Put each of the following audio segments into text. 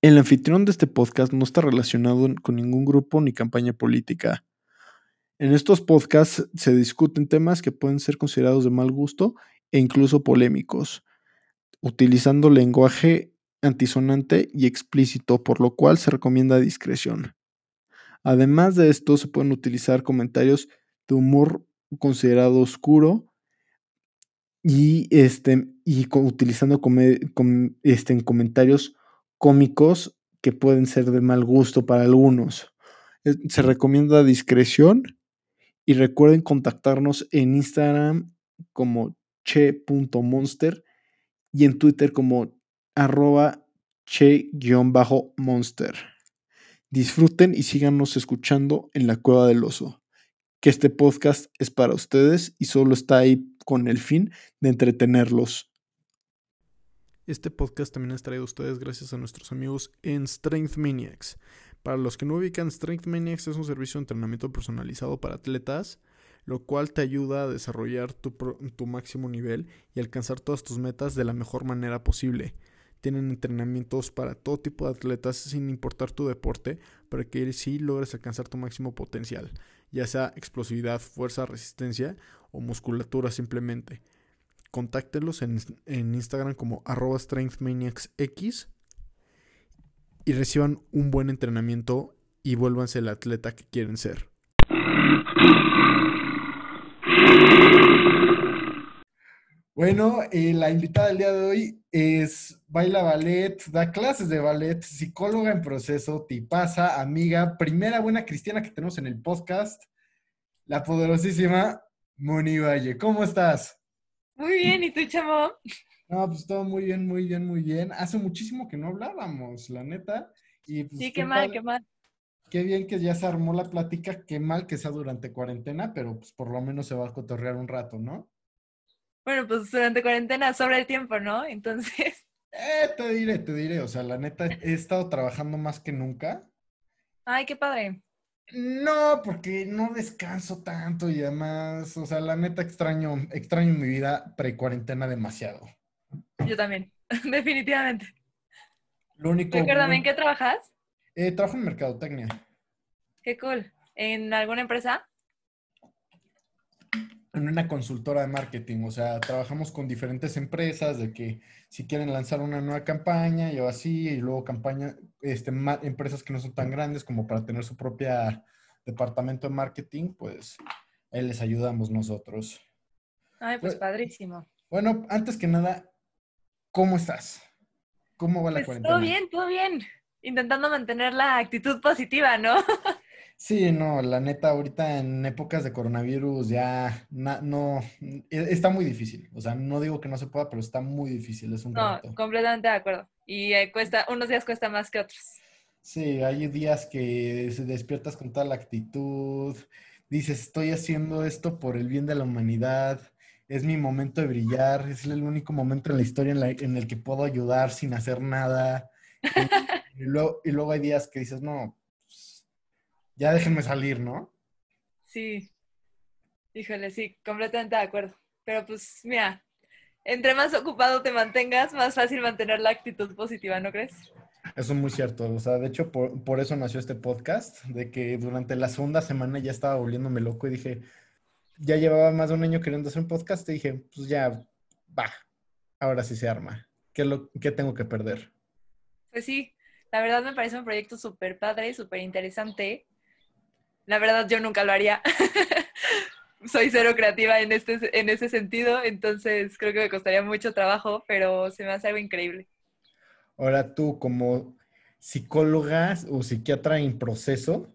El anfitrión de este podcast no está relacionado con ningún grupo ni campaña política. En estos podcasts se discuten temas que pueden ser considerados de mal gusto e incluso polémicos, utilizando lenguaje antisonante y explícito, por lo cual se recomienda discreción. Además de esto, se pueden utilizar comentarios de humor considerado oscuro y, este, y utilizando este, comentarios cómicos que pueden ser de mal gusto para algunos. Se recomienda discreción y recuerden contactarnos en Instagram como che.monster y en Twitter como arroba che-monster. Disfruten y síganos escuchando en la cueva del oso, que este podcast es para ustedes y solo está ahí con el fin de entretenerlos. Este podcast también es traído a ustedes gracias a nuestros amigos en Strength Maniacs. Para los que no ubican, Strength Maniacs es un servicio de entrenamiento personalizado para atletas, lo cual te ayuda a desarrollar tu, tu máximo nivel y alcanzar todas tus metas de la mejor manera posible. Tienen entrenamientos para todo tipo de atletas sin importar tu deporte, para que sí logres alcanzar tu máximo potencial, ya sea explosividad, fuerza, resistencia o musculatura simplemente contáctelos en, Instagram como arroba strengthmaniacsx y reciban un buen entrenamiento y vuélvanse el atleta que quieren ser. Bueno, eh, la invitada del día de hoy es baila ballet, da clases de ballet, psicóloga en proceso, tipaza, amiga, primera buena cristiana que tenemos en el podcast, la poderosísima Moni Valle. ¿Cómo estás? Muy bien, ¿y tú, chamo? No, pues todo muy bien, muy bien, muy bien. Hace muchísimo que no hablábamos, la neta. Y pues, sí, qué, mal, qué mal. Qué bien que ya se armó la plática, qué mal que sea durante cuarentena, pero pues por lo menos se va a cotorrear un rato, ¿no? Bueno, pues durante cuarentena sobra el tiempo, ¿no? Entonces. Eh, te diré, te diré. O sea, la neta, he estado trabajando más que nunca. Ay, qué padre. No, porque no descanso tanto y además, o sea, la neta extraño, extraño mi vida pre-cuarentena demasiado. Yo también, definitivamente. Lo único. Recuérdame, ¿en qué trabajas? Eh, trabajo en mercadotecnia. Qué cool. ¿En alguna empresa? En una consultora de marketing, o sea, trabajamos con diferentes empresas de que si quieren lanzar una nueva campaña y así, y luego campaña, este, empresas que no son tan grandes como para tener su propia departamento de marketing, pues ahí les ayudamos nosotros. Ay, pues, padrísimo. Bueno, antes que nada, ¿cómo estás? ¿Cómo va la pues, cuarentena? Todo bien, todo bien. Intentando mantener la actitud positiva, ¿no? Sí, no, la neta, ahorita en épocas de coronavirus ya no, e, está muy difícil. O sea, no digo que no se pueda, pero está muy difícil, es un No, completamente de acuerdo. Y eh, cuesta, unos días cuesta más que otros. Sí, hay días que se despiertas con toda la actitud, dices, estoy haciendo esto por el bien de la humanidad, es mi momento de brillar, es el único momento en la historia en, el que puedo ayudar sin hacer nada. y, luego, y luego hay días que dices, no, ya déjenme salir, ¿no? Sí. Híjole, sí, completamente de acuerdo. Pero pues, mira, entre más ocupado te mantengas, más fácil mantener la actitud positiva, ¿no crees? Eso es muy cierto. O sea, de hecho, por, eso nació este podcast, de que durante la segunda semana ya estaba volviéndome loco y dije, ya llevaba más de un año queriendo hacer un podcast y dije, pues ya, va, ahora sí se arma. ¿Qué, lo, qué tengo que perder? Pues sí, la verdad me parece un proyecto súper padre, súper interesante. La verdad yo nunca lo haría. Soy cero creativa en, este, en ese sentido, entonces creo que me costaría mucho trabajo, pero se me hace algo increíble. Ahora tú como psicóloga o psiquiatra en proceso.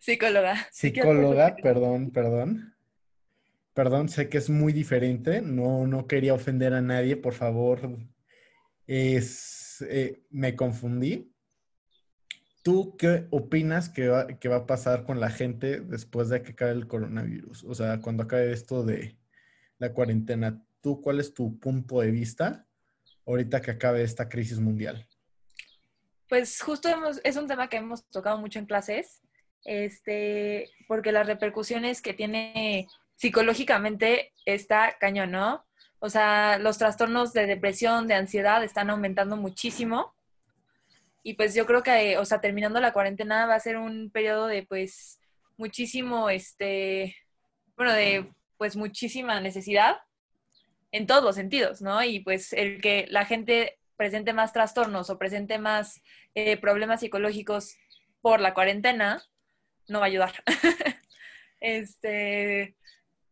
Psicóloga. Psicóloga, perdón, perdón. Perdón, sé que es muy diferente. No, no quería ofender a nadie, por favor. Es, eh, me confundí. ¿Tú qué opinas que va, que va a pasar con la gente después de que acabe el coronavirus? O sea, cuando acabe esto de la cuarentena, ¿tú cuál es tu punto de vista ahorita que acabe esta crisis mundial? Pues justo es un tema que hemos tocado mucho en clases, este, porque las repercusiones que tiene psicológicamente está cañón, ¿no? O sea, los trastornos de depresión, de ansiedad están aumentando muchísimo Y pues yo creo que, o sea, terminando la cuarentena va a ser un periodo de pues muchísimo, este, bueno, de pues muchísima necesidad en todos los sentidos, ¿no? Y pues el que la gente presente más trastornos o presente más eh, problemas psicológicos por la cuarentena, no va a ayudar. este,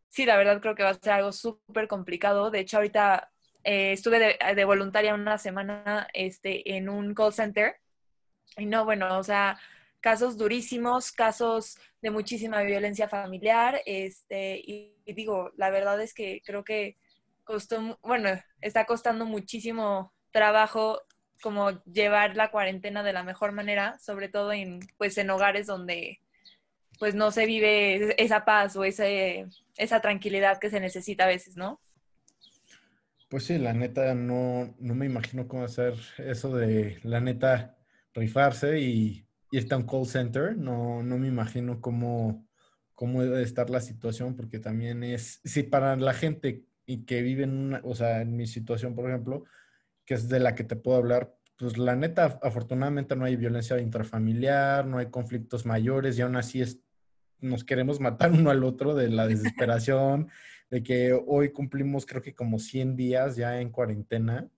sí, la verdad creo que va a ser algo súper complicado. De hecho, ahorita eh, estuve de, voluntaria una semana este, en un call center. Y no, bueno, o sea, casos durísimos, casos de muchísima violencia familiar. Este, y, digo, la verdad es que creo que costó, bueno, está costando muchísimo trabajo como llevar la cuarentena de la mejor manera, sobre todo en, pues, en hogares donde pues no se vive esa paz o ese, esa tranquilidad que se necesita a veces, ¿no? Pues sí, la neta, no, no me imagino cómo hacer eso de, la neta, rifarse y irte a un call center. No, no me imagino cómo, cómo debe estar la situación, porque también es, sí, para la gente y que vive en una, o sea, en mi situación, por ejemplo, que es de la que te puedo hablar, pues la neta, afortunadamente no hay violencia intrafamiliar, no hay conflictos mayores y aún así es, nos queremos matar uno al otro de la desesperación de que hoy cumplimos creo que como 100 días ya en cuarentena,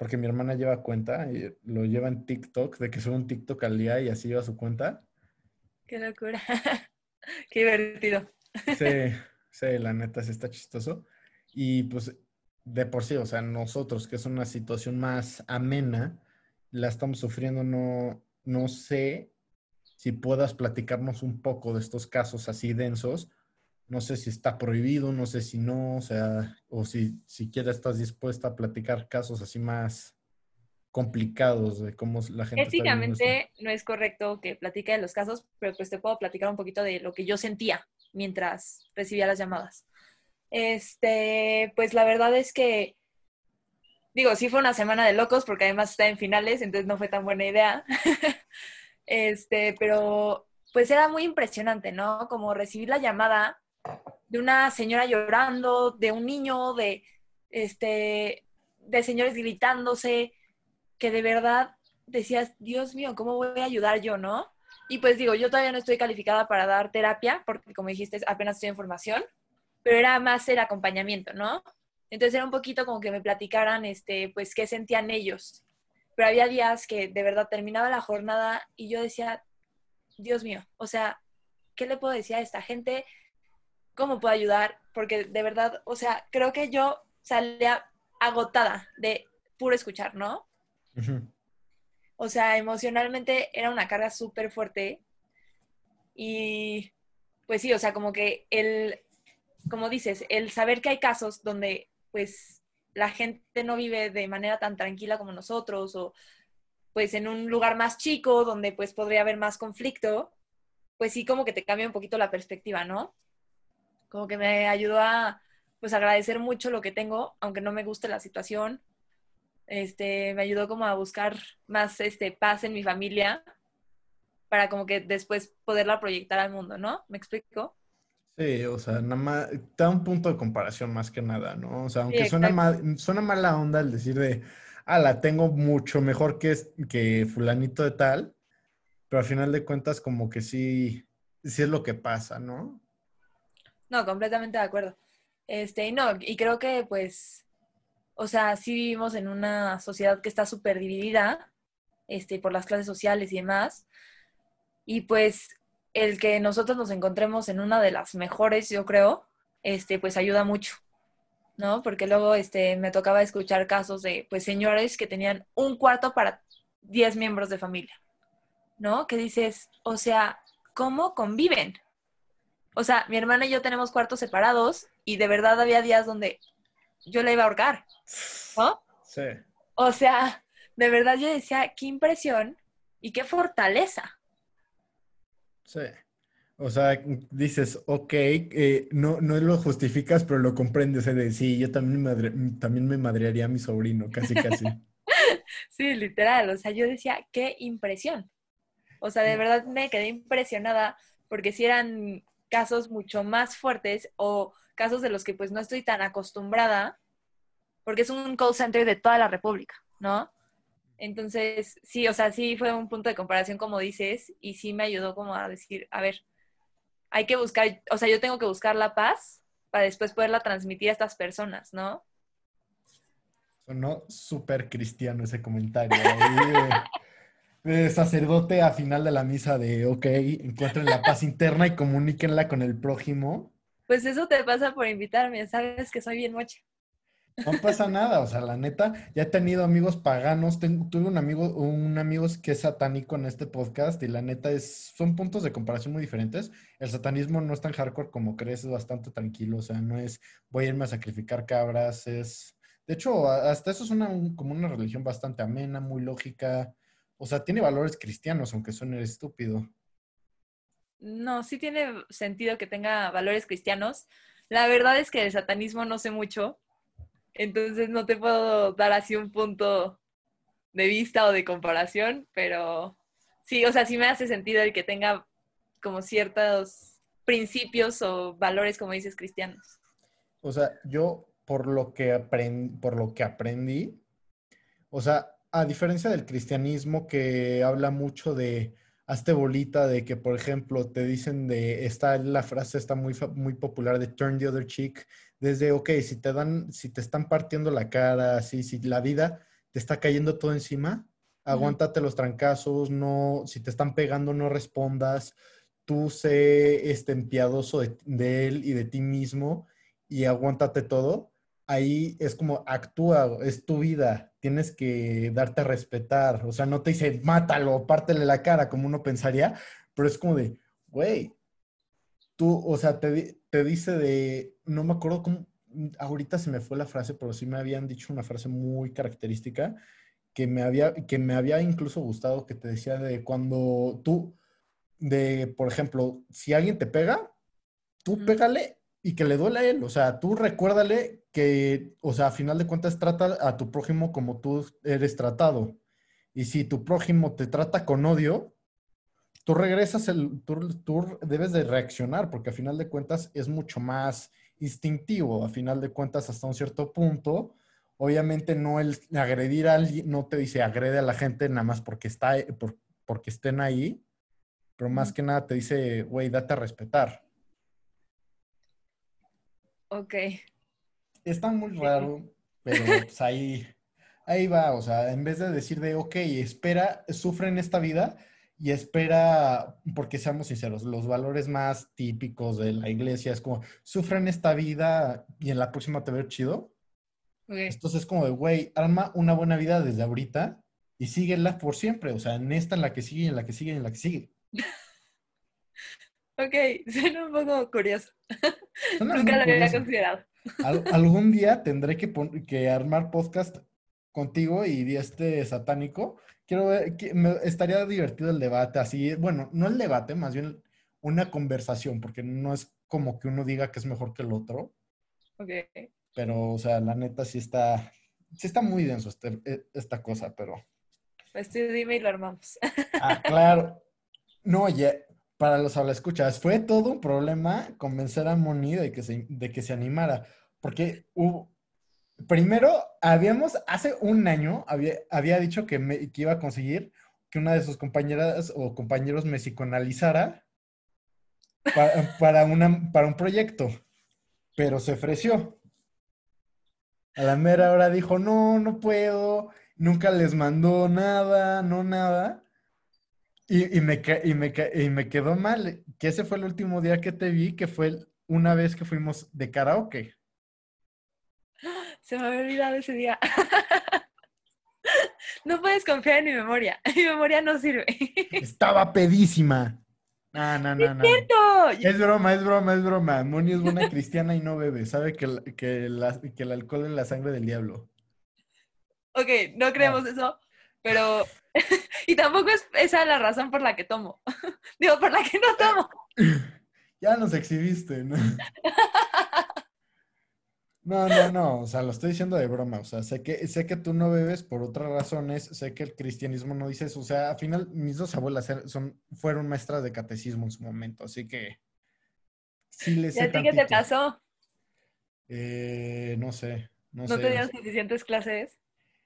porque mi hermana lleva cuenta y lo lleva en TikTok, de que sube un TikTok al día y así lleva su cuenta. Qué locura, qué divertido. Sí, sí, la neta sí está chistoso. Y pues de por sí, o sea, nosotros, que es una situación más amena, la estamos sufriendo, no, no sé si puedas platicarnos un poco de estos casos así densos no sé si está prohibido, no sé si no, o sea, o si siquiera estás dispuesta a platicar casos así más complicados de cómo la gente. Éticamente no es correcto que platique de los casos, pero pues te puedo platicar un poquito de lo que yo sentía mientras recibía las llamadas. Este, pues la verdad es que, digo, sí fue una semana de locos porque además está en finales, entonces no fue tan buena idea. este, pero pues era muy impresionante, ¿no? Como recibir la llamada de una señora llorando, de un niño, de, este, de señores gritándose, que de verdad decías, Dios mío, ¿cómo voy a ayudar yo, no? Y pues digo, yo todavía no estoy calificada para dar terapia, porque como dijiste, apenas estoy en formación, pero era más el acompañamiento, ¿no? Entonces era un poquito como que me platicaran, este, pues, qué sentían ellos. Pero había días que de verdad terminaba la jornada y yo decía, Dios mío, o sea, ¿qué le puedo decir a esta gente? Cómo puedo ayudar, porque de verdad, o sea, creo que yo salía agotada de puro escuchar, ¿no? O sea, emocionalmente era una carga súper fuerte y pues sí, o sea, como que el, como dices, el saber que hay casos donde pues la gente no vive de manera tan tranquila como nosotros o pues en un lugar más chico donde pues podría haber más conflicto, pues sí como que te cambia un poquito la perspectiva, ¿no? Como que me ayudó a pues agradecer mucho lo que tengo, aunque no me guste la situación. Este, me ayudó como a buscar más este paz en mi familia para como que después poderla proyectar al mundo, ¿no? ¿Me explico? Sí, o sea, nada más, da un punto de comparación más que nada, ¿no? O sea, aunque suena, mal, suena mala onda el decir de, ah, la tengo mucho mejor que, que fulanito de tal, pero al final de cuentas como que sí, sí es lo que pasa, ¿no? No, completamente de acuerdo. Este, no, y creo que pues, o sea, sí vivimos en una sociedad que está súper dividida, este, por las clases sociales y demás. Y pues el que nosotros nos encontremos en una de las mejores, yo creo, este, pues ayuda mucho, ¿no? Porque luego este, me tocaba escuchar casos de, pues, señores que tenían un cuarto para 10 miembros de familia, ¿no? Que dices, o sea, ¿cómo conviven? O sea, mi hermana y yo tenemos cuartos separados y de verdad había días donde yo la iba a ahorcar, ¿no? Sí. O sea, de verdad yo decía, qué impresión y qué fortaleza. Sí. O sea, dices, ok, eh, no, no lo justificas, pero lo comprendes. ¿eh? De, sí, yo también me, también me madrearía a mi sobrino, casi, casi. sí, literal. O sea, yo decía, qué impresión. O sea, de verdad me quedé impresionada porque si eran casos mucho más fuertes o casos de los que pues no estoy tan acostumbrada, porque es un call center de toda la República, ¿no? Entonces, sí, o sea, sí fue un punto de comparación como dices y sí me ayudó como a decir, a ver, hay que buscar, o sea, yo tengo que buscar la paz para después poderla transmitir a estas personas, ¿no? Sonó súper cristiano ese comentario. De, sacerdote a final de la misa de, ok, encuentren la paz interna y comuníquenla con el prójimo. Pues eso te pasa por invitarme, sabes que soy bien mocha. No pasa nada, o sea, la neta, ya he tenido amigos paganos, tuve un amigo, un amigo que es satánico en este podcast y la neta es, son puntos de comparación muy diferentes. El satanismo no es tan hardcore como crees, es bastante tranquilo, o sea, no es voy a irme a sacrificar cabras, es, de hecho, hasta eso es una, como una religión bastante amena, muy lógica, o sea, tiene valores cristianos, aunque suene estúpido. No, sí tiene sentido que tenga valores cristianos. La verdad es que el satanismo no sé mucho, entonces no te puedo dar así un punto de vista o de comparación, pero sí, o sea, sí me hace sentido el que tenga como ciertos principios o valores, como dices, cristianos. O sea, yo por lo que, por lo que aprendí, o sea, a diferencia del cristianismo que habla mucho de hazte bolita, de que, por ejemplo, te dicen de, está la frase está muy, muy popular de turn the other cheek, desde, ok, si te dan, si te están partiendo la cara, así, si la vida te está cayendo todo encima, aguántate los trancazos, no, si te están pegando, no respondas, tú sé este, piadoso de, él y de ti mismo y aguántate todo. Ahí es como actúa, es tu vida, tienes que darte a respetar. O sea, no te dice mátalo, pártele la cara, como uno pensaría, pero es como de, güey, tú, o sea, te, te dice de, no me acuerdo cómo, ahorita se me fue la frase, pero sí me habían dicho una frase muy característica que me había, que me había incluso gustado, que te decía de cuando tú, de, por ejemplo, si alguien te pega, tú pégale y que le duele a él. O sea, tú recuérdale que, o sea, a final de cuentas trata a tu prójimo como tú eres tratado. Y si tu prójimo te trata con odio, tú regresas, el, tú, debes de reaccionar, porque a final de cuentas es mucho más instintivo, a final de cuentas hasta un cierto punto. Obviamente no el agredir a alguien, no te dice agrede a la gente nada más porque, está, porque estén ahí, pero más que nada te dice, güey, date a respetar. Ok. Está muy raro, pero pues ahí, ahí va, o sea, en vez de decir de, ok, espera, sufre en esta vida, y espera, porque seamos sinceros, los valores más típicos de la iglesia es como, sufren esta vida y en la próxima te ver chido. Entonces es como de, güey, arma una buena vida desde ahorita y síguela por siempre. O sea, en esta, en la que sigue, en la que sigue, en la que sigue. ok, suena un poco curioso. Nunca lo había considerado. Algún día tendré que, que armar podcast contigo y este satánico quiero ver, me, estaría divertido el debate, así, bueno, no el debate, más bien una conversación, porque no es como que uno diga que es mejor que el otro. Ok. Pero, o sea, la neta sí está, sí está muy denso este, e, esta cosa, pero... Pues tú dime y lo armamos. Ah, claro. No, oye, para los escuchas, fue todo un problema convencer a Moni de que se, de que se animara, porque hubo, primero, habíamos, hace un año, había, había dicho que, me, que iba a conseguir que una de sus compañeras o compañeros me psicoanalizara para, una, para un proyecto, pero se ofreció. A la mera hora dijo, no, no puedo, nunca les mandó nada, no nada. Y, y, me, y, me, y me quedó mal, que ese fue el último día que te vi, que fue una vez que fuimos de karaoke. Se me había olvidado ese día. No puedes confiar en mi memoria. Mi memoria no sirve. Estaba pedísima. No, no, no, no. Es, es broma, es broma, es broma. Moni es buena cristiana y no bebe. Sabe que, que, que el alcohol es la sangre del diablo. Ok, no creemos eso, pero... y tampoco es esa la razón por la que tomo. Digo, por la que no tomo. Ya nos exhibiste, ¿no? No, no, no, o sea, lo estoy diciendo de broma, o sea, sé que, sé que tú no bebes por otras razones, sé que el cristianismo no dice eso, o sea, al final mis dos abuelas er, son, fueron maestras de catecismo en su momento, así que sí les ¿Y a ti qué te pasó? Eh, no sé, no, ¿No te dieron suficientes clases?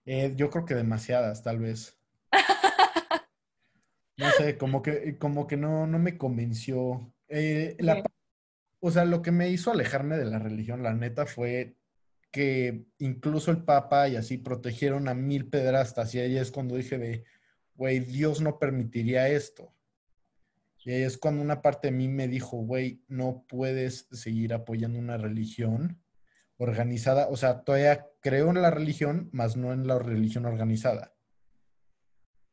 Eh, yo creo que demasiadas, tal vez. No sé, como que, como que no, no me convenció. Eh, la, o sea, lo que me hizo alejarme de la religión, la neta, fue que incluso el Papa y así protegieron a mil pedrastas. Y ahí es cuando dije de, güey, Dios no permitiría esto. Y ahí es cuando una parte de mí me dijo, güey, no puedes seguir apoyando una religión organizada. O sea, todavía creo en la religión, más no en la religión organizada.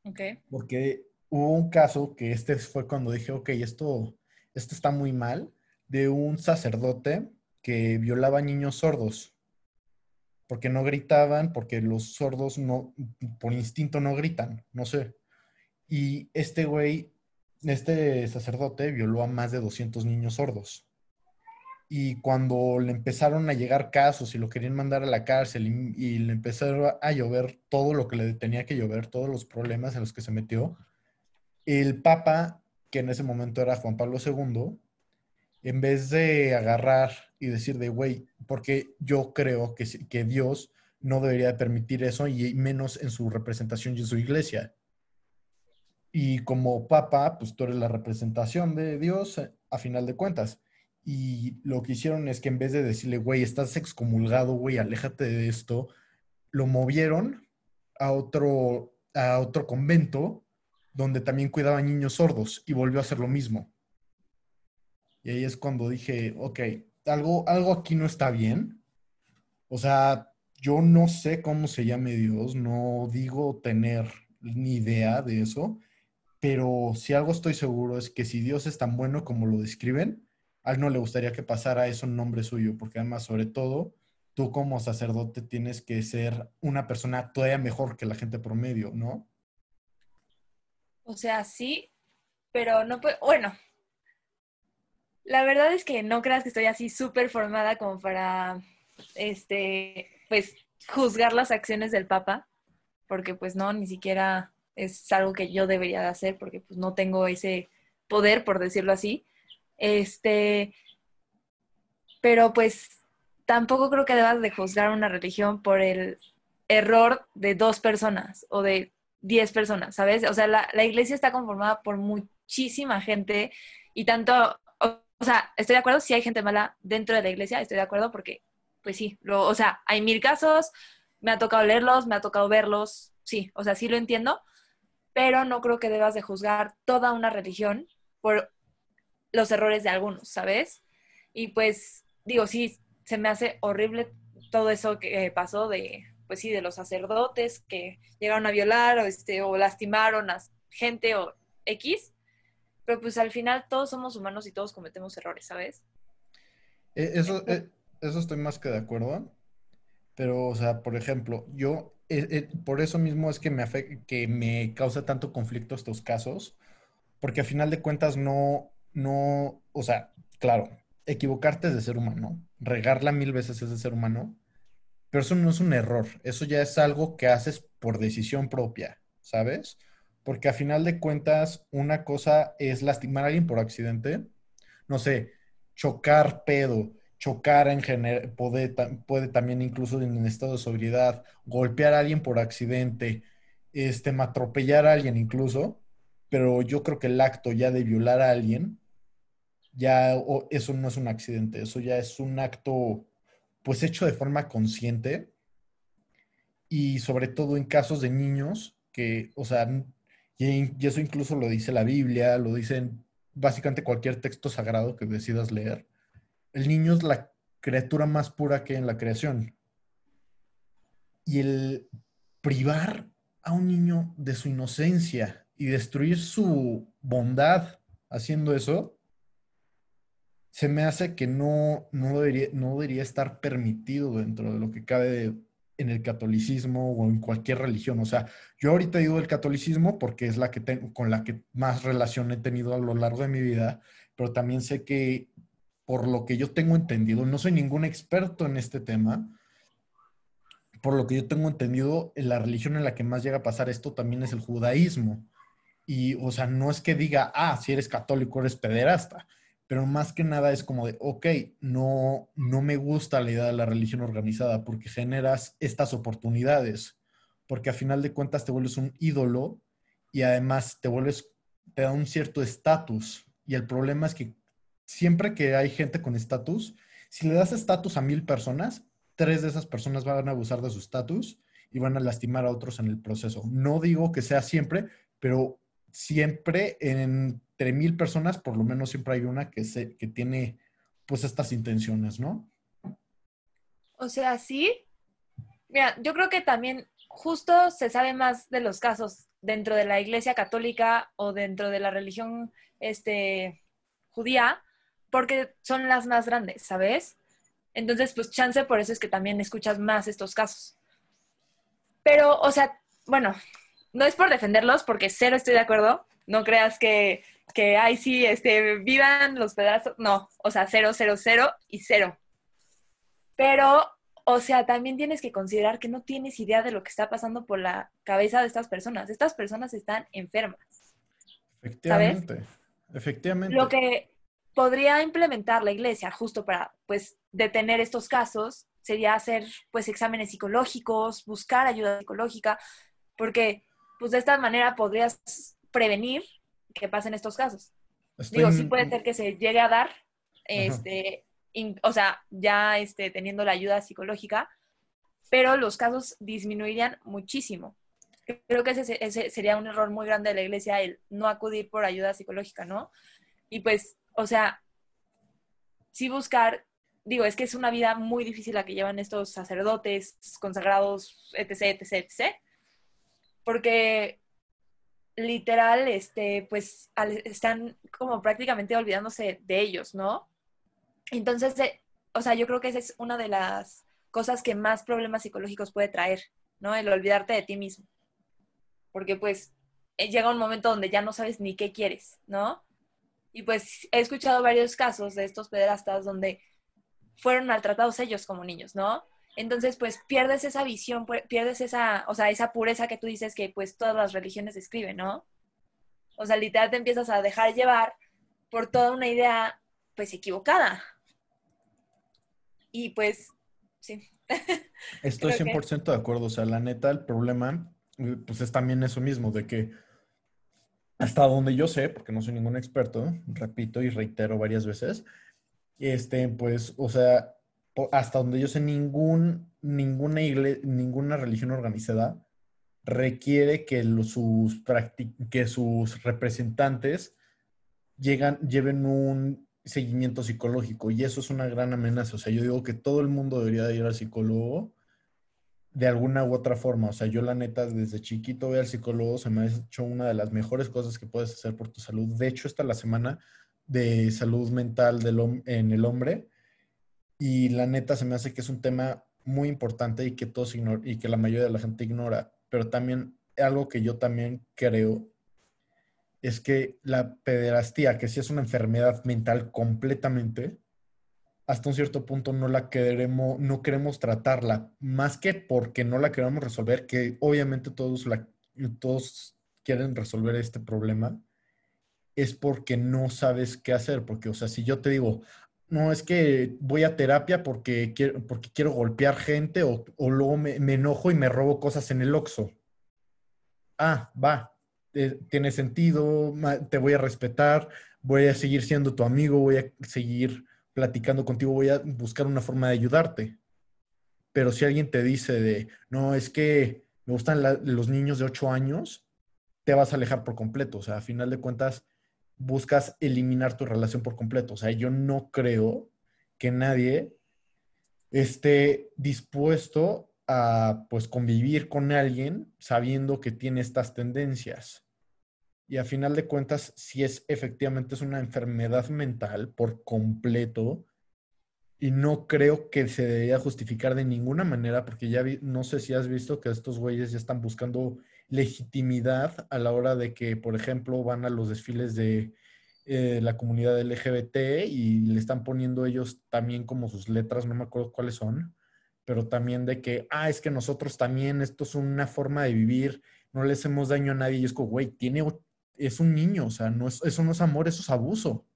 Ok. Porque hubo un caso que este fue cuando dije, ok, esto, esto está muy mal, de un sacerdote que violaba niños sordos. Porque no gritaban, porque los sordos no, por instinto no gritan, no sé. Y este güey este sacerdote violó a más de 200 niños sordos. Y cuando le empezaron a llegar casos y lo querían mandar a la cárcel y, le empezaron a llover todo lo que le tenía que llover, todos los problemas en los que se metió, el Papa, que en ese momento era Juan Pablo II, en vez de agarrar y decir de, güey, porque yo creo que, que Dios no debería permitir eso y menos en su representación y en su iglesia. Y como papa, pues tú eres la representación de Dios a final de cuentas. Y lo que hicieron es que en vez de decirle, güey, estás excomulgado, güey, aléjate de esto, lo movieron a otro, a otro convento donde también cuidaban niños sordos y volvió a hacer lo mismo. Y ahí es cuando dije, ok, algo, algo aquí no está bien. O sea, yo no sé cómo se llame Dios, no digo tener ni idea de eso, pero si algo estoy seguro es que si Dios es tan bueno como lo describen, a él no le gustaría que pasara eso en nombre suyo, porque además, sobre todo, tú como sacerdote tienes que ser una persona todavía mejor que la gente promedio, ¿no? O sea, sí, pero no puedo, bueno, la verdad es que no creas que estoy así súper formada como para, este, pues, juzgar las acciones del Papa, porque pues no, ni siquiera es algo que yo debería de hacer porque pues, no tengo ese poder, por decirlo así. Este, pero pues tampoco creo que debas de juzgar una religión por el error de dos personas o de diez personas, ¿sabes? O sea, la, la iglesia está conformada por muchísima gente y tanto, o, sea, estoy de acuerdo si hay gente mala dentro de la iglesia, estoy de acuerdo porque, pues sí, lo, o sea, hay mil casos, me ha tocado leerlos, me ha tocado verlos, sí, o sea, sí lo entiendo, pero no creo que debas de juzgar toda una religión por los errores de algunos, ¿sabes? Y pues digo, sí, se me hace horrible todo eso que pasó de, pues sí, de los sacerdotes que llegaron a violar o, este, o lastimaron a gente o X, pero pues al final todos somos humanos y todos cometemos errores, ¿sabes? Eh, eso, eh, eso estoy más que de acuerdo, pero, o sea, por ejemplo, yo eh, por eso mismo es que me, que me causa tanto conflicto estos casos, porque a final de cuentas no, no, o sea, claro, equivocarte es de ser humano, regarla mil veces es de ser humano, pero eso no es un error, eso ya es algo que haces por decisión propia, ¿sabes? Porque a final de cuentas, una cosa es lastimar a alguien por accidente, no sé, chocar pedo, chocar en general, puede, también incluso en estado de sobriedad, golpear a alguien por accidente, este, atropellar a alguien incluso, pero yo creo que el acto ya de violar a alguien, ya eso no es un accidente, eso ya es un acto pues hecho de forma consciente y sobre todo en casos de niños que, o sea, y, y eso incluso lo dice la Biblia, lo dicen básicamente cualquier texto sagrado que decidas leer el niño es la criatura más pura que hay en la creación. Y el privar a un niño de su inocencia y destruir su bondad haciendo eso, se me hace que no, no, debería, no debería estar permitido dentro de lo que cabe en el catolicismo o en cualquier religión. O sea, yo ahorita digo el catolicismo porque es la que tengo, con la que más relación he tenido a lo largo de mi vida, pero también sé que por lo que yo tengo entendido, no soy ningún experto en este tema, por lo que yo tengo entendido, la religión en la que más llega a pasar esto también es el judaísmo. Y, o sea, no es que diga, ah, si eres católico eres pederasta, pero más que nada es como de, ok, no, no me gusta la idea de la religión organizada porque generas estas oportunidades. porque a final de cuentas te vuelves un ídolo y además te vuelves, te da un cierto estatus. Y el problema es que siempre que hay gente con estatus, si le das estatus a mil personas, tres de esas personas van a abusar de su estatus y van a lastimar a otros en el proceso. No digo que sea siempre, pero siempre entre mil personas, por lo menos siempre hay una que, se, que tiene pues estas intenciones, ¿no? O sea, sí. Mira, yo creo que también justo se sabe más de los casos dentro de la Iglesia Católica o dentro de la religión este, judía, porque son las más grandes, ¿sabes? Entonces, pues chance por eso es que también escuchas más estos casos. Pero, o sea, bueno, no es por defenderlos, porque cero estoy de acuerdo. No creas que, que ay, sí, este, vivan los pedazos. No, o sea, cero, cero, cero y cero. Pero, o sea, también tienes que considerar que no tienes idea de lo que está pasando por la cabeza de estas personas. Estas personas están enfermas. Efectivamente. Efectivamente. Lo que podría implementar la iglesia justo para, pues, detener estos casos sería hacer, pues, exámenes psicológicos, buscar ayuda psicológica, porque, pues, de esta manera podrías prevenir que pasen estos casos. Digo, sí puede ser que se llegue a dar, este, o sea, ya este, teniendo la ayuda psicológica, pero los casos disminuirían muchísimo. Creo que ese, ese, sería un error muy grande de la iglesia, el no acudir por ayuda psicológica, ¿no? Y pues, o sea, sí buscar, digo, es que es una vida muy difícil la que llevan estos sacerdotes, consagrados, etc., etc., etc., porque literal, este, pues están como prácticamente olvidándose de ellos, ¿no? Entonces, eh, o sea, yo creo que esa es una de las cosas que más problemas psicológicos puede traer, ¿no? El olvidarte de ti mismo. Porque pues eh, llega un momento donde ya no sabes ni qué quieres, ¿no? Y pues he escuchado varios casos de estos pederastas donde fueron maltratados ellos como niños, ¿no? Entonces, pues pierdes esa visión, pierdes esa, o sea, esa pureza que tú dices que pues todas las religiones describen, ¿no? O sea, literal te empiezas a dejar llevar por toda una idea, pues, equivocada. Y pues, sí. Estoy 100% de acuerdo. O sea, la neta, el problema, pues, es también eso mismo, de que hasta donde yo sé, porque no soy ningún experto, repito y reitero varias veces, este, pues, o sea, hasta donde yo sé, ningún, ninguna, religión organizada requiere que, sus, que sus representantes llegan, lleven un seguimiento psicológico y eso es una gran amenaza. O sea, yo digo que todo el mundo debería ir al psicólogo de alguna u otra forma. O sea, yo la neta desde chiquito voy al psicólogo, se me ha hecho una de las mejores cosas que puedes hacer por tu salud. De hecho, esta la semana de salud mental del, en el hombre y la neta se me hace que es un tema muy importante y que todos y que la mayoría de la gente ignora. Pero también algo que yo también creo es que la pederastía, que sí es una enfermedad mental completamente, hasta un cierto punto no la queremos, no queremos tratarla, más que porque no la queremos resolver, que obviamente todos, la, todos quieren resolver este problema, es porque no sabes qué hacer, porque, o sea, si yo te digo, no, es que voy a terapia porque quiero, porque quiero golpear gente o, luego me, enojo y me robo cosas en el Oxxo. Ah, va, tiene sentido, te voy a respetar, voy a seguir siendo tu amigo, voy a seguir platicando contigo, voy a buscar una forma de ayudarte. Pero si alguien te dice de, no, es que me gustan los niños de 8 años, te vas a alejar por completo. O sea, a final de cuentas, buscas eliminar tu relación por completo. O sea, yo no creo que nadie esté dispuesto a pues convivir con alguien sabiendo que tiene estas tendencias. Y a final de cuentas, si es efectivamente es una enfermedad mental por completo, y no creo que se debería justificar de ninguna manera, porque ya no sé si has visto que estos güeyes ya están buscando legitimidad a la hora de que, por ejemplo, van a los desfiles de eh, la comunidad LGBT y le están poniendo ellos también como sus letras, no me acuerdo cuáles son, pero también de que, ah, es que nosotros también, esto es una forma de vivir, no le hacemos daño a nadie. Y es como, güey, tiene, es un niño, o sea, no es, eso no es amor, eso es abuso.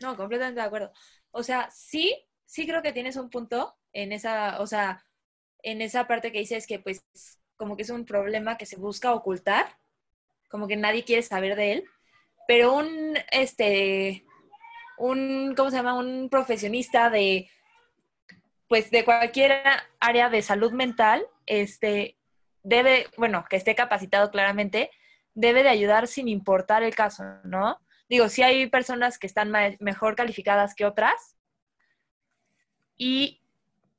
No, completamente de acuerdo. O sea, sí, sí creo que tienes un punto en esa, o sea, en esa parte que dices que pues como que es un problema que se busca ocultar, como que nadie quiere saber de él, pero un, este, un, ¿cómo se llama? Un profesionista de, pues, de cualquier área de salud mental, este, debe, bueno, que esté capacitado claramente, debe de ayudar sin importar el caso, ¿no? Digo, sí hay personas que están mejor calificadas que otras, y,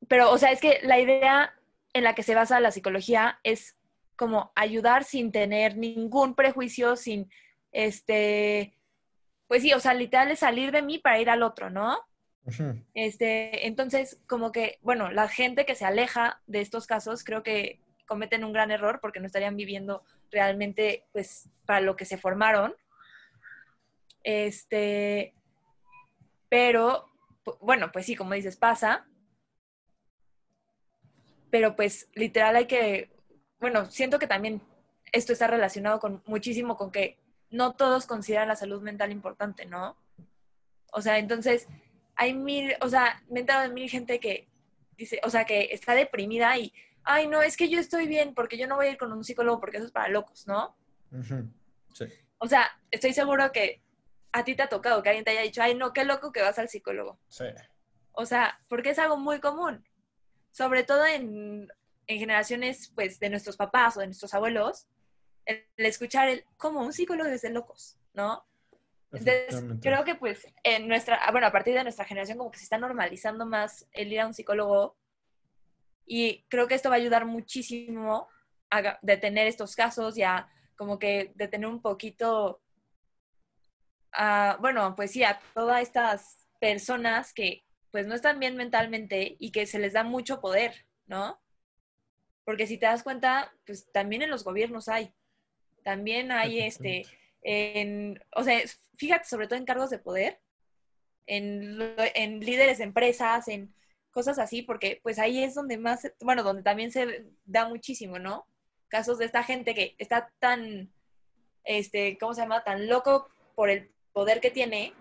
pero, o sea, es que la idea en la que se basa la psicología es como ayudar sin tener ningún prejuicio, sin, este, pues sí, o sea, literal es salir de mí para ir al otro, ¿no? Este, entonces, como que, bueno, la gente que se aleja de estos casos creo que cometen un gran error porque no estarían viviendo realmente, pues, para lo que se formaron. Este, pero, bueno, pues sí, como dices, pasa. Pero pues literal hay que, bueno, siento que también esto está relacionado con muchísimo con que no todos consideran la salud mental importante, ¿no? O sea, entonces hay mil, o sea, me he enterado de mil gente que dice, o sea, que está deprimida y, ay, no, es que yo estoy bien porque yo no voy a ir con un psicólogo porque eso es para locos, ¿no? Sí. O sea, estoy seguro que a ti te ha tocado que alguien te haya dicho, ay, no, qué loco que vas al psicólogo. Sí. O sea, porque es algo muy común. Sobre todo en, en generaciones, pues, de nuestros papás o de nuestros abuelos, el, escuchar el, como un psicólogo es de locos, ¿no? Entonces, creo que pues en nuestra, bueno, a partir de nuestra generación como que se está normalizando más el ir a un psicólogo y creo que esto va a ayudar muchísimo a detener estos casos y a como que detener un poquito, a, bueno, pues sí, a todas estas personas que pues no están bien mentalmente y que se les da mucho poder, ¿no? Porque si te das cuenta, pues también en los gobiernos hay. También hay este, en, o sea, fíjate sobre todo en cargos de poder, en, en líderes de empresas, en cosas así, porque pues ahí es donde más, bueno, donde también se da muchísimo, ¿no? Casos de esta gente que está tan, este, ¿cómo se llama? Tan loco por el poder que tiene,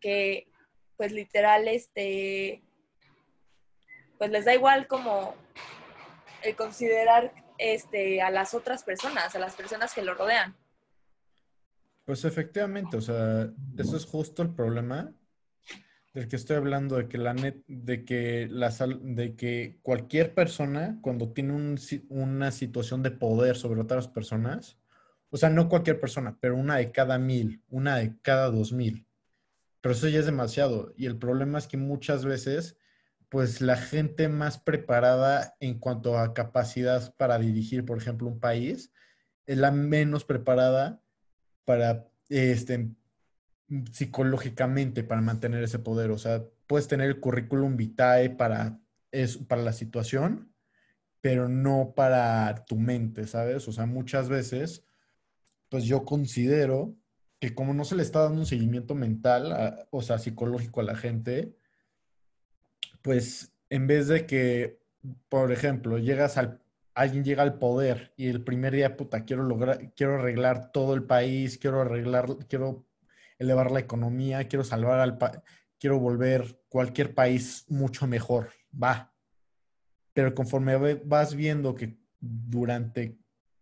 que pues literal, este, pues les da igual como el considerar este, a las otras personas, a las personas que lo rodean. Pues efectivamente, o sea, eso es justo el problema del que estoy hablando, de que la net, de que la de que cualquier persona, cuando tiene una situación de poder sobre otras personas, o sea, no cualquier persona, pero una de cada mil, una de cada dos mil. Pero eso ya es demasiado. Y el problema es que muchas veces pues la gente más preparada en cuanto a capacidad para dirigir, por ejemplo, un país, es la menos preparada para, este, psicológicamente, para mantener ese poder. O sea, puedes tener el currículum vitae para, para la situación, pero no para tu mente, ¿sabes? O sea, muchas veces, pues yo considero que como no se le está dando un seguimiento mental, o sea, psicológico a la gente, pues en vez de que, por ejemplo, llegas al, alguien llega al poder y el primer día, puta, quiero lograr, quiero arreglar todo el país, quiero arreglar, quiero elevar la economía, quiero salvar al país, quiero volver cualquier país mucho mejor, va. Pero conforme vas viendo que durante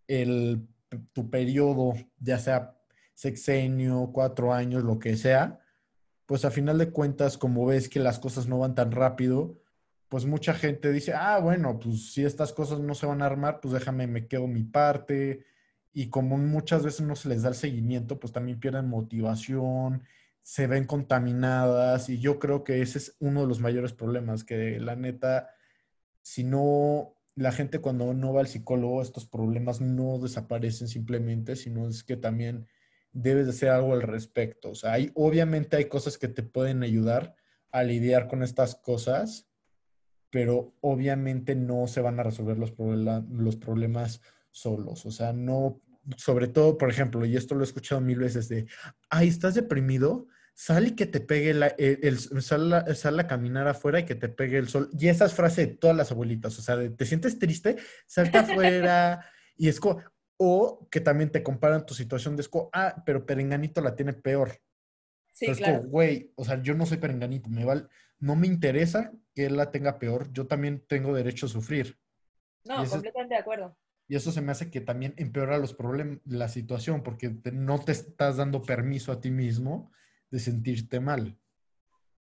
el, tu periodo, ya sea sexenio, cuatro años, lo que sea, pues a final de cuentas, como ves que las cosas no van tan rápido, pues mucha gente dice, ah, bueno, pues si estas cosas no se van a armar, pues déjame, me quedo mi parte. Y como muchas veces no se les da el seguimiento, pues también pierden motivación, se ven contaminadas. Y yo creo que ese es uno de los mayores problemas, que la neta, si no, la gente cuando no va al psicólogo, estos problemas no desaparecen simplemente, sino es que también debes de hacer algo al respecto. O sea, hay, obviamente hay cosas que te pueden ayudar a lidiar con estas cosas, pero obviamente no se van a resolver los, los problemas solos. O sea, no, sobre todo, por ejemplo, y esto lo he escuchado mil veces de, ay, ¿estás deprimido? Sal y que te pegue el, sal, a, caminar afuera y que te pegue el sol. Y esa es frase de todas las abuelitas, o sea, ¿te sientes triste? Salte afuera. y es como, o que también te comparan tu situación de esco, ah, pero Perenganito la tiene peor. Sí, claro. güey, o sea, yo no soy Perenganito, me no me interesa que él la tenga peor, yo también tengo derecho a sufrir. No, completamente de acuerdo. Y eso se me hace que también empeora los problemas, la situación, porque no te estás dando permiso a ti mismo de sentirte mal.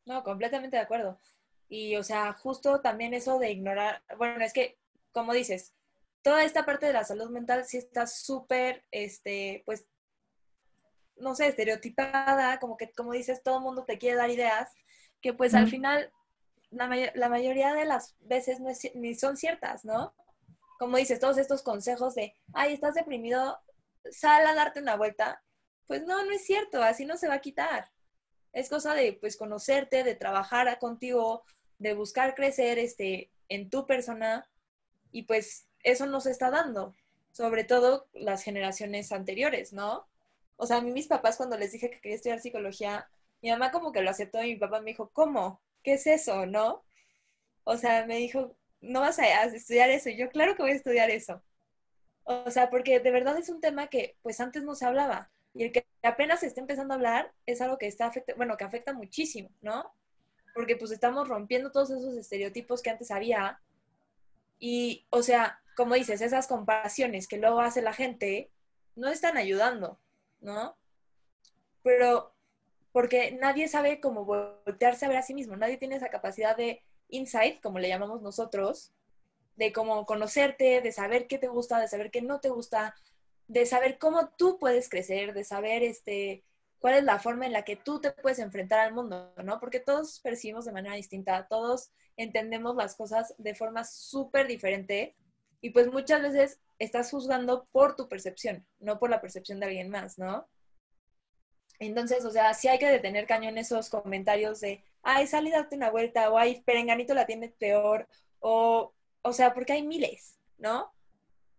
No, completamente de acuerdo. Y, o sea, justo también eso de ignorar, bueno, es que, como dices, toda esta parte de la salud mental sí está súper, este, pues, no sé, estereotipada, como que, como dices, todo el mundo te quiere dar ideas, que pues al final la, la, mayoría de las veces no es, ni son ciertas, ¿no? Como dices, todos estos consejos de, ay, estás deprimido, sal a darte una vuelta. Pues no, no es cierto, así no se va a quitar. Es cosa de, pues, conocerte, de trabajar contigo, de buscar crecer este, en tu persona y pues eso nos está dando, sobre todo las generaciones anteriores, ¿no? O sea, a mí mis papás cuando les dije que quería estudiar psicología, mi mamá como que lo aceptó y mi papá me dijo, ¿cómo? ¿Qué es eso? ¿No? O sea, me dijo, no vas a estudiar eso. Y yo, claro que voy a estudiar eso. O sea, porque de verdad es un tema que pues antes no se hablaba. Y el que apenas se está empezando a hablar es algo que está afecta, bueno, que afecta muchísimo, ¿no? Porque pues estamos rompiendo todos esos estereotipos que antes había. Y, o sea, como dices, esas comparaciones que luego hace la gente no están ayudando, ¿no? Pero porque nadie sabe cómo voltearse a ver a sí mismo, nadie tiene esa capacidad de insight, como le llamamos nosotros, de cómo conocerte, de saber qué te gusta, de saber qué no te gusta, de saber cómo tú puedes crecer, de saber este, cuál es la forma en la que tú te puedes enfrentar al mundo, ¿no? Porque todos percibimos de manera distinta, todos entendemos las cosas de forma súper diferente y pues muchas veces estás juzgando por tu percepción, no por la percepción de alguien más, ¿no? Entonces, o sea, sí hay que detener cañón esos comentarios de, ay, sal y date una vuelta, o ay, Perenganito la tiene peor, o, o sea, porque hay miles, ¿no?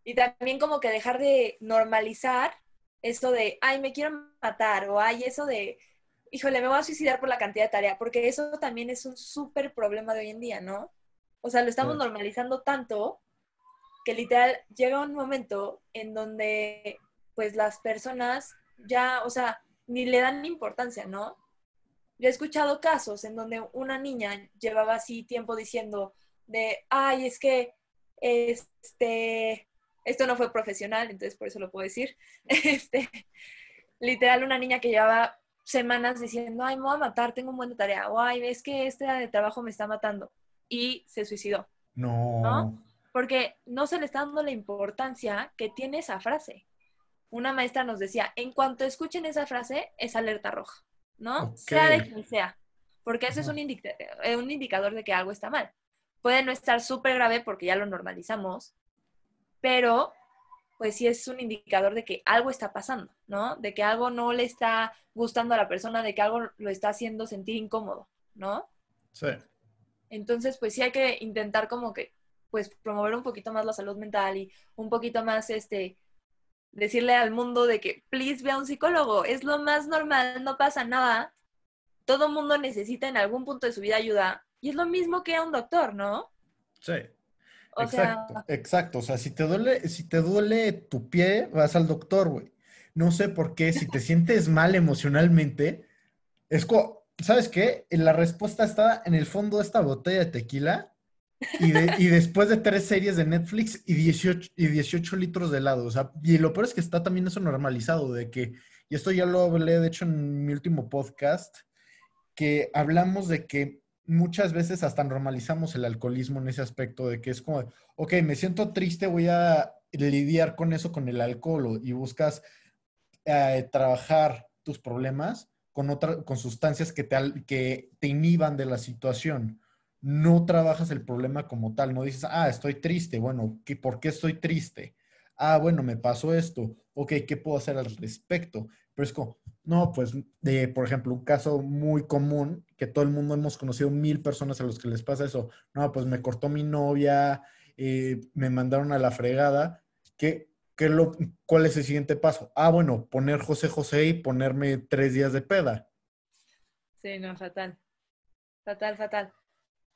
Y también como que dejar de normalizar esto de, ay, me quiero matar, o ay, eso de, híjole, me voy a suicidar por la cantidad de tarea, porque eso también es un súper problema de hoy en día, ¿no? O sea, lo estamos normalizando tanto que literal llega un momento en donde pues las personas ya, o sea, ni le dan importancia, ¿no? Yo he escuchado casos en donde una niña llevaba así tiempo diciendo de, ay, es que, este, esto no fue profesional, entonces por eso lo puedo decir. Este, literal, una niña que llevaba semanas diciendo, ay, me voy a matar, tengo un buen de tarea, o ay, es que este de trabajo me está matando, y se suicidó. No. Porque no se le está dando la importancia que tiene esa frase. Una maestra nos decía, en cuanto escuchen esa frase, es alerta roja, ¿no? Sea de quien sea, porque eso es un, eh, un indicador de que algo está mal. Puede no estar súper grave porque ya lo normalizamos, pero pues sí es un indicador de que algo está pasando, ¿no? De que algo no le está gustando a la persona, de que algo lo está haciendo sentir incómodo, ¿no? Sí. Entonces, pues sí hay que intentar como que, pues promover un poquito más la salud mental y un poquito más, este, decirle al mundo de que, please, ve a un psicólogo, es lo más normal, no pasa nada. Todo mundo necesita en algún punto de su vida ayuda y es lo mismo que a un doctor, ¿no? Sí exacto, exacto. O sea, si te duele, si te duele tu pie, vas al doctor, güey. No sé por qué, si te sientes mal emocionalmente, es como, ¿sabes qué? La respuesta está en el fondo de esta botella de tequila y, después de tres series de Netflix y 18, y 18 litros de helado. O sea, y lo peor es que está también eso normalizado, de que, y esto ya lo hablé, de hecho, en mi último podcast, que hablamos de que muchas veces hasta normalizamos el alcoholismo en ese aspecto de que es como, ok, me siento triste, voy a lidiar con eso con el alcohol y buscas eh, trabajar tus problemas con, otra, con sustancias que te, que te inhiban de la situación. No trabajas el problema como tal, no dices, ah, estoy triste, bueno, ¿qué, ¿por qué estoy triste? Ah, bueno, me pasó esto, ok, ¿qué puedo hacer al respecto? Pero es como, no, pues, de, por ejemplo, un caso muy común, que todo el mundo hemos conocido mil personas a los que les pasa eso. No, pues me cortó mi novia, eh, me mandaron a la fregada. ¿Qué, qué lo, ¿Cuál es el siguiente paso? Ah, bueno, poner José José y ponerme tres días de peda. Sí, no, fatal. Fatal, fatal.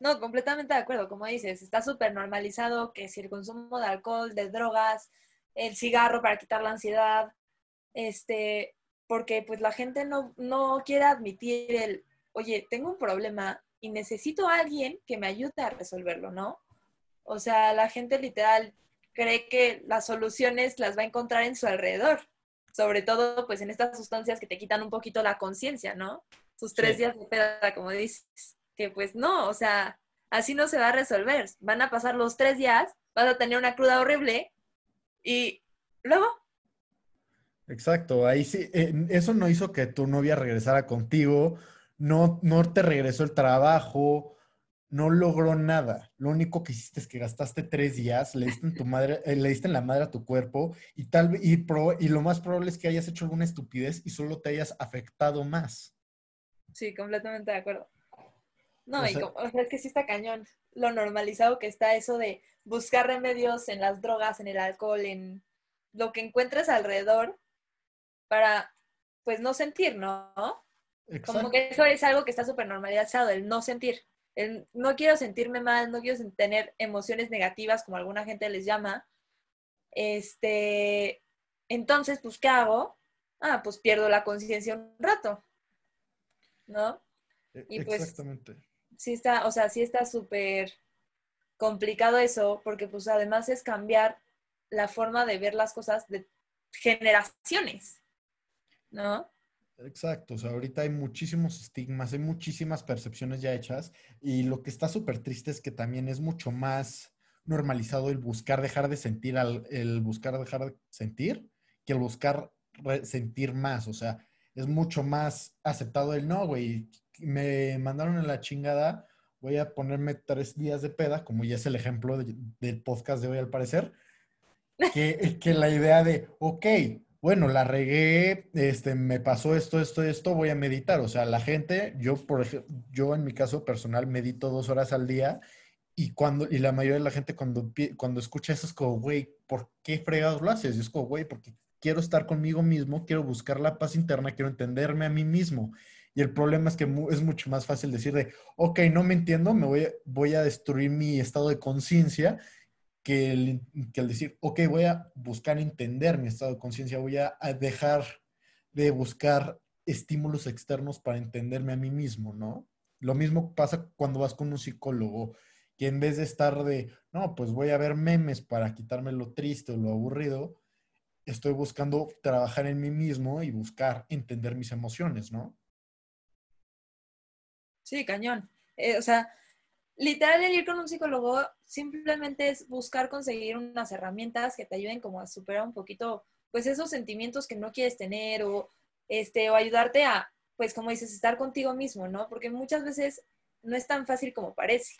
No, completamente de acuerdo, como dices, está súper normalizado que si el consumo de alcohol, de drogas, el cigarro para quitar la ansiedad, este, porque pues la gente no, no quiere admitir el, oye, tengo un problema y necesito a alguien que me ayude a resolverlo, ¿no? O sea, la gente literal cree que las soluciones las va a encontrar en su alrededor. Sobre todo, pues en estas sustancias que te quitan un poquito la conciencia, ¿no? Sus tres Sí. días de peda, como dices. Que pues no, o sea, así no se va a resolver. Van a pasar los tres días, vas a tener una cruda horrible y luego, Exacto, ahí sí, eso no hizo que tu novia regresara contigo, no, no te regresó el trabajo, no logró nada. Lo único que hiciste es que gastaste tres días, le diste en tu madre, eh, le diste en la madre a tu cuerpo y tal y, pro- y lo más probable es que hayas hecho alguna estupidez y solo te hayas afectado más. sí, completamente de acuerdo. No, y como- o sea, es que sí está cañón lo normalizado que está eso de buscar remedios en las drogas, en el alcohol, en lo que encuentres alrededor para, pues, no sentir, ¿no? Como que eso es algo que está súper normalizado, el no sentir. El no quiero sentirme mal, no quiero tener emociones negativas, como alguna gente les llama. Este, entonces, pues, ¿qué hago? Ah, pues pierdo la conciencia un rato, ¿no? E- y pues- Exactamente. Sí está, o sea, sí está súper complicado eso, porque pues además es cambiar la forma de ver las cosas de generaciones, ¿no? Exacto, o sea, ahorita hay muchísimos estigmas, hay muchísimas percepciones ya hechas y lo que está súper triste es que también es mucho más normalizado el buscar dejar de sentir, al, el buscar dejar de sentir que el buscar sentir más, o sea, es mucho más aceptado el no, güey, me mandaron a la chingada, voy a ponerme tres días de peda, como ya es el ejemplo de- del podcast de hoy al parecer, que, que la idea de, ok, bueno, la regué, este, me pasó esto, esto, esto, voy a meditar. O sea, la gente, yo, por ejemplo, yo en mi caso personal medito dos horas al día y cuando, y la mayoría de la gente cuando, cuando escucha eso es como, güey, ¿por qué fregados lo haces? Y es como, güey, porque quiero estar conmigo mismo, quiero buscar la paz interna, quiero entenderme a mí mismo. Y el problema es que es mucho más fácil decir de, ok, no me entiendo, me voy, voy a destruir mi estado de conciencia que el, que el decir, ok, voy a buscar entender mi estado de conciencia, voy a dejar de buscar estímulos externos para entenderme a mí mismo, ¿no? Lo mismo pasa cuando vas con un psicólogo, que en vez de estar de, no, pues voy a ver memes para quitarme lo triste o lo aburrido, estoy buscando trabajar en mí mismo y buscar entender mis emociones, ¿no? Sí, cañón. Eh, o sea, literal ir con un psicólogo simplemente es buscar conseguir unas herramientas que te ayuden como a superar un poquito, pues esos sentimientos que no quieres tener o, este, o ayudarte a, pues como dices, estar contigo mismo, ¿no? Porque muchas veces no es tan fácil como parece,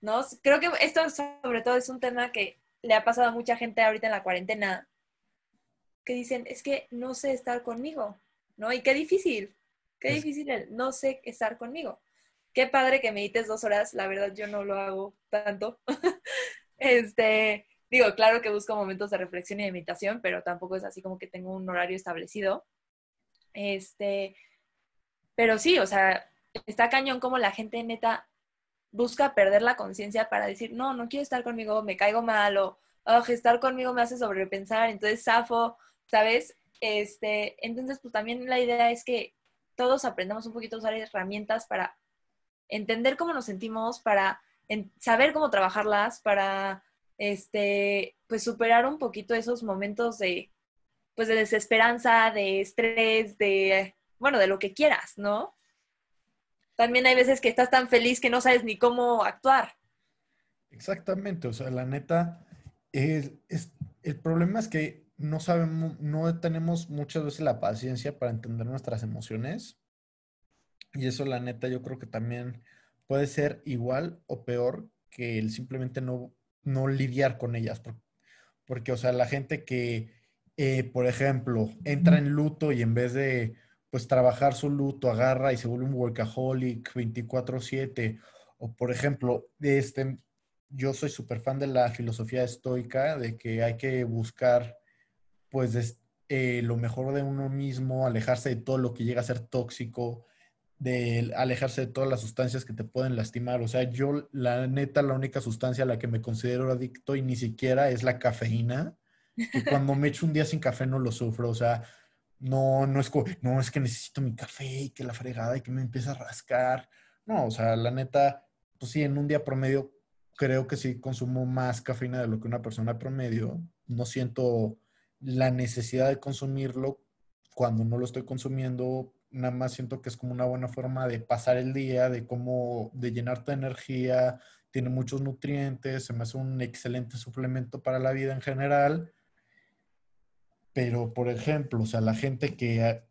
¿no? Creo que esto sobre todo es un tema que le ha pasado a mucha gente ahorita en la cuarentena, que dicen, es que no sé estar conmigo, ¿no? Y qué difícil, qué difícil el no sé estar conmigo. Qué padre que medites dos horas, la verdad yo no lo hago tanto. este, digo, claro que busco momentos de reflexión y de meditación, pero tampoco es así como que tengo un horario establecido. Este, pero sí, o sea, está cañón como la gente neta busca perder la conciencia para decir, no, no quiero estar conmigo, me caigo mal, o "Ugh, estar conmigo me hace sobrepensar, entonces zafo, ¿sabes? Este, entonces, pues también la idea es que todos aprendamos un poquito a usar herramientas para entender cómo nos sentimos, para saber cómo trabajarlas, para este, pues superar un poquito esos momentos de, pues de desesperanza, de estrés, de, bueno, de lo que quieras, ¿no? También hay veces que estás tan feliz que no sabes ni cómo actuar. Exactamente, o sea, la neta, es- el problema es que no sabemos, no tenemos muchas veces la paciencia para entender nuestras emociones. Y eso la neta yo creo que también puede ser igual o peor que el simplemente no, no lidiar con ellas, por- porque, o sea, la gente que, eh, por ejemplo, entra en luto y en vez de, pues, trabajar su luto, agarra y se vuelve un workaholic 24/7, o por ejemplo, este, yo soy súper fan de la filosofía estoica, de que hay que buscar, pues, eh, lo mejor de uno mismo, alejarse de todo lo que llega a ser tóxico, de alejarse de todas las sustancias que te pueden lastimar. O sea, yo, la neta, la única sustancia a la que me considero adicto y ni siquiera es la cafeína, que cuando me echo un día sin café no lo sufro. O sea, no, no es no, es que necesito mi café y que la fregada y que me empieza a rascar. No, o sea, la neta, pues sí, en un día promedio creo que sí consumo más cafeína de lo que una persona promedio. No siento la necesidad de consumirlo cuando no lo estoy consumiendo. Nada más siento que es como una buena forma de pasar el día, de cómo, de llenarte de energía. Tiene muchos nutrientes, se me hace un excelente suplemento para la vida en general. Pero, por ejemplo, o sea, la gente que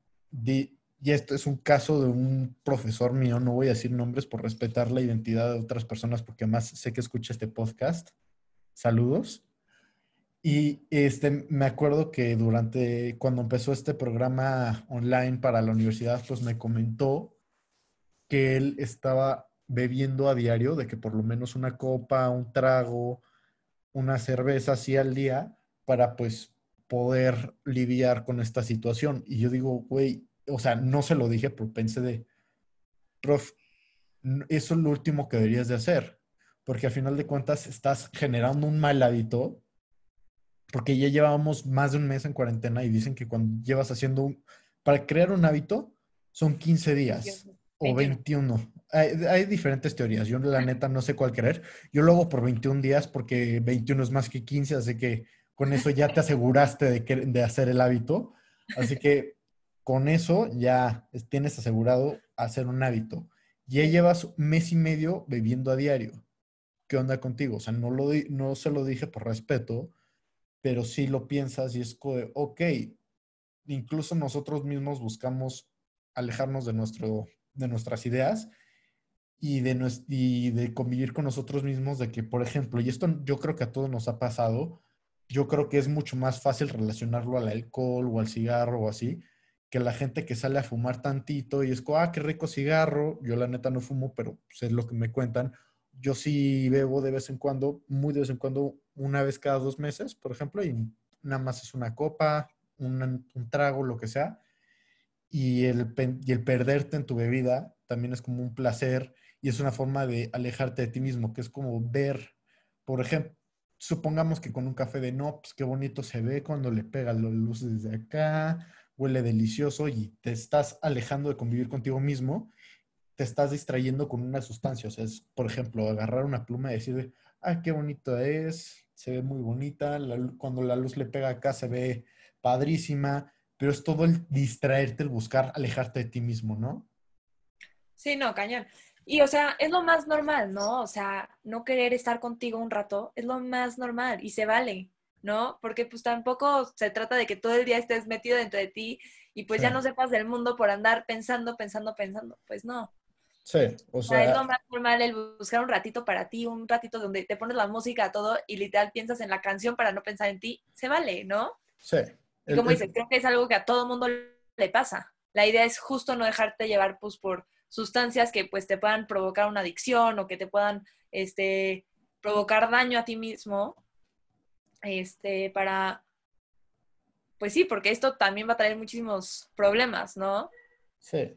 y esto es un caso de un profesor mío, no voy a decir nombres por respetar la identidad de otras personas, porque además sé que escucha este podcast. Saludos. Y este, me acuerdo que durante, cuando empezó este programa online para la universidad, pues me comentó que él estaba bebiendo a diario, de que por lo menos una copa, un trago, una cerveza así al día, para pues poder lidiar con esta situación. Y yo digo, güey, o sea, no se lo dije, pero pensé de, prof, eso es lo último que deberías de hacer, porque al final de cuentas estás generando un mal hábito, porque ya llevábamos más de un mes en cuarentena y dicen que cuando llevas haciendo un, para crear un hábito son 15 días o 21. Hay, hay, diferentes teorías. Yo la neta no sé cuál creer. Yo lo hago por 21 días porque 21 es más que 15, así que con eso ya te aseguraste de, que, de hacer el hábito. Así que con eso ya tienes asegurado hacer un hábito. Ya llevas mes y medio bebiendo a diario. ¿Qué onda contigo? O sea, no, lo no se lo dije por respeto, pero sí lo piensas y es como, ok, incluso nosotros mismos buscamos alejarnos de, nuestro, de nuestras ideas y de, y de convivir con nosotros mismos, de que, por ejemplo, y esto yo creo que a todos nos ha pasado, yo creo que es mucho más fácil relacionarlo al alcohol o al cigarro o así, que la gente que sale a fumar tantito y es como, ah, qué rico cigarro. Yo la neta no fumo, pero pues, es lo que me cuentan. Yo sí bebo de vez en cuando, muy de vez en cuando, una vez cada dos meses, por ejemplo, y nada más es una copa, un, trago, lo que sea. Y el, y el perderte en tu bebida también es como un placer y es una forma de alejarte de ti mismo, que es como ver, por ejemplo, supongamos que con un café de no, pues qué bonito se ve cuando le pega las luces desde acá, huele delicioso y te estás alejando de convivir contigo mismo, te estás distrayendo con una sustancia. O sea, es, por ejemplo, agarrar una pluma y decir, ah, qué bonito es, se ve muy bonita, cuando la luz le pega acá se ve padrísima, pero es todo el distraerte, el buscar alejarte de ti mismo, ¿no? Sí, no, cañón. Y, o sea, es lo más normal, ¿no? O sea, no querer estar contigo un rato es lo más normal y se vale. ¿no? Porque pues tampoco se trata de que todo el día estés metido dentro de ti y pues ya no sepas del mundo por andar pensando, pensando, pensando. Pues no. Sí, o sea... Es lo más normal el buscar un ratito para ti, un ratito donde te pones la música todo y literal piensas en la canción para no pensar en ti. Se vale, ¿no? Sí. Y como dices, creo que es algo que a todo mundo le pasa. La idea es justo no dejarte llevar pues por sustancias que pues te puedan provocar una adicción o que te puedan este, provocar daño a ti mismo este, para, pues sí, porque esto también va a traer muchísimos problemas, ¿no? Sí.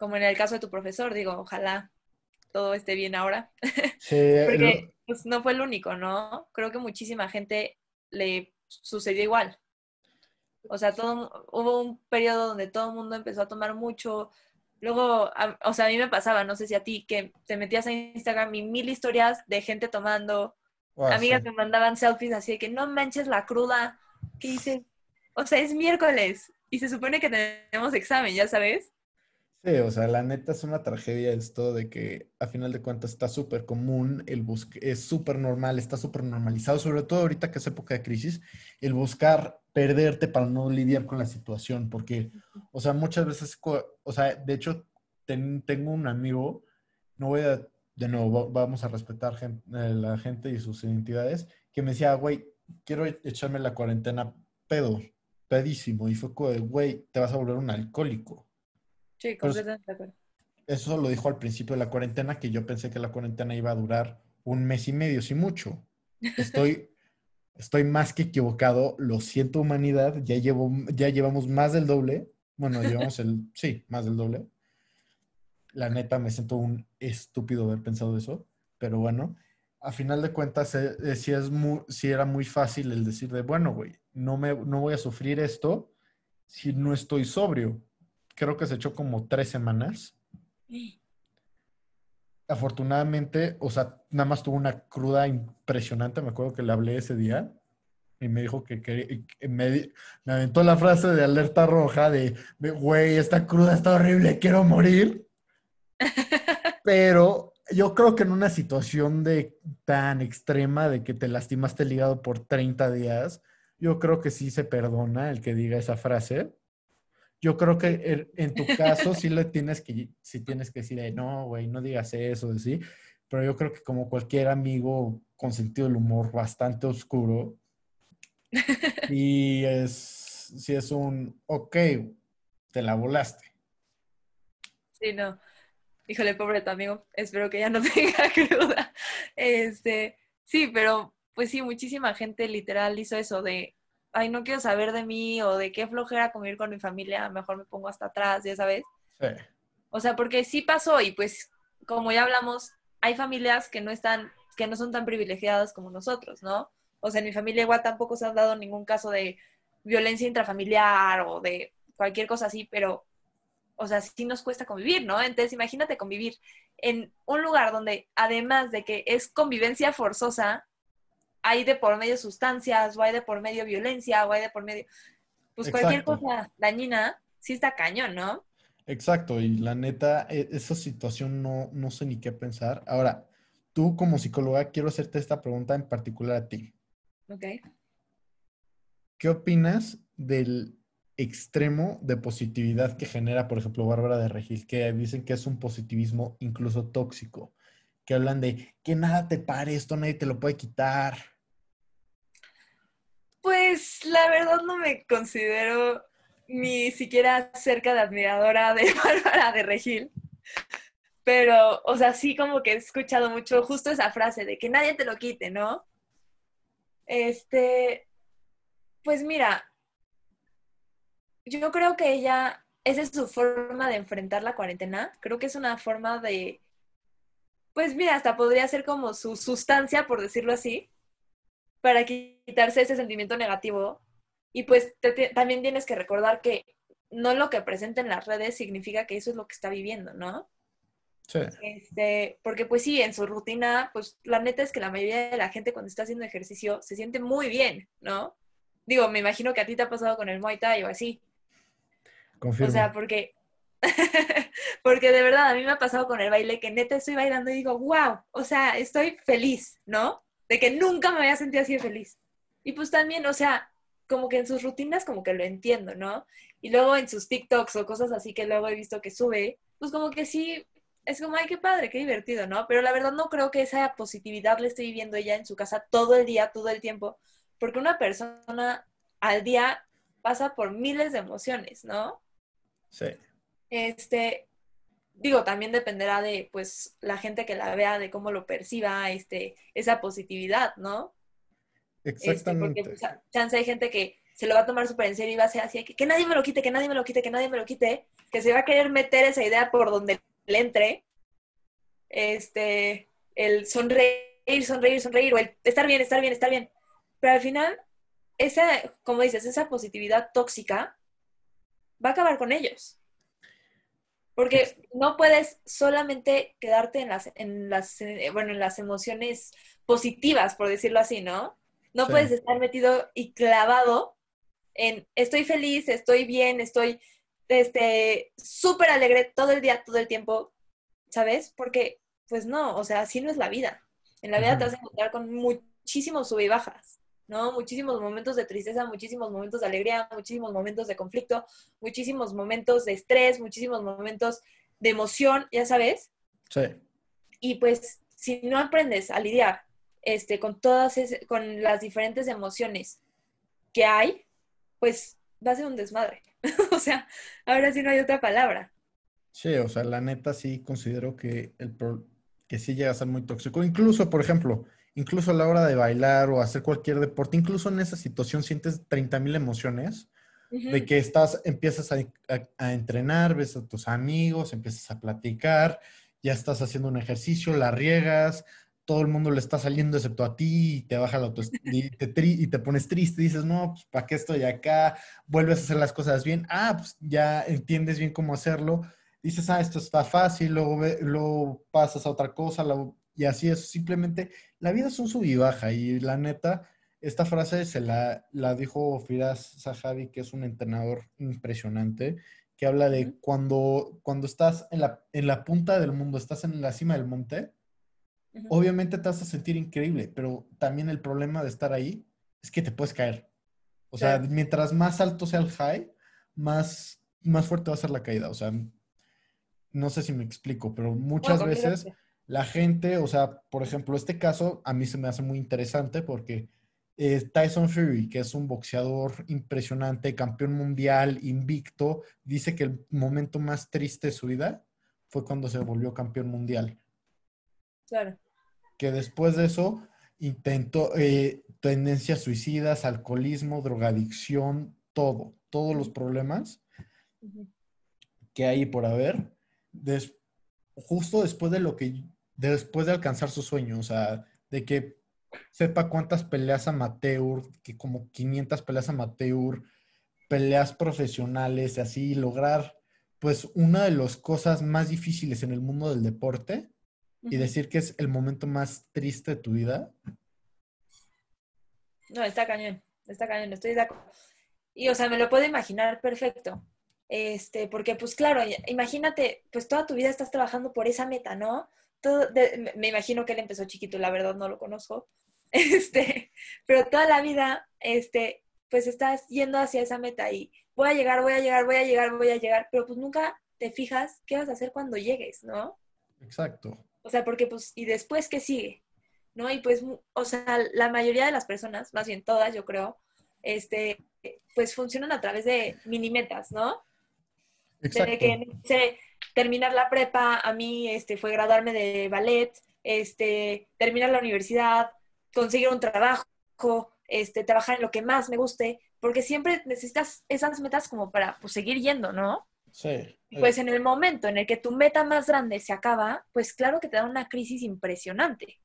Como en el caso de tu profesor, digo, ojalá todo esté bien ahora. Sí. porque pues, no fue el único, ¿no? Creo que muchísima gente le sucedió igual. O sea, todo, hubo un periodo donde todo el mundo empezó a tomar mucho. Luego, o sea, a mí me pasaba, no sé si a ti, que te metías a Instagram y mil historias de gente tomando, Ah, Amigas me mandaban selfies así de que no manches la cruda. ¿Qué dice? O sea, es miércoles y se supone que tenemos examen, ¿ya sabes? Sí, o sea, la neta es una tragedia esto de que a final de cuentas está súper común, el es súper normal, está súper normalizado, sobre todo ahorita que es época de crisis, el buscar perderte para no lidiar con la situación, porque, o sea, muchas veces, o sea, de hecho, tengo un amigo, no voy a de nuevo, vamos a respetar gente, eh, la gente y sus identidades, que me decía, güey, quiero echarme la cuarentena pedo, pedísimo. Y fue como, güey, te vas a volver un alcohólico. Sí, completamente de acuerdo. Eso lo dijo al principio de la cuarentena, que yo pensé que la cuarentena iba a durar un mes y medio, si mucho. Estoy, estoy más que equivocado. Lo siento, humanidad. Ya, llevo, ya llevamos más del doble. Bueno, llevamos el, sí, más del doble la neta me siento un estúpido haber pensado eso, pero bueno, a final de cuentas eh, eh, sí, es muy, era muy fácil el decir de, bueno, güey, no, me, no voy a sufrir esto si no estoy sobrio. Creo que se echó como tres semanas. afortunadamente, o sea, nada más tuvo una cruda impresionante. Me acuerdo que le hablé ese día y me dijo que, que, me, me, aventó la frase de alerta roja de, güey, esta cruda está horrible, quiero morir. Pero yo creo que en una situación de tan extrema de que te lastimaste el hígado por 30 días, yo creo que sí se perdona el que diga esa frase. Yo creo que en tu caso sí le tienes que, sí tienes que decir, no, güey, no digas eso, sí. Pero yo creo que como cualquier amigo con sentido del humor bastante oscuro, y es, si es un, ok, te la volaste. Sí, no. Híjole, pobre tu amigo. Espero que ya no tenga cruda. Este, sí, pero pues sí, muchísima gente literal hizo eso de, ay, no quiero saber de mí o de qué flojera convivir con mi familia, mejor me pongo hasta atrás, ya sabes. Sí. O sea, porque sí pasó y pues como ya hablamos, hay familias que no están, que no son tan privilegiadas como nosotros, ¿no? O sea, en mi familia igual tampoco se ha dado ningún caso de violencia intrafamiliar o de cualquier cosa así, pero, o sea, sí nos cuesta convivir, ¿no? Entonces, imagínate convivir en un lugar donde, además de que es convivencia forzosa, hay de por medio sustancias, o hay de por medio violencia, o hay de por medio, pues cualquier cosa dañina, sí está cañón, ¿no? Exacto, y la neta, e, esa situación no, no sé ni qué pensar. Ahora, tú como psicóloga, quiero hacerte esta pregunta en particular a ti. Ok. ¿Qué opinas del extremo de positividad que genera, por ejemplo, Bárbara de Regil, que dicen que es un positivismo incluso tóxico, que hablan de que nada te pare, esto nadie te lo puede quitar. Pues la verdad no me considero ni siquiera cerca de admiradora de Bárbara de Regil. Pero, o sea, sí como que he escuchado mucho justo esa frase de que nadie te lo quite, ¿no? Este, pues mira, yo creo que ella, esa es su forma de enfrentar la cuarentena. Creo que es una forma de, pues mira, hasta podría ser como su sustancia, por decirlo así, para quitarse ese sentimiento negativo. Y pues también tienes que recordar que no lo que presenta en las redes significa que eso es lo que está viviendo, ¿no? Este, porque pues sí, en su rutina, pues la neta es que la mayoría de la gente cuando está haciendo ejercicio se siente muy bien, ¿no? Digo, me imagino que a ti te ha pasado con el Muay Thai o así. Confirmo. O sea, porque, porque de verdad a mí me ha pasado con el baile que neta estoy bailando y digo, wow, o sea, estoy feliz, ¿no? De que nunca me había sentido así feliz. Y pues también, o sea, como que en sus rutinas como que lo entiendo, ¿no? Y luego en sus TikToks o cosas así que luego he visto que sube, pues como que sí es como, ay, qué padre, qué divertido, ¿no? Pero la verdad no creo que esa positividad le esté viviendo ella en su casa todo el día, todo el tiempo, porque una persona al día pasa por miles de emociones, ¿no? Sí. Este, digo, también dependerá de, pues, la gente que la vea, de cómo lo perciba, este, esa positividad, ¿no? Exactamente. Este, porque, pues, chance hay gente que se lo va a tomar súper en serio y va a ser así, que, que nadie me lo quite, que nadie me lo quite, que nadie me lo quite, que se va a querer meter esa idea por donde le entre, este, el sonreír, sonreír, sonreír, o el estar bien, estar bien, estar bien. Pero al final, esa, como dices, esa positividad tóxica va a acabar con ellos. Porque no puedes solamente quedarte en las, en las, eh, bueno, en las emociones positivas, por decirlo así, ¿no? No puedes estar metido y clavado en estoy feliz, estoy bien, estoy este, súper alegre todo el día, todo el tiempo, ¿sabes? Porque, pues no, o sea, así no es la vida. En la vida te vas a encontrar con muchísimos sub y bajas, ¿no? Muchísimos momentos de tristeza, muchísimos momentos de alegría, muchísimos momentos de conflicto, muchísimos momentos de estrés, muchísimos momentos de emoción, ya sabes. Sí. Y pues, si no aprendes a lidiar este, con todas, con las diferentes emociones que hay, pues va a ser un desmadre. o sea, ahora sí no hay otra palabra. Sí, o sea, la neta sí considero que, el que sí llega a ser muy tóxico. Incluso, por ejemplo, incluso a la hora de bailar o hacer cualquier deporte, incluso en esa situación sientes 30 mil emociones de que estás, empiezas a, a, entrenar, ves a tus amigos, empiezas a platicar, ya estás haciendo un ejercicio, la riegas, todo el mundo le está saliendo excepto a ti y te baja la autoestima y te, y te pones triste, dices, no, pues ¿para qué estoy acá? Vuelves a hacer las cosas bien, ah, pues ya entiendes bien cómo hacerlo, dices, ah, esto está fácil, luego, luego pasas a otra cosa, luego- y así es. Simplemente, la vida es un sub y baja, y la neta, esta frase se la, la dijo Firas Zahavi, que es un entrenador impresionante, que habla de cuando, cuando estás en la, en la punta del mundo, estás en la cima del monte, obviamente te vas a sentir increíble, pero también el problema de estar ahí es que te puedes caer. O sea, mientras más alto sea el high, más, más fuerte va a ser la caída. O sea, no sé si me explico, pero muchas veces. La gente, o sea, por ejemplo, este caso a mí se me hace muy interesante porque eh, Tyson Fury, que es un boxeador impresionante, campeón mundial, invicto, dice que el momento más triste de su vida fue cuando se volvió campeón mundial. Claro. que después de eso intentó eh, tendencias suicidas, alcoholismo, drogadicción, todo, todos los problemas que hay por haber, des- justo después de lo que, después de alcanzar su sueño, o sea, de que sepa cuántas peleas amateur, que como 500 peleas amateur, peleas profesionales, así, lograr, pues, una de las cosas más difíciles en el mundo del deporte y decir que es el momento más triste de tu vida, No, está cañón, está cañón, estoy de acuerdo. Y, o sea, me lo puedo imaginar perfecto. Este, porque, pues claro, imagínate, pues toda tu vida estás trabajando por esa meta, ¿no? Todo, de- me- imagino que él empezó chiquito, la verdad no lo conozco. Este, pero toda la vida, este, pues estás yendo hacia esa meta y voy a llegar, voy a llegar, voy a llegar, voy a llegar, pero pues nunca te fijas qué vas a hacer cuando llegues, ¿no? Exacto. O sea, porque pues, ¿y después qué sigue? ¿No? Y pues, o sea, la mayoría de las personas, más bien todas, yo creo, este, pues funcionan a través de mini metas, ¿no? Exacto. De que sé, terminar la prepa, a mí este, fue graduarme de ballet, este, terminar la universidad, conseguir un trabajo, este, trabajar en lo que más me guste, porque siempre necesitas esas metas como para pues, seguir yendo, ¿no? Sí. Y pues en el momento en el que tu meta más grande se acaba, pues claro que te da una crisis impresionante,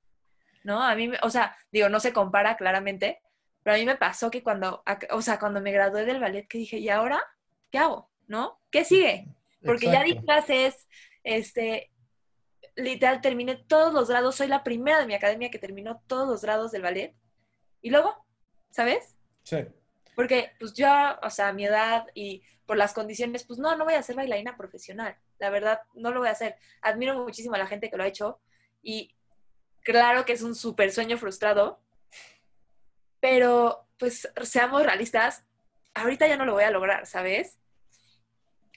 ¿no? A mí, me- o sea, digo, no se compara claramente, pero a mí me pasó que cuando, o sea, cuando me gradué del ballet, que dije, ¿y ahora qué hago? ¿No? ¿Qué sigue? Porque ya di clases, este, literal, terminé todos los grados, soy la primera de mi academia que terminó todos los grados del ballet. Y luego, ¿sabes? Sí. Porque pues yo, o sea, a mi edad y por las condiciones, pues no, no voy a ser bailarina profesional. La verdad, no lo voy a hacer. Admiro muchísimo a la gente que lo ha hecho y claro que es un súper sueño frustrado, pero pues seamos realistas, ahorita ya no lo voy a lograr, ¿sabes?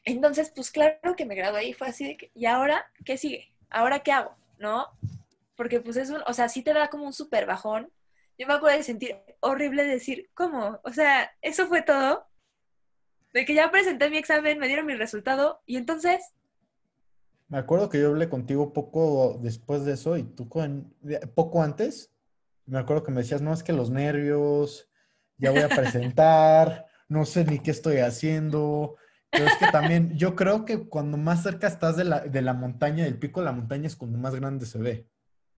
Entonces, pues claro que me gradué y fue así de que, ¿y ahora qué sigue? ¿Ahora qué hago? ¿No? Porque pues es un, o sea, sí te da como un súper bajón. Yo me acuerdo de sentir horrible decir, ¿cómo? O sea, eso fue todo. De que ya presenté mi examen, me dieron mi resultado y entonces, Me acuerdo que yo hablé contigo poco después de eso y tú con, poco antes. Me acuerdo que me decías, no, es que los nervios, ya voy a presentar, no sé ni qué estoy haciendo. Pero es que también, yo creo que cuando más cerca estás de la, de la montaña, del pico de la montaña, es cuando más grande se ve,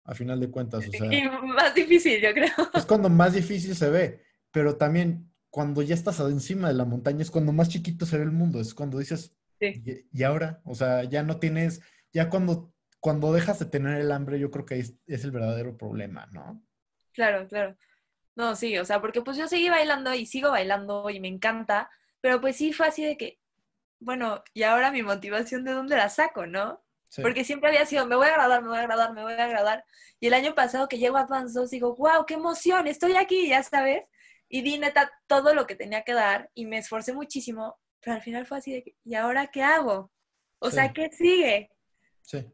a final de cuentas. O sea, y más difícil, yo creo. es cuando más difícil se ve. Pero también, cuando ya estás encima de la montaña, es cuando más chiquito se ve el mundo. Es cuando dices, Sí. y, y ahora, o sea, ya no tienes, ya cuando, cuando dejas de tener el hambre, yo creo que es, es el verdadero problema, ¿no? Claro, claro. No, sí, o sea, porque pues yo seguí bailando y sigo bailando y me encanta, pero pues sí fue así de que, bueno, y ahora mi motivación de dónde la saco, ¿no? Sí, Porque siempre había sido, me voy a graduar, me voy a graduar, me voy a graduar. Y el año pasado que llego a Advance 2, digo, wow, qué emoción, estoy aquí, ya sabes. Y di neta todo lo que tenía que dar y me esforcé muchísimo, pero al final fue así de ¿y ahora qué hago? O Sí. sea, ¿qué sigue? sí,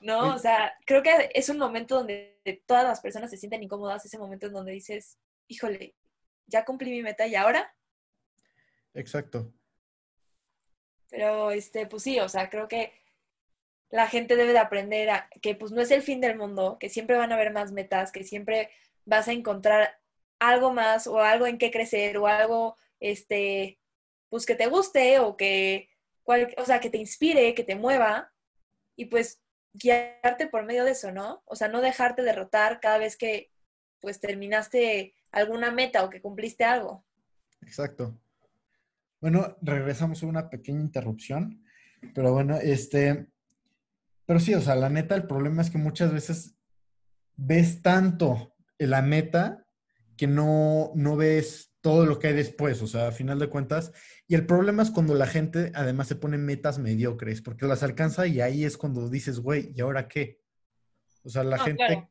¿No? O sea, creo que es un momento donde todas las personas se sienten incómodas, ese momento en donde dices, híjole, ya cumplí mi meta y ahora, exacto. Pero este, pues sí, o sea, creo que la gente debe de aprender a que pues no es el fin del mundo, que siempre van a haber más metas, que siempre vas a encontrar algo más o algo en qué crecer o algo, este, pues que te guste o que, cual- o sea, que te inspire, que te mueva y pues guiarte por medio de eso, ¿no? O sea, no dejarte derrotar cada vez que pues terminaste alguna meta o que cumpliste algo. Exacto. Bueno, regresamos a una pequeña interrupción. Pero bueno, este, pero sí, o sea, la neta, el problema es que muchas veces ves tanto la meta que no, no ves todo lo que hay después, o sea, a final de cuentas. Y el problema es cuando la gente además se pone metas mediocres, porque las alcanza y ahí es cuando dices, güey, ¿y ahora qué? O sea, la gente,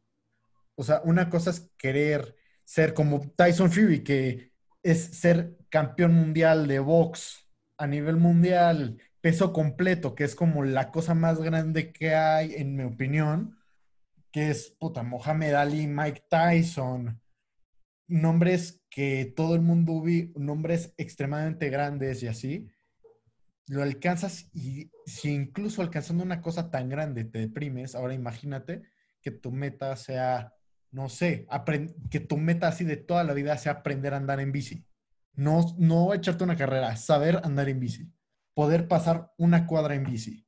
o sea, una cosa es querer ser como Tyson Fury, que es ser campeón mundial de box a nivel mundial, peso completo, que es como la cosa más grande que hay, en mi opinión, que es, puta, Mohamed Ali, Mike Tyson, nombres que todo el mundo vi, nombres extremadamente grandes y así, lo alcanzas y si incluso alcanzando una cosa tan grande te deprimes, ahora imagínate que tu meta sea, no sé, que tu meta así de toda la vida sea aprender a andar en bici. No, no echarte una carrera, saber andar en bici, poder pasar una cuadra en bici.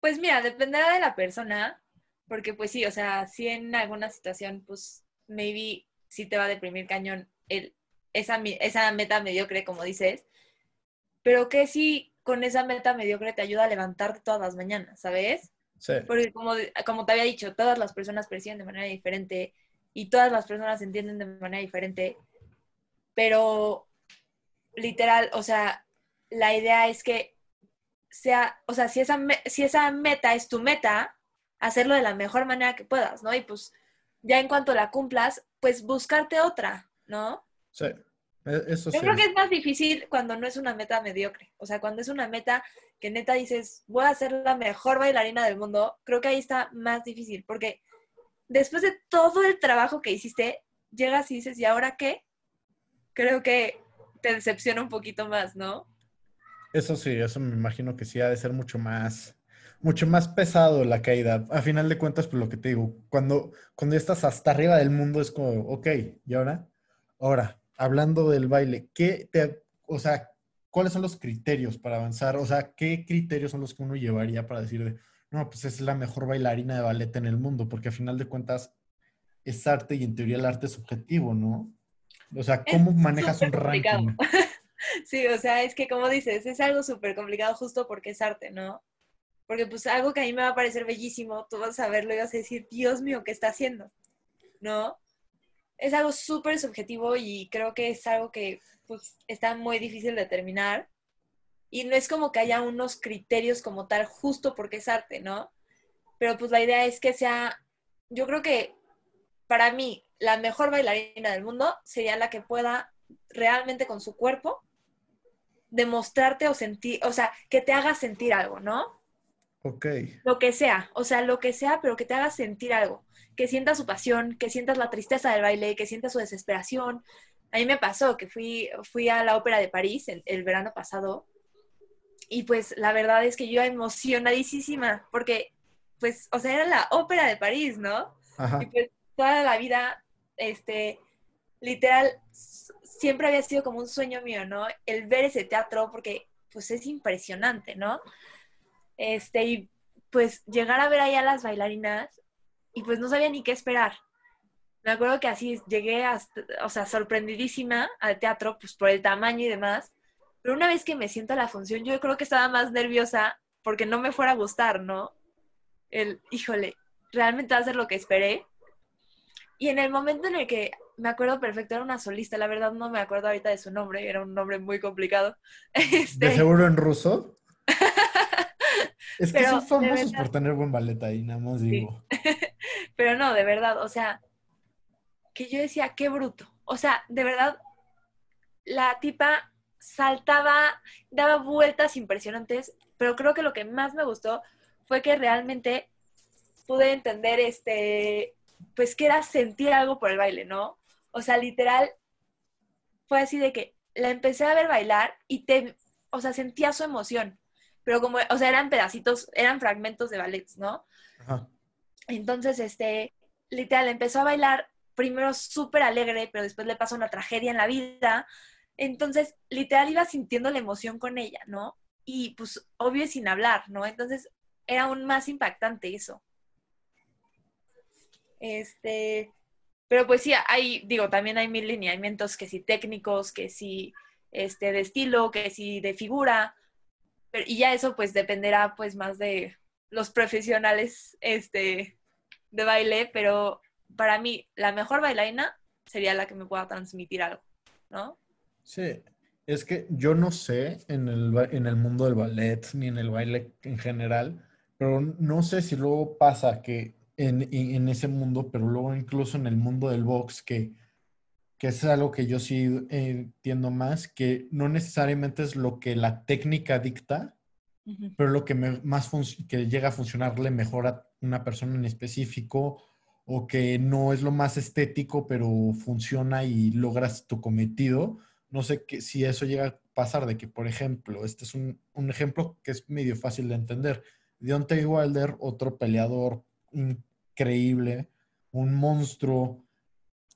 Pues mira, dependerá de la persona, porque pues sí, o sea, si en alguna situación, pues maybe sí te va a deprimir cañón el, esa, esa meta mediocre, como dices, pero que sí con esa meta mediocre te ayuda a levantarte todas las mañanas, ¿sabes? Sí. Porque como, como te había dicho, todas las personas perciben de manera diferente y todas las personas entienden de manera diferente, pero literal, o sea, la idea es que sea, o sea, si esa, si esa meta es tu meta, hacerlo de la mejor manera que puedas, ¿no? Y pues ya en cuanto la cumplas, pues buscarte otra, ¿no? Sí, e, eso Yo creo que es más difícil cuando no es una meta mediocre. O sea, cuando es una meta que neta dices, voy a ser la mejor bailarina del mundo, creo que ahí está más difícil, porque después de todo el trabajo que hiciste, llegas y dices, ¿y ahora qué? Creo que te decepciona un poquito más, ¿no? Eso sí, eso me imagino que sí ha de ser mucho más, mucho más pesado la caída. A final de cuentas, pues lo que te digo, cuando, cuando estás hasta arriba del mundo es como, ok, ¿y ahora? Ahora, hablando del baile, ¿qué te, o sea, cuáles son los criterios para avanzar? O sea, ¿qué criterios son los que uno llevaría para decir, no, pues es la mejor bailarina de ballet en el mundo? Porque a final de cuentas es arte y en teoría el arte es subjetivo, ¿no? O sea, ¿cómo manejas un ranking? sí, o sea, es que como dices, es algo súper complicado justo porque es arte, ¿no? Porque pues algo que a mí me va a parecer bellísimo, tú vas a verlo y vas a decir, Dios mío, ¿qué está haciendo? ¿No? Es algo súper subjetivo y creo que es algo que pues está muy difícil de determinar. Y no es como que haya unos criterios como tal justo porque es arte, ¿no? Pero pues la idea es que sea, yo creo que para mí la mejor bailarina del mundo sería la que pueda realmente con su cuerpo demostrarte o sentir, o sea, que te haga sentir algo, ¿no? Ok. Lo que sea, o sea, lo que sea, pero que te haga sentir algo, que sientas su pasión, que sientas la tristeza del baile, que sientas su desesperación. A mí me pasó que fui, fui a la ópera de París el, el verano pasado y pues la verdad es que yo emocionadísima porque pues, o sea, era la ópera de París, ¿no? Ajá. Y pues toda la vida, este, literal, siempre había sido como un sueño mío, ¿no? El ver ese teatro porque pues es impresionante, ¿no? Este, y pues llegar a ver ahí a las bailarinas y pues no sabía ni qué esperar. Me acuerdo que así llegué, hasta, o sea, sorprendidísima al teatro, pues por el tamaño y demás. Pero una vez que me siento a la función, yo creo que estaba más nerviosa porque no me fuera a gustar, ¿no? El, híjole, realmente va a ser lo que esperé. Y en el momento en el que me acuerdo perfecto, era una solista, la verdad no me acuerdo ahorita de su nombre, era un nombre muy complicado. Este... ¿De seguro en ruso? Es que son famosos por tener buen ballet ahí, nada más digo. Pero no, de verdad, o sea, que yo decía, qué bruto. O sea, de verdad, la tipa saltaba, daba vueltas impresionantes, pero creo que lo que más me gustó fue que realmente pude entender este, pues que era sentir algo por el baile, ¿no? O sea, literal, fue así de que la empecé a ver bailar y te, o sea, sentía su emoción pero como, o sea, eran pedacitos, eran fragmentos de ballets, ¿no? Ajá. Entonces, este, literal, empezó a bailar primero súper alegre, pero después le pasó una tragedia en la vida. Entonces, literal, iba sintiendo la emoción con ella, ¿no? Y pues, obvio, sin hablar, ¿no? Entonces, era aún más impactante eso. Este, pero pues sí, hay, digo, también hay mil lineamientos que sí técnicos, que sí, este, de estilo, que sí de figura, Pero, y ya eso pues dependerá pues más de los profesionales este, de baile, pero para mí la mejor bailarina sería la que me pueda transmitir algo, ¿no? Sí, es que yo no sé en el, en el mundo del ballet ni en el baile en general, pero no sé si luego pasa que en, en ese mundo, pero luego incluso en el mundo del box, que, que es algo que yo sí entiendo más, que no necesariamente es lo que la técnica dicta, pero lo que más que llega a funcionarle mejor a una persona en específico o que no es lo más estético, pero funciona y logras tu cometido. No sé que, si eso llega a pasar de que, por ejemplo, este es un, un ejemplo que es medio fácil de entender. Deontay Wilder, otro peleador increíble, un monstruo,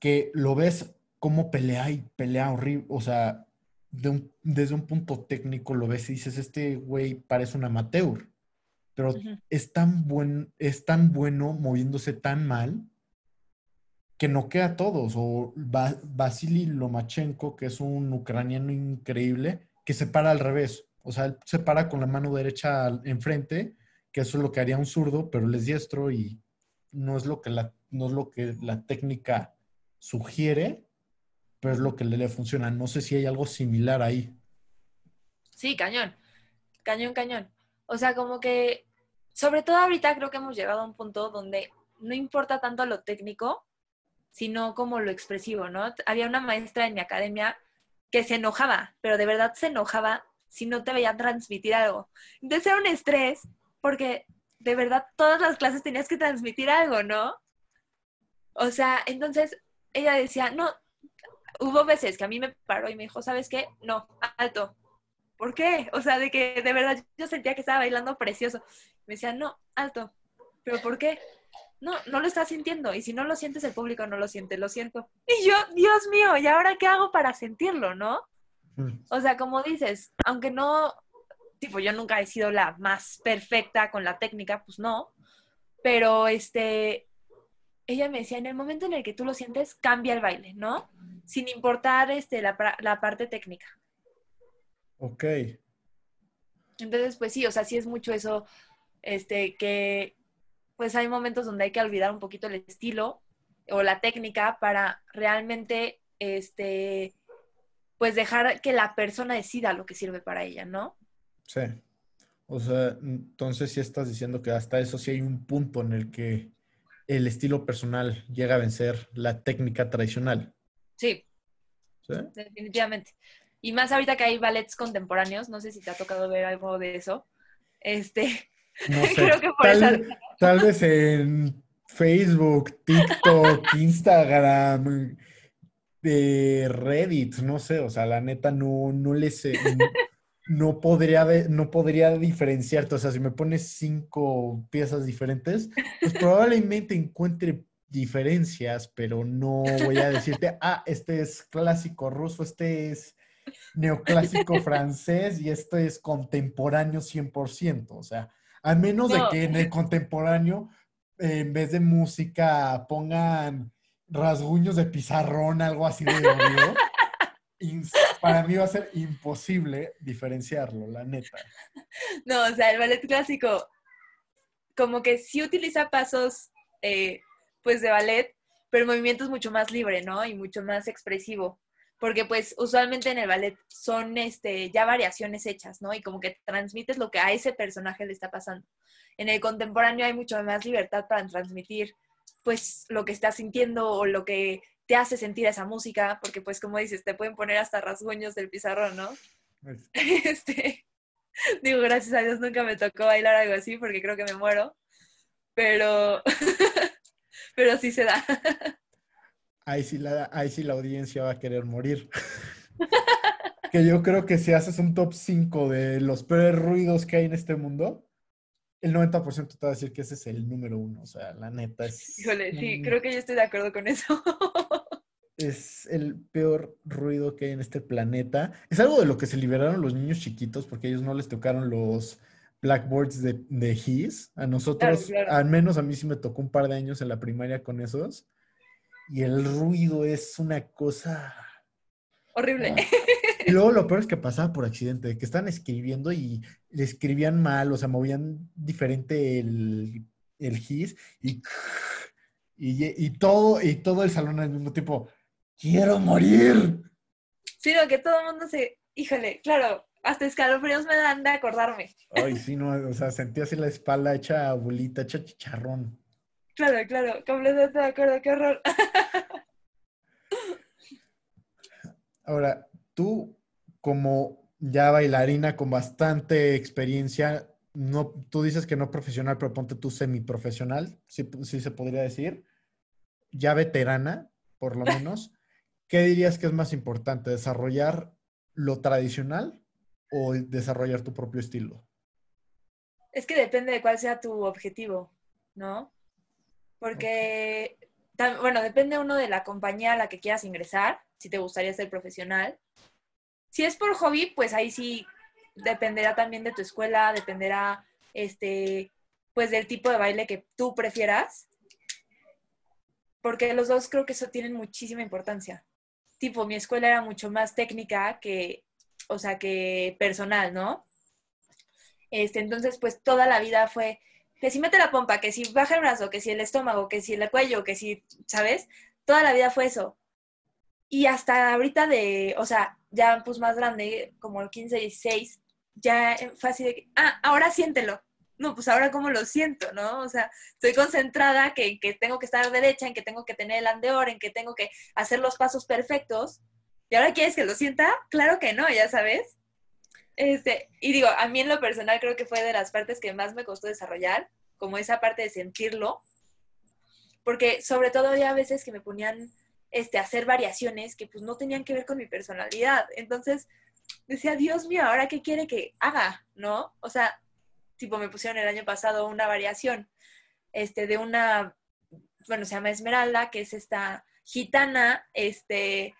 que lo ves como pelea y pelea horrible, o sea, desde un punto técnico lo ves y dices, este güey parece un amateur, pero es, tan buen, es tan bueno moviéndose tan mal que no queda a todos. O Vasily Lomachenko, que es un ucraniano increíble, que se para al revés. O sea, él se para con la mano derecha enfrente, que eso es lo que haría un zurdo, pero él es diestro y no es lo que la, no es lo que la técnica sugiere, pero es lo que le, funciona. No sé si hay algo similar ahí. Sí, cañón. Cañón, cañón. O sea, como que, sobre todo ahorita creo que hemos llegado a un punto donde no importa tanto lo técnico, sino como lo expresivo, ¿no? Había una maestra en mi academia que se enojaba, pero de verdad se enojaba si no te veía transmitir algo. Entonces era un estrés porque de verdad todas las clases tenías que transmitir algo, ¿no? O sea, entonces ella decía, no, hubo veces que a mí me paró y me dijo, ¿sabes qué? No, alto. ¿Por qué? O sea, de que de verdad yo sentía que estaba bailando precioso. Me decía, no, alto. ¿Pero por qué? No, no lo estás sintiendo. Y si no lo sientes, el público no lo siente, lo siento. Y yo, Dios mío, ¿y ahora qué hago para sentirlo, no? Mm. O sea, como dices, aunque no, tipo, yo nunca he sido la más perfecta con la técnica, pues no. Pero este, ella me decía, en el momento en el que tú lo sientes, cambia el baile, ¿no? Sin importar este, la, la parte técnica. Ok. Entonces, pues sí, o sea, sí es mucho eso, este, que pues hay momentos donde hay que olvidar un poquito el estilo o la técnica para realmente, este, pues dejar que la persona decida lo que sirve para ella, ¿no? Sí. O sea, entonces sí estás diciendo que hasta eso sí hay un punto en el que el estilo personal llega a vencer la técnica tradicional. Sí. ¿Sí? Definitivamente. Y más ahorita que hay ballets contemporáneos, no sé si te ha tocado ver algo de eso. Este, creo que por tal, tal vez en Facebook, TikTok, Instagram, de Reddit, no sé, o sea, la neta no, no les no podría, no podría diferenciarte. O sea, si me pones cinco piezas diferentes, pues probablemente encuentre diferencias, pero no voy a decirte, ah, este es clásico ruso, este es neoclásico francés y esto es contemporáneo 100%. O sea, a menos de que en el contemporáneo, en vez de música, pongan rasguños de pizarrón, algo así de obvio para mí va a ser imposible diferenciarlo, la neta. No, o sea, el ballet clásico como que sí utiliza pasos eh, pues de ballet, pero el movimiento es mucho más libre, ¿no? Y mucho más expresivo. Porque pues usualmente en el ballet son este, ya variaciones hechas, ¿no? Y como que transmites lo que a ese personaje le está pasando. En el contemporáneo hay mucho más libertad para transmitir pues lo que estás sintiendo o lo que te hace sentir esa música, porque pues como dices, te pueden poner hasta rasguños del pizarrón, ¿no? Este, digo, gracias a Dios nunca me tocó bailar algo así porque creo que me muero, pero, pero sí se da. Ahí sí, la, ahí sí la audiencia va a querer morir. que yo creo que si haces un top 5 de los peores ruidos que hay en este mundo, el 90% te va a decir que ese es el número uno. O sea, la neta es. Híjole, sí, creo que yo estoy de acuerdo con eso. Es el peor ruido que hay en este planeta. Es algo de lo que se liberaron los niños chiquitos porque ellos no les tocaron los blackboards de, de His. A nosotros, al menos a mí sí me tocó un par de años en la primaria con esos. Y el ruido es una cosa... Horrible. Y luego lo peor es que pasaba por accidente, que estaban escribiendo y le escribían mal, o sea, movían diferente el, el gis y, y, todo, y todo el salón al mismo tiempo, quiero morir. Sí, no, que todo el mundo se, híjole, claro, hasta escalofríos me dan de acordarme. Ay, sí, no, o sea, sentía así la espalda hecha bolita, hecha chicharrón. Claro, claro, completamente de acuerdo, qué horror. Ahora, tú como ya bailarina con bastante experiencia, no, tú dices que no profesional, pero ponte tú semiprofesional, si sí se podría decir, ya veterana, por lo menos, ¿qué dirías que es más importante, desarrollar lo tradicional o desarrollar tu propio estilo? Es que depende de cuál sea tu objetivo, ¿no? Porque, bueno, depende uno de la compañía a la que quieras ingresar, si te gustaría ser profesional. Si es por hobby, pues ahí sí dependerá también de tu escuela, dependerá, este, pues del tipo de baile que tú prefieras. Porque los dos creo que eso tienen muchísima importancia. Tipo, mi escuela era mucho más técnica que, o sea, que personal, ¿no? Este, entonces, pues toda la vida fue que si mete la pompa, que si baja el brazo, que si el estómago, que si el cuello, que si, ¿sabes? Toda la vida fue eso. Y hasta ahorita de, o sea, ya pues más grande, como el 15, 16, ya fue así de, ah, ahora siéntelo. No, pues ahora cómo lo siento, ¿no? O sea, estoy concentrada que, que tengo que estar derecha, en que tengo que tener el andeor, en que tengo que hacer los pasos perfectos. ¿Y ahora quieres que lo sienta? Claro que no, ya sabes. Este, y digo, a mí en lo personal creo que fue de las partes que más me costó desarrollar, como esa parte de sentirlo, porque sobre todo había veces que me ponían este, hacer variaciones que pues no tenían que ver con mi personalidad. Entonces decía, Dios mío, ¿ahora qué quiere que haga? ¿No? O sea, tipo me pusieron el año pasado una variación este, de una, bueno, se llama Esmeralda, que es esta gitana, este,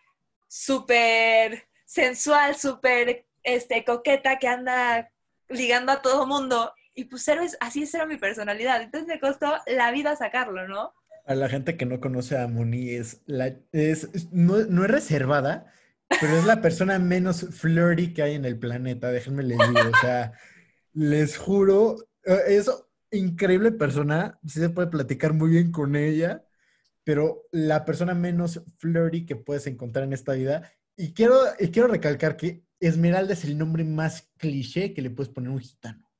súper sensual, súper este, coqueta que anda ligando a todo mundo. Y pues así es era mi personalidad. Entonces me costó la vida sacarlo, ¿no? A la gente que no conoce a Moni es, la, es no, es reservada, pero es la persona menos flirty que hay en el planeta, déjenme les digo. O sea, les juro, eh, es increíble persona, sí se puede platicar muy bien con ella, pero la persona menos flirty que puedes encontrar en esta vida. Y quiero, y quiero recalcar que Esmeralda es el nombre más cliché que le puedes poner a un gitano.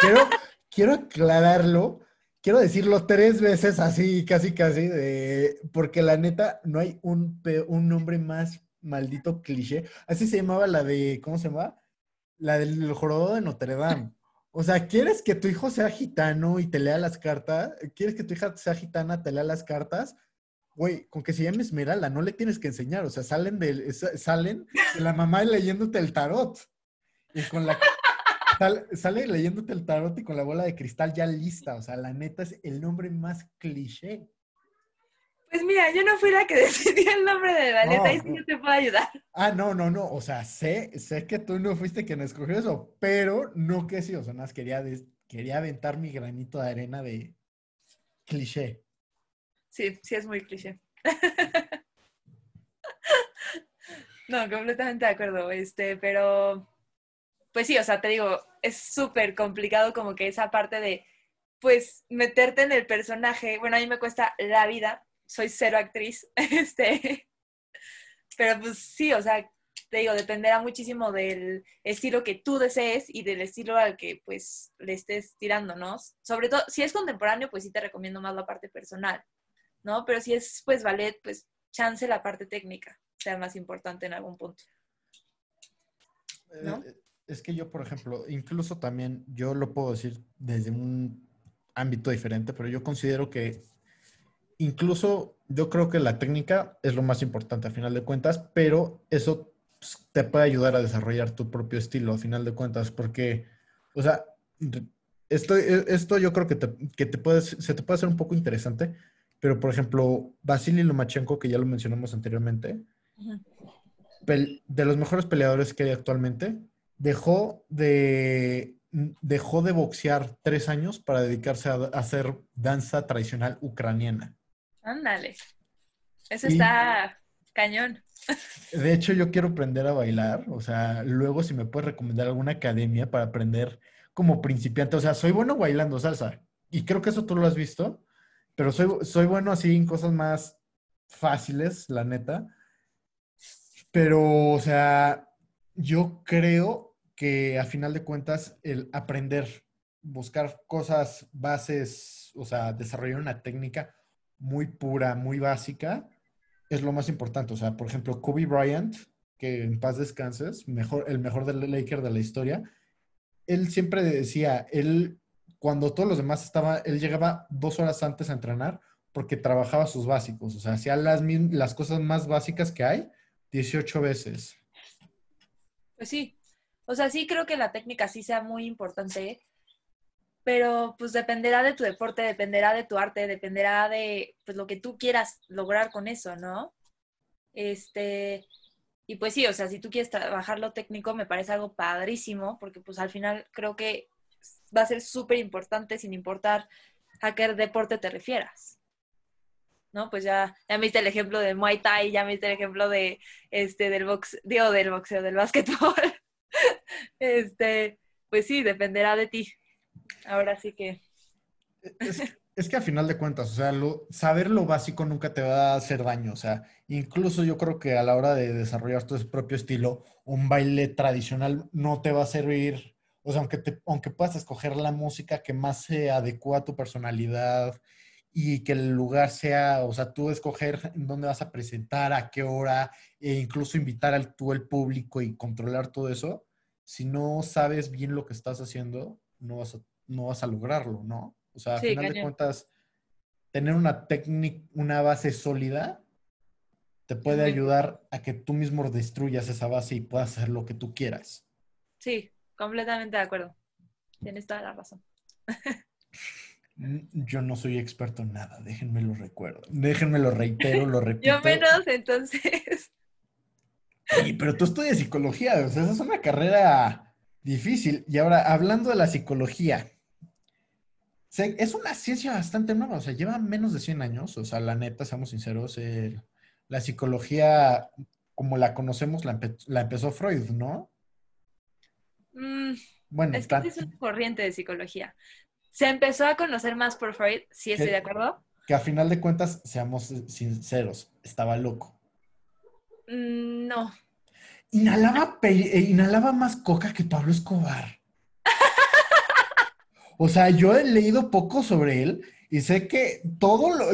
Quiero, quiero aclararlo, quiero decirlo tres veces así, casi, casi, de, porque la neta no hay un, un nombre más maldito cliché. Así se llamaba la de, ¿cómo se llama? La del jorobado de Notre Dame. O sea, ¿quieres que tu hijo sea gitano y te lea las cartas? ¿Quieres que tu hija sea gitana, te lea las cartas? güey, con que se llame Esmeralda, no le tienes que enseñar, o sea, salen de, salen de la mamá leyéndote el tarot. Y con la... Sale, leyéndote el tarot y con la bola de cristal ya lista, o sea, la neta es el nombre más cliché. Pues mira, yo no fui la que decidió el nombre de Valeta y si no te puedo ayudar. Ah, no, no, no, o sea, sé, sé que tú no fuiste quien escogió eso, pero no que sí, o sea, más quería, quería aventar mi granito de arena de cliché. Sí, sí es muy cliché. no, completamente de acuerdo. Este, pero pues sí, o sea, te digo, es súper complicado como que esa parte de, pues, meterte en el personaje. Bueno, a mí me cuesta la vida, soy cero actriz, este, pero pues sí, o sea, te digo, dependerá muchísimo del estilo que tú desees y del estilo al que pues le estés tirando, ¿no? Sobre todo, si es contemporáneo, pues sí te recomiendo más la parte personal. ¿no? Pero si es pues ballet, pues chance la parte técnica sea más importante en algún punto. ¿no? Eh, es que yo, por ejemplo, incluso también, yo lo puedo decir desde un ámbito diferente, pero yo considero que incluso yo creo que la técnica es lo más importante a final de cuentas, pero eso pues, te puede ayudar a desarrollar tu propio estilo a final de cuentas, porque, o sea, esto, esto yo creo que, te, que te puedes, se te puede hacer un poco interesante, pero, por ejemplo, Vasily Lomachenko, que ya lo mencionamos anteriormente, de los mejores peleadores que hay actualmente, dejó de, dejó de boxear tres años para dedicarse a, hacer danza tradicional ucraniana. Ándale. Eso está Cañón. De hecho, yo quiero aprender a bailar. O sea, luego si me puedes recomendar alguna academia para aprender como principiante. O sea, soy bueno bailando salsa. Y creo que eso tú lo has visto. Pero soy, soy bueno así en cosas más fáciles, la neta. Pero, o sea, yo creo que a final de cuentas el aprender, buscar cosas, bases, o sea, desarrollar una técnica muy pura, muy básica, es lo más importante. O sea, por ejemplo, Kobe Bryant, que en paz descanses, mejor, el mejor del Laker de la historia, él siempre decía, él, cuando todos los demás estaban, él llegaba dos horas antes a entrenar porque trabajaba sus básicos. O sea, hacía las, las cosas más básicas que hay 18 veces. Pues sí. O sea, sí creo que la técnica sí sea muy importante, pero pues dependerá de tu deporte, dependerá de tu arte, dependerá de pues lo que tú quieras lograr con eso, ¿no? Este, y pues sí, o sea, si tú quieres trabajar lo técnico, me parece algo padrísimo, porque pues al final creo que va a ser súper importante sin importar a qué deporte te refieras. ¿No? Pues ya, ya viste el ejemplo del Muay Thai, ya viste el ejemplo de este del box, digo, del boxeo, del básquetbol. este, pues sí, dependerá de ti. Ahora sí que. Es, que a final de cuentas, o sea, saber lo básico nunca te va a hacer daño. O sea, incluso yo creo que a la hora de desarrollar tu propio estilo, un baile tradicional no te va a servir. O sea, aunque, te, aunque puedas escoger la música que más se adecua a tu personalidad y que el lugar sea, o sea, tú escoger dónde vas a presentar, a qué hora, e incluso invitar al tú el público y controlar todo eso. Si no sabes bien lo que estás haciendo, no vas a no vas a lograrlo, ¿no? O sea, a final de cuentas, tener una técnica, una base sólida, te puede ayudar a que tú mismo destruyas esa base y puedas hacer lo que tú quieras. Sí, completamente de acuerdo. Tienes toda la razón. Mm, yo no soy experto en nada, déjenme lo recuerdo. Déjenme lo reitero, lo repito. Yo menos, entonces. Sí, pero tú estudias psicología, o sea, esa es una carrera difícil. Y ahora, hablando de la psicología, es una ciencia bastante nueva, o sea, lleva menos de 100 años, o sea, la neta, seamos sinceros, la psicología como la conocemos la, empezó Freud, ¿no? Mm, bueno, es que es una corriente de psicología. Se empezó a conocer más por Freud, sí estoy de acuerdo. Que a final de cuentas, seamos sinceros, estaba loco. Mm, no. Inhalaba, eh, inhalaba más coca que Pablo Escobar. O sea, yo he leído poco sobre él y sé que todo lo,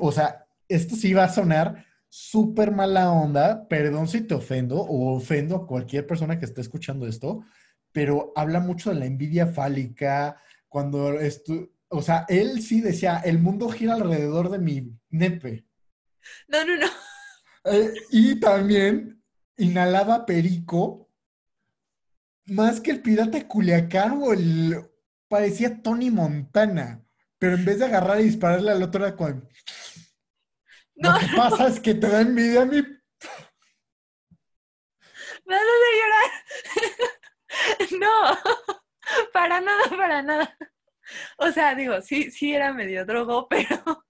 o sea, esto sí va a sonar súper mala onda, perdón si te ofendo o ofendo a cualquier persona que esté escuchando esto, pero habla mucho de la envidia fálica, cuando esto, o sea, él sí decía, el mundo gira alrededor de mi nepe. No, no, no. Eh, y también inhalaba perico más que el pirata Culiacán o el, parecía Tony Montana, pero en vez de agarrar y dispararle al otro era con... Lo que pasa es que te da envidia a mí. Me vas a llorar. no, para nada, para nada. O sea, digo, sí, sí era medio drogo, pero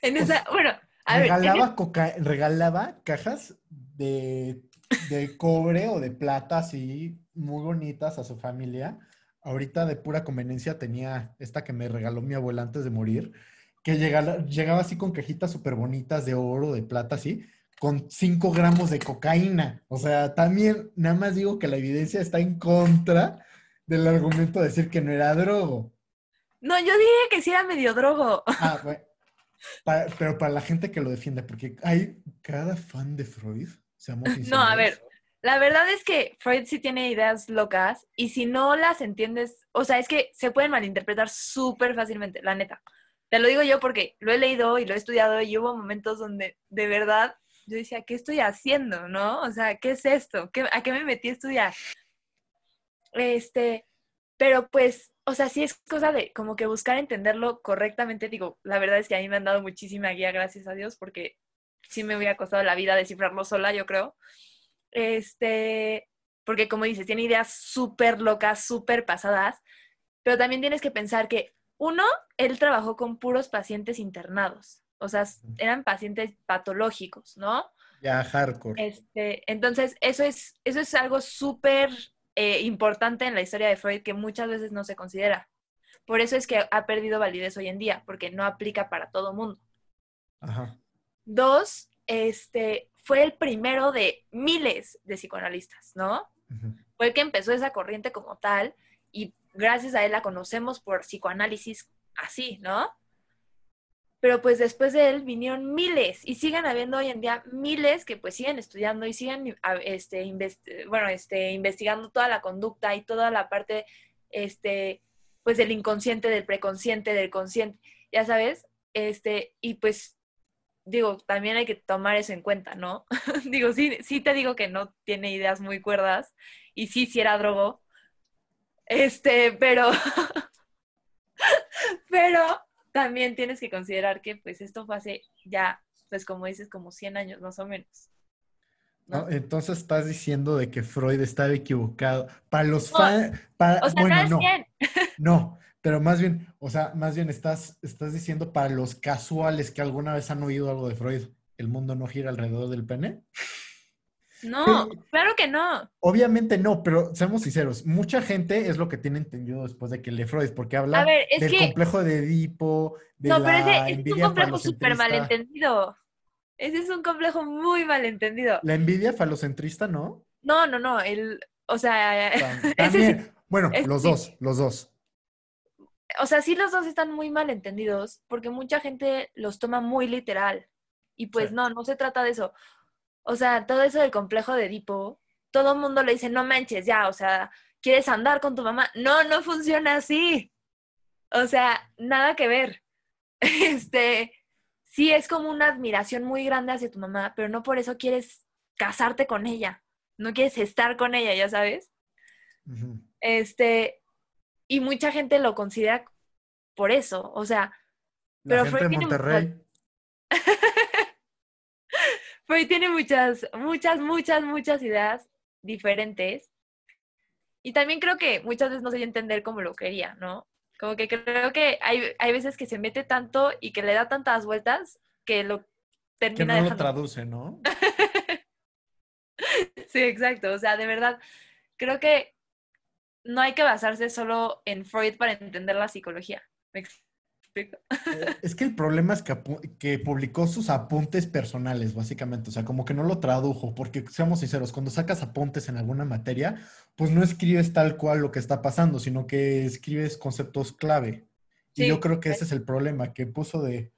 en esa, bueno, a regalaba ver, regalaba cajas de, de cobre o de plata así muy bonitas a su familia ahorita de pura conveniencia tenía esta que me regaló mi abuela antes de morir, que llegaba, llegaba así con cajitas súper bonitas de oro, de plata, así, con 5 gramos de cocaína. O sea, también nada más digo que la evidencia está en contra del argumento de decir que no era drogo. No, yo dije que sí era medio drogo. Ah, bueno. pero para la gente que lo defiende, porque hay cada fan de Freud. No, a ver, la verdad es que Freud sí tiene ideas locas y si no las entiendes, o sea, es que se pueden malinterpretar súper fácilmente, la neta. Te lo digo yo porque lo he leído y lo he estudiado y hubo momentos donde de verdad yo decía, ¿qué estoy haciendo? ¿No? O sea, ¿qué es esto? ¿A qué me metí a estudiar? Este, pero pues, o sea, sí es cosa de como que buscar entenderlo correctamente. Digo, la verdad es que a mí me han dado muchísima guía, gracias a Dios, porque sí me hubiera costado la vida descifrarlo sola, yo creo. Este, porque como dices, tiene ideas súper locas, súper pasadas, pero también tienes que pensar que, uno, él trabajó con puros pacientes internados. O sea, eran pacientes patológicos, ¿no? Ya, hardcore. Este, entonces, eso es, eso es algo súper eh, importante en la historia de Freud que muchas veces no se considera. Por eso es que ha perdido validez hoy en día, porque no aplica para todo mundo. Ajá. Dos, este, fue el primero de miles de psicoanalistas, ¿no? Fue el que empezó esa corriente como tal y gracias a él la conocemos por psicoanálisis así, ¿no? Pero pues después de él vinieron miles y siguen habiendo hoy en día miles que pues siguen estudiando y siguen este, bueno, este, investigando toda la conducta y toda la parte este, pues del inconsciente, del preconsciente, del consciente, ya sabes, este, y pues digo, también hay que tomar eso en cuenta, ¿no? digo, sí, sí te digo que no tiene ideas muy cuerdas y sí, sí era drogo, este, pero, pero también tienes que considerar que pues esto fue hace ya, pues como dices, como 100 años más o menos. ¿no? entonces estás diciendo de que Freud estaba equivocado. Para los fans, o sea, bueno, no, no, pero más bien, o sea, más bien estás, estás diciendo para los casuales que alguna vez han oído algo de Freud, ¿el mundo no gira alrededor del pene? No, claro que no. Obviamente no, pero seamos sinceros, mucha gente es lo que tiene entendido después de que lee Freud, porque habla del complejo de Edipo, de no, pero ese es un complejo súper malentendido. Ese es un complejo muy malentendido. La envidia falocentrista, ¿no? No, no, no. El, o sea, también. bueno, los dos, los dos. O sea, sí los dos están muy malentendidos porque mucha gente los toma muy literal. Y pues no, no se trata de eso. O sea, todo eso del complejo de Edipo, todo el mundo le dice, no manches, ya, o sea, ¿quieres andar con tu mamá? No, no funciona así. O sea, nada que ver. Este, sí es como una admiración muy grande hacia tu mamá, pero no por eso quieres casarte con ella, no quieres estar con ella, ya sabes. Este, y mucha gente lo considera por eso, o sea, La pero gente de Monterrey. Freud tiene muchas, muchas, muchas, muchas ideas diferentes. Y también creo que muchas veces no se dio a entender como lo quería, ¿no? Como que creo que hay, hay veces que se mete tanto y que le da tantas vueltas que lo termina Que no lo traduce, ¿no? sí, exacto. O sea, de verdad, creo que no hay que basarse solo en Freud para entender la psicología. Eh, es que el problema es que, que, publicó sus apuntes personales, básicamente. O sea, como que no lo tradujo, porque seamos sinceros, cuando sacas apuntes en alguna materia, pues no escribes tal cual lo que está pasando, sino que escribes conceptos clave. y yo creo que ese es el problema, que puso de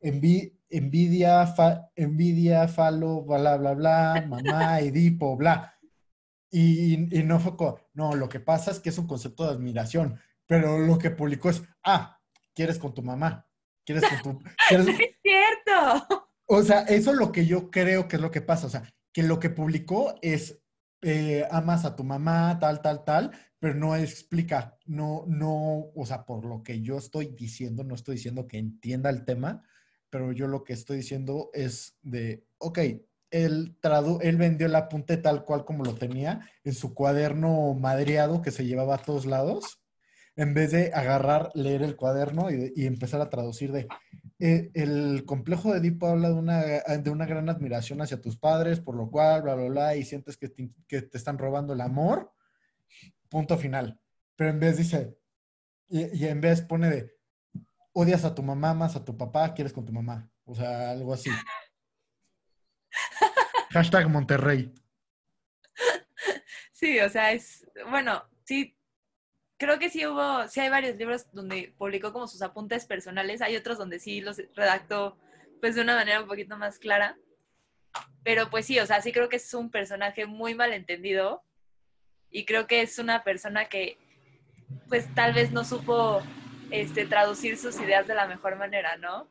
envidia, envidia, falo, bla, bla, bla, mamá, Edipo, bla. Y, y no fue no, lo que pasa es que es un concepto de admiración, pero lo que publicó es, ah, quieres con tu mamá, quieres con tu... es cierto. O sea, eso es lo que yo creo que es lo que pasa, o sea, que lo que publicó es, eh, amas a tu mamá, tal, tal, tal, pero no explica, no, no, o sea, por lo que yo estoy diciendo, no estoy diciendo que entienda el tema, pero yo lo que estoy diciendo es de, ok, él, tradu él vendió el apunte tal cual como lo tenía en su cuaderno madreado que se llevaba a todos lados en vez de agarrar, leer el cuaderno y, empezar a traducir de... Eh, el complejo de Edipo habla de una, de una gran admiración hacia tus padres, por lo cual, bla, bla, bla, y sientes que te, te están robando el amor, punto final. Pero en vez dice, y, en vez pone de, odias a tu mamá más a tu papá, quieres con tu mamá. O sea, algo así. Hashtag Monterrey. Sí, o sea, es, bueno, sí, creo que sí hubo, sí hay varios libros donde publicó como sus apuntes personales, hay otros donde sí los redactó pues de una manera un poquito más clara. Pero pues sí, o sea, sí creo que es un personaje muy malentendido y creo que es una persona que pues tal vez no supo este, traducir sus ideas de la mejor manera, ¿no?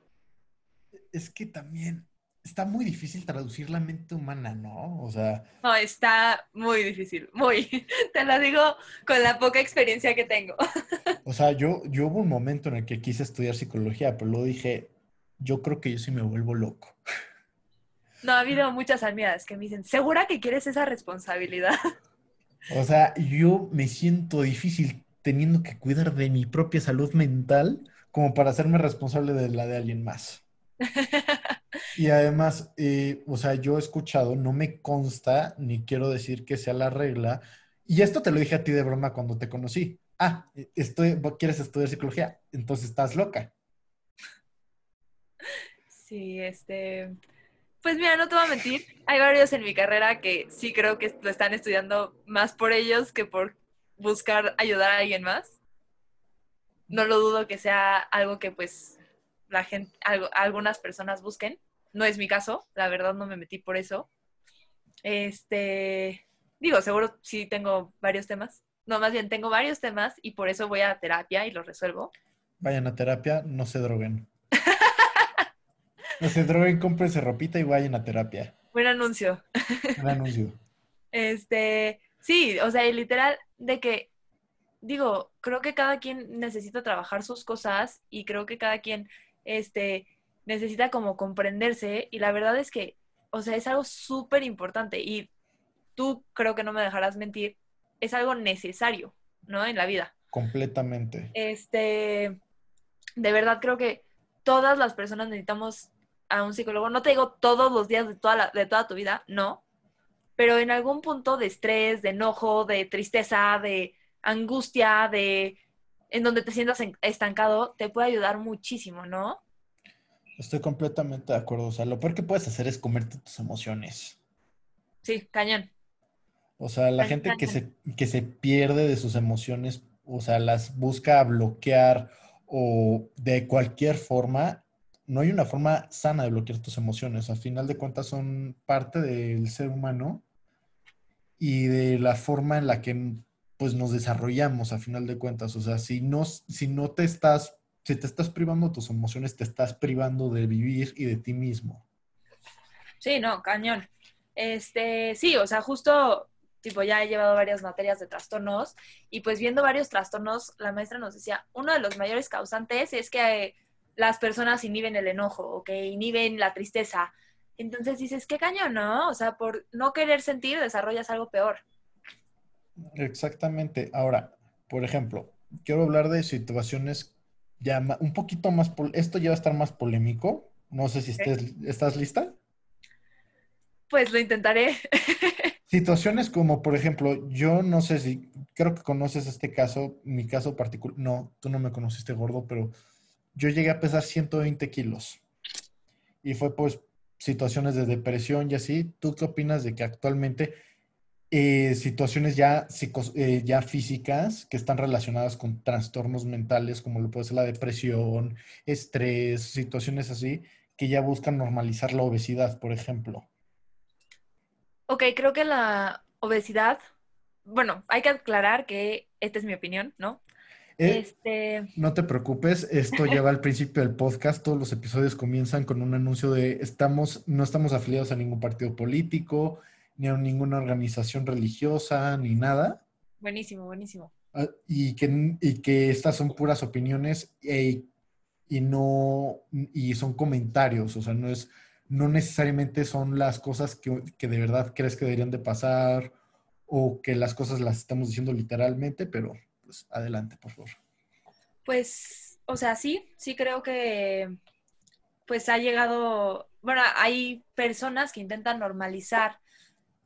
Es que también está muy difícil traducir la mente humana, ¿no? O sea... No, está muy difícil, muy. Te lo digo con la poca experiencia que tengo. O sea, yo, yo hubo un momento en el que quise estudiar psicología, pero luego dije, yo creo que yo sí me vuelvo loco. No, ha habido muchas amigas que me dicen, ¿segura que quieres esa responsabilidad? O sea, yo me siento difícil teniendo que cuidar de mi propia salud mental como para hacerme responsable de la de alguien más. Y además, eh, o sea, yo he escuchado, no me consta, ni quiero decir que sea la regla, y esto te lo dije a ti de broma cuando te conocí. Ah, estoy, ¿quieres estudiar psicología? Entonces estás loca. Sí, este, pues mira, no te voy a mentir, hay varios en mi carrera que sí creo que lo están estudiando más por ellos que por buscar ayudar a alguien más. No lo dudo que sea algo que pues la gente, algunas personas busquen. No es mi caso, la verdad no me metí por eso. Este, digo, seguro sí tengo varios temas. No, más bien tengo varios temas y por eso voy a terapia y los resuelvo. Vayan a terapia, no se droguen. no se droguen, cómprense ropita y vayan a terapia. Buen anuncio. Buen anuncio. Este, sí, o sea, literal, de que, digo, creo que cada quien necesita trabajar sus cosas y creo que cada quien, este, necesita como comprenderse y la verdad es que, o sea, es algo súper importante y tú creo que no me dejarás mentir, es algo necesario, ¿no? En la vida. Completamente. Este, de verdad creo que todas las personas necesitamos a un psicólogo. No te digo todos los días de toda, de toda tu vida, no, pero en algún punto de estrés, de enojo, de tristeza, de angustia, de en donde te sientas estancado, te puede ayudar muchísimo, ¿no? Estoy completamente de acuerdo. O sea, lo peor que puedes hacer es comerte tus emociones. Sí, cañón. O sea, la gente que se, que se pierde de sus emociones, o sea, las busca bloquear o de cualquier forma, no hay una forma sana de bloquear tus emociones. Al final de cuentas son parte del ser humano y de la forma en la que pues nos desarrollamos a final de cuentas. O sea, si no, si no te estás si te estás privando de tus emociones, te estás privando de vivir y de ti mismo. Sí, no, cañón. Este, sí, o sea, justo, tipo, ya he llevado varias materias de trastornos y pues viendo varios trastornos, la maestra nos decía, uno de los mayores causantes es que las personas inhiben el enojo o que inhiben la tristeza. Entonces dices, qué cañón, ¿no? O sea, por no querer sentir, desarrollas algo peor. Exactamente. Ahora, por ejemplo, quiero hablar de situaciones ya un poquito más, esto ya va a estar más polémico. No sé si estés, estás lista. Pues lo intentaré. Situaciones como, por ejemplo, yo no sé si, creo que conoces este caso, mi caso particular, no, tú no me conociste gordo, pero yo llegué a pesar 120 kilos. Y fue pues situaciones de depresión y así. ¿Tú qué opinas de que actualmente eh, situaciones ya, eh, ya físicas que están relacionadas con trastornos mentales, como lo puede ser la depresión, estrés, situaciones así, que ya buscan normalizar la obesidad, por ejemplo. Ok, creo que la obesidad, bueno, hay que aclarar que esta es mi opinión, ¿no? Eh, este... No te preocupes, esto ya va al principio del podcast, todos los episodios comienzan con un anuncio de estamos, no estamos afiliados a ningún partido político, ni a ninguna organización religiosa, ni nada. Buenísimo, buenísimo. Ah, y, que, y que estas son puras opiniones e, y no, y son comentarios, o sea, no es, no necesariamente son las cosas que, que, de verdad crees que deberían de pasar o que las cosas las estamos diciendo literalmente, pero pues adelante, por favor. Pues, o sea, sí, sí creo que pues ha llegado, bueno, hay personas que intentan normalizar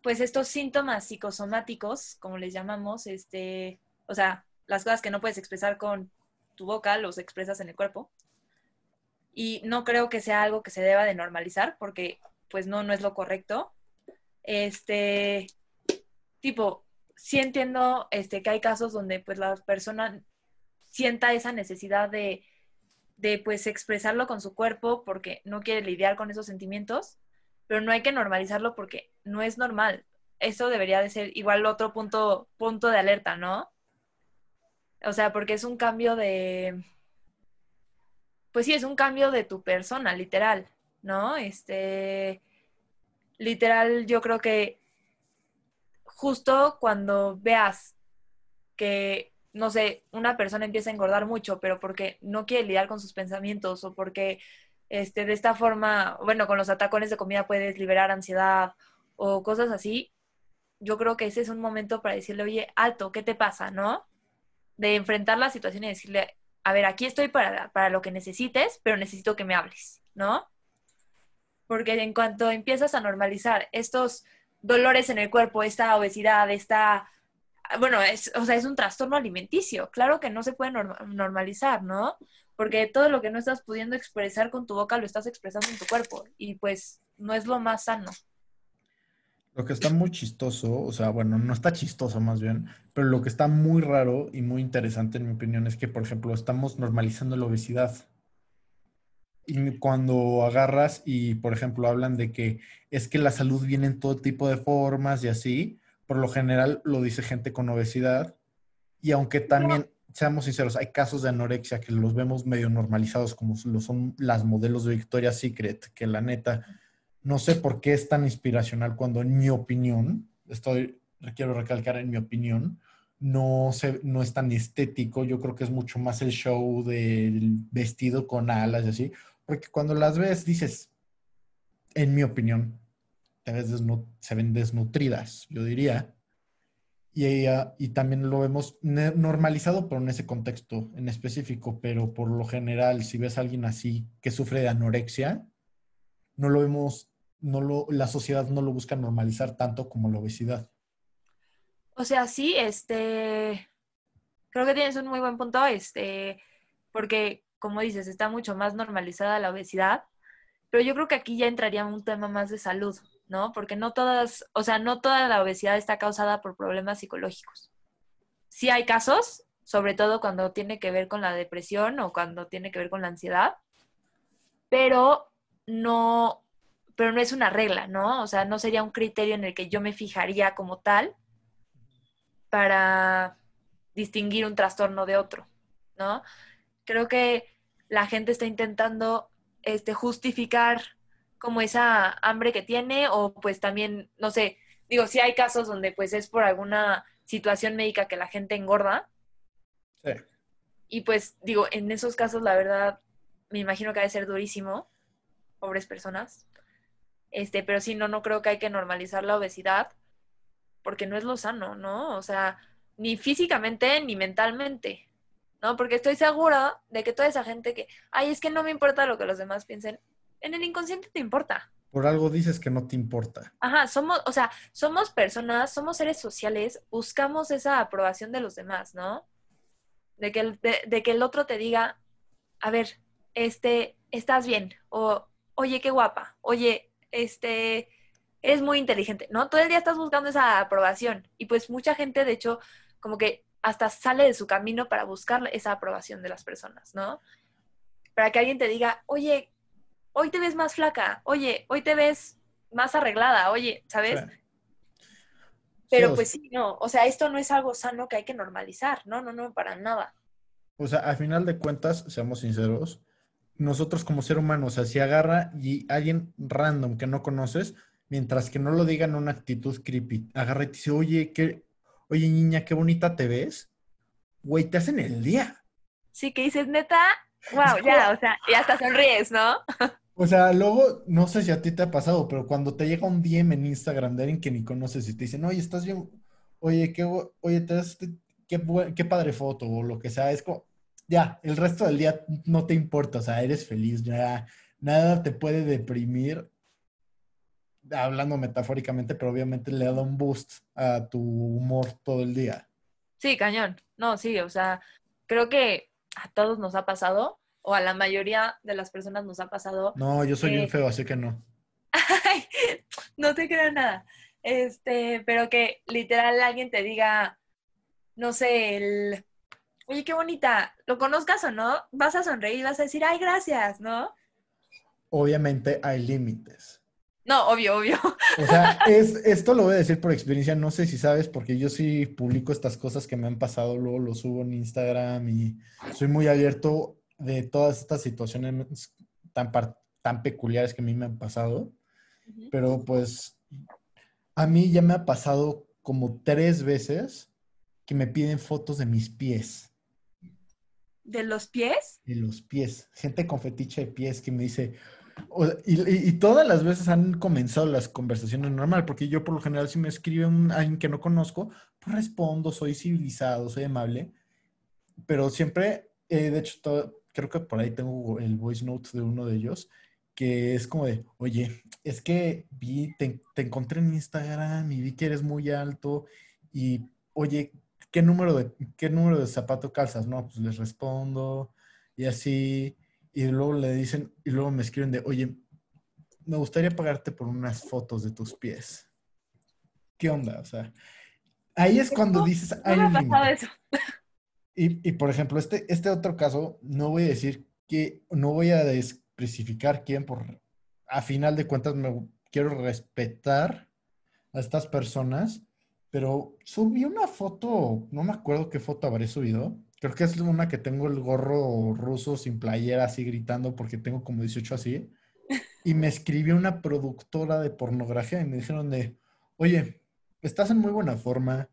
pues estos síntomas psicosomáticos, como les llamamos, este, o sea, las cosas que no puedes expresar con tu boca, los expresas en el cuerpo. Y no creo que sea algo que se deba de normalizar, porque pues no, no es lo correcto. Este, tipo, sí entiendo este, que hay casos donde pues la persona sienta esa necesidad de, de pues expresarlo con su cuerpo porque no quiere lidiar con esos sentimientos pero no hay que normalizarlo porque no es normal. Eso debería de ser igual otro punto, punto de alerta, ¿no? O sea, porque es un cambio de, pues sí, es un cambio de tu persona, literal, ¿no? Este, literal, yo creo que justo cuando veas que, no sé, una persona empieza a engordar mucho, pero porque no quiere lidiar con sus pensamientos o porque este, de esta forma, bueno, con los atacones de comida puedes liberar ansiedad o cosas así, yo creo que ese es un momento para decirle, oye, alto, ¿qué te pasa? ¿No? De enfrentar la situación y decirle, a ver, aquí estoy para, para lo que necesites, pero necesito que me hables, ¿no? porque en cuanto empiezas a normalizar estos dolores en el cuerpo, esta obesidad, esta, bueno, es, o sea, es un trastorno alimenticio, claro que no se puede normalizar, ¿no? Porque todo lo que no estás pudiendo expresar con tu boca lo estás expresando en tu cuerpo y pues no es lo más sano. Lo que está muy chistoso, o sea, bueno, no está chistoso más bien, pero lo que está muy raro y muy interesante en mi opinión es que, por ejemplo, estamos normalizando la obesidad. Y cuando agarras y, por ejemplo, hablan de que es que la salud viene en todo tipo de formas y así, por lo general lo dice gente con obesidad. Y aunque también, seamos sinceros, hay casos de anorexia que los vemos medio normalizados, como lo son las modelos de Victoria's Secret, que la neta no sé por qué es tan inspiracional cuando en mi opinión, estoy, quiero recalcar en mi opinión, no, se, no es tan estético. Yo creo que es mucho más el show del vestido con alas y así. Porque cuando las ves dices, en mi opinión, se ven desnutridas, yo diría. Y, ella, y también lo vemos normalizado, pero en ese contexto en específico. Pero por lo general, si ves a alguien así que sufre de anorexia, no lo vemos no lo, la sociedad no lo busca normalizar tanto como la obesidad. O sea, sí, este, creo que tienes un muy buen punto, este, porque como dices, está mucho más normalizada la obesidad, pero yo creo que aquí ya entraría un tema más de salud, ¿no? Porque no todas, o sea, no toda la obesidad está causada por problemas psicológicos. Sí hay casos, sobre todo cuando tiene que ver con la depresión o cuando tiene que ver con la ansiedad, pero no, pero no es una regla, ¿no? O sea, no sería un criterio en el que yo me fijaría como tal para distinguir un trastorno de otro, ¿no? Creo que la gente está intentando este, justificar como esa hambre que tiene o pues también, no sé, digo, si hay casos donde pues es por alguna situación médica que la gente engorda. Sí. Y pues digo, en esos casos la verdad me imagino que ha de ser durísimo, pobres personas. Este, pero sí, no, no creo que hay que normalizar la obesidad porque no es lo sano, ¿no? O sea, ni físicamente ni mentalmente, ¿no? Porque estoy segura de que toda esa gente que, ay, es que no me importa lo que los demás piensen, en el inconsciente te importa. Por algo dices que no te importa. Ajá, somos, o sea, somos personas, somos seres sociales, buscamos esa aprobación de los demás, ¿no? De que el, de que el otro te diga, a ver, este, estás bien, o oye, qué guapa, oye, este, es muy inteligente, ¿no? Todo el día estás buscando esa aprobación y pues mucha gente, de hecho, como que hasta sale de su camino para buscar esa aprobación de las personas, ¿no? Para que alguien te diga, oye, hoy te ves más flaca, oye, hoy te ves más arreglada, oye, ¿sabes? Pero pues sí, no, o sea, esto no es algo sano que hay que normalizar, no, no, no, para nada. O sea, al final de cuentas, seamos sinceros, nosotros como ser humano, o sea, si agarra y alguien random que no conoces, mientras que no lo digan una actitud creepy, agarra y te dice, oye, qué, oye niña, qué bonita te ves, güey, te hacen el día. Sí, que dices, neta, wow, ya, o sea, y hasta sonríes, ¿no? O sea, luego, no sé si a ti te ha pasado, pero cuando te llega un DM en Instagram de alguien que ni conoces y te dicen, oye, estás bien, oye, qué, oye, te das, qué, qué padre foto o lo que sea, es como, ya, el resto del día no te importa, o sea, eres feliz, ya nada te puede deprimir, hablando metafóricamente, pero obviamente le da un boost a tu humor todo el día. Sí, cañón. No, sí, o sea, creo que a todos nos ha pasado, o a la mayoría de las personas nos ha pasado. No, yo soy bien feo, así que no. no te creo nada. Este, pero que literal alguien te diga, no sé, el oye, qué bonita, lo conozcas o no, vas a sonreír y vas a decir, ay, gracias, ¿no? Obviamente hay límites. No, obvio, obvio. O sea, es, esto lo voy a decir por experiencia, no sé si sabes, porque yo sí publico estas cosas que me han pasado, luego lo subo en Instagram y soy muy abierto de todas estas situaciones tan, tan peculiares que a mí me han pasado. Pero pues a mí ya me ha pasado como tres veces que me piden fotos de mis pies. ¿De los pies? De los pies. Gente con fetiche de pies que me dice, y, todas las veces han comenzado las conversaciones normal, porque yo por lo general si me escribe un, alguien que no conozco, pues respondo, soy civilizado, soy amable, pero siempre, eh, de hecho, creo que por ahí tengo el voice note de uno de ellos, que es como de, oye, es que vi, te, te encontré en Instagram y vi que eres muy alto y, oye, ¿qué número de, qué número de zapato calzas? No, pues les respondo y así, y luego le dicen, y luego me escriben de, oye, me gustaría pagarte por unas fotos de tus pies. ¿Qué onda? O sea, ahí es cuando dices, No me ha pasado eso. Y, y, por ejemplo, este, este otro caso, no voy a decir que, no voy a especificar quién, por, a final de cuentas me quiero respetar a estas personas, pero subí una foto, no me acuerdo qué foto habré subido, creo que es una que tengo el gorro ruso sin playera así gritando porque tengo como 18 así, y me escribió una productora de pornografía y me dijeron de, oye, estás en muy buena forma,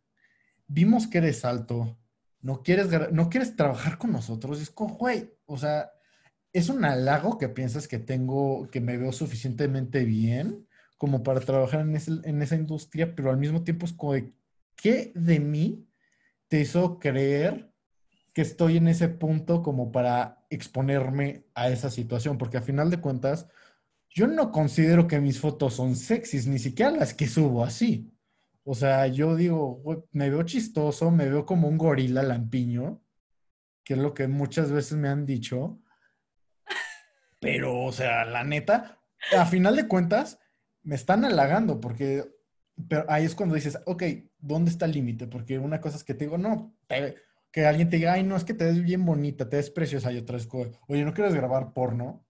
vimos que eres alto, no quieres, no quieres trabajar con nosotros. es como, güey, o sea, es un halago que piensas que tengo, que me veo suficientemente bien como para trabajar en, en esa industria, pero al mismo tiempo es como, ¿qué de mí te hizo creer que estoy en ese punto como para exponerme a esa situación? Porque a final de cuentas, yo no considero que mis fotos son sexys, ni siquiera las que subo así. O sea, yo digo, me veo chistoso, me veo como un gorila lampiño, que es lo que muchas veces me han dicho. Pero, o sea, la neta, a final de cuentas, me están halagando porque pero ahí es cuando dices, ok, ¿dónde está el límite? Porque una cosa es que te digo, no, que alguien te diga, ay, no, es que te ves bien bonita, te ves preciosa, y otra vez, oye, ¿no quieres grabar porno?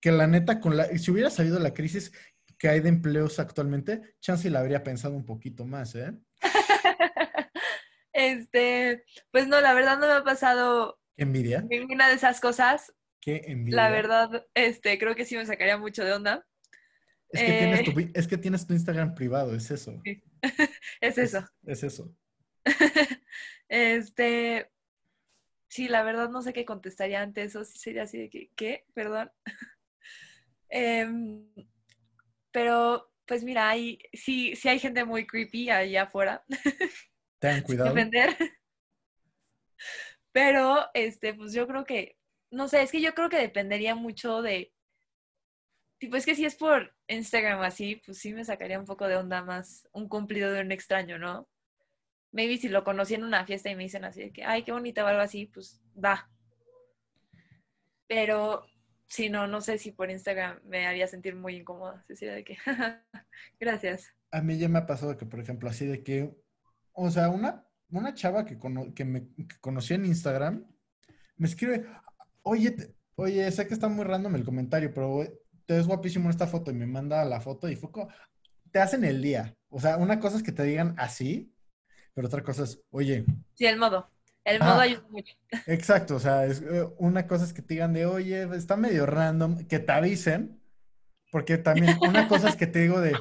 que la neta, con la, si hubiera salido la crisis, que hay de empleos actualmente, chance la habría pensado un poquito más, ¿eh? este, pues no, la verdad no me ha pasado envidia. Ninguna de esas cosas. Qué envidia. La verdad, este, creo que sí me sacaría mucho de onda. Es que, tienes, tu, eh, es que tienes tu Instagram privado, es eso. es eso. Es, eso. este, sí, la verdad no sé qué contestaría ante eso. Sí sería así de que, ¿qué? Perdón. eh, pero, pues mira, hay, sí, sí hay gente muy creepy allá afuera. Ten cuidado. Defender. Pero, este, pues yo creo que, no sé, es que yo creo que dependería mucho de, tipo, es que si es por Instagram así, pues sí me sacaría un poco de onda más un cumplido de un extraño, ¿no? Maybe si lo conocí en una fiesta y me dicen así de que, ay, qué bonita o algo así, pues va. Pero si no, no sé si por Instagram me haría sentir muy incómoda. De que, gracias. A mí ya me ha pasado que, por ejemplo, así de que, o sea, una, una chava que, que me conocí en Instagram me escribe, oye, oye, sé que está muy random el comentario, pero te ves guapísimo en esta foto y me manda la foto y foco, te hacen el día. O sea, una cosa es que te digan así, pero otra cosa es, oye. Sí, el modo. El modo ayuda mucho. Exacto, o sea, es, eh, una cosa es que te digan de, oye, está medio random, que te avisen, porque también una cosa es que te digo de,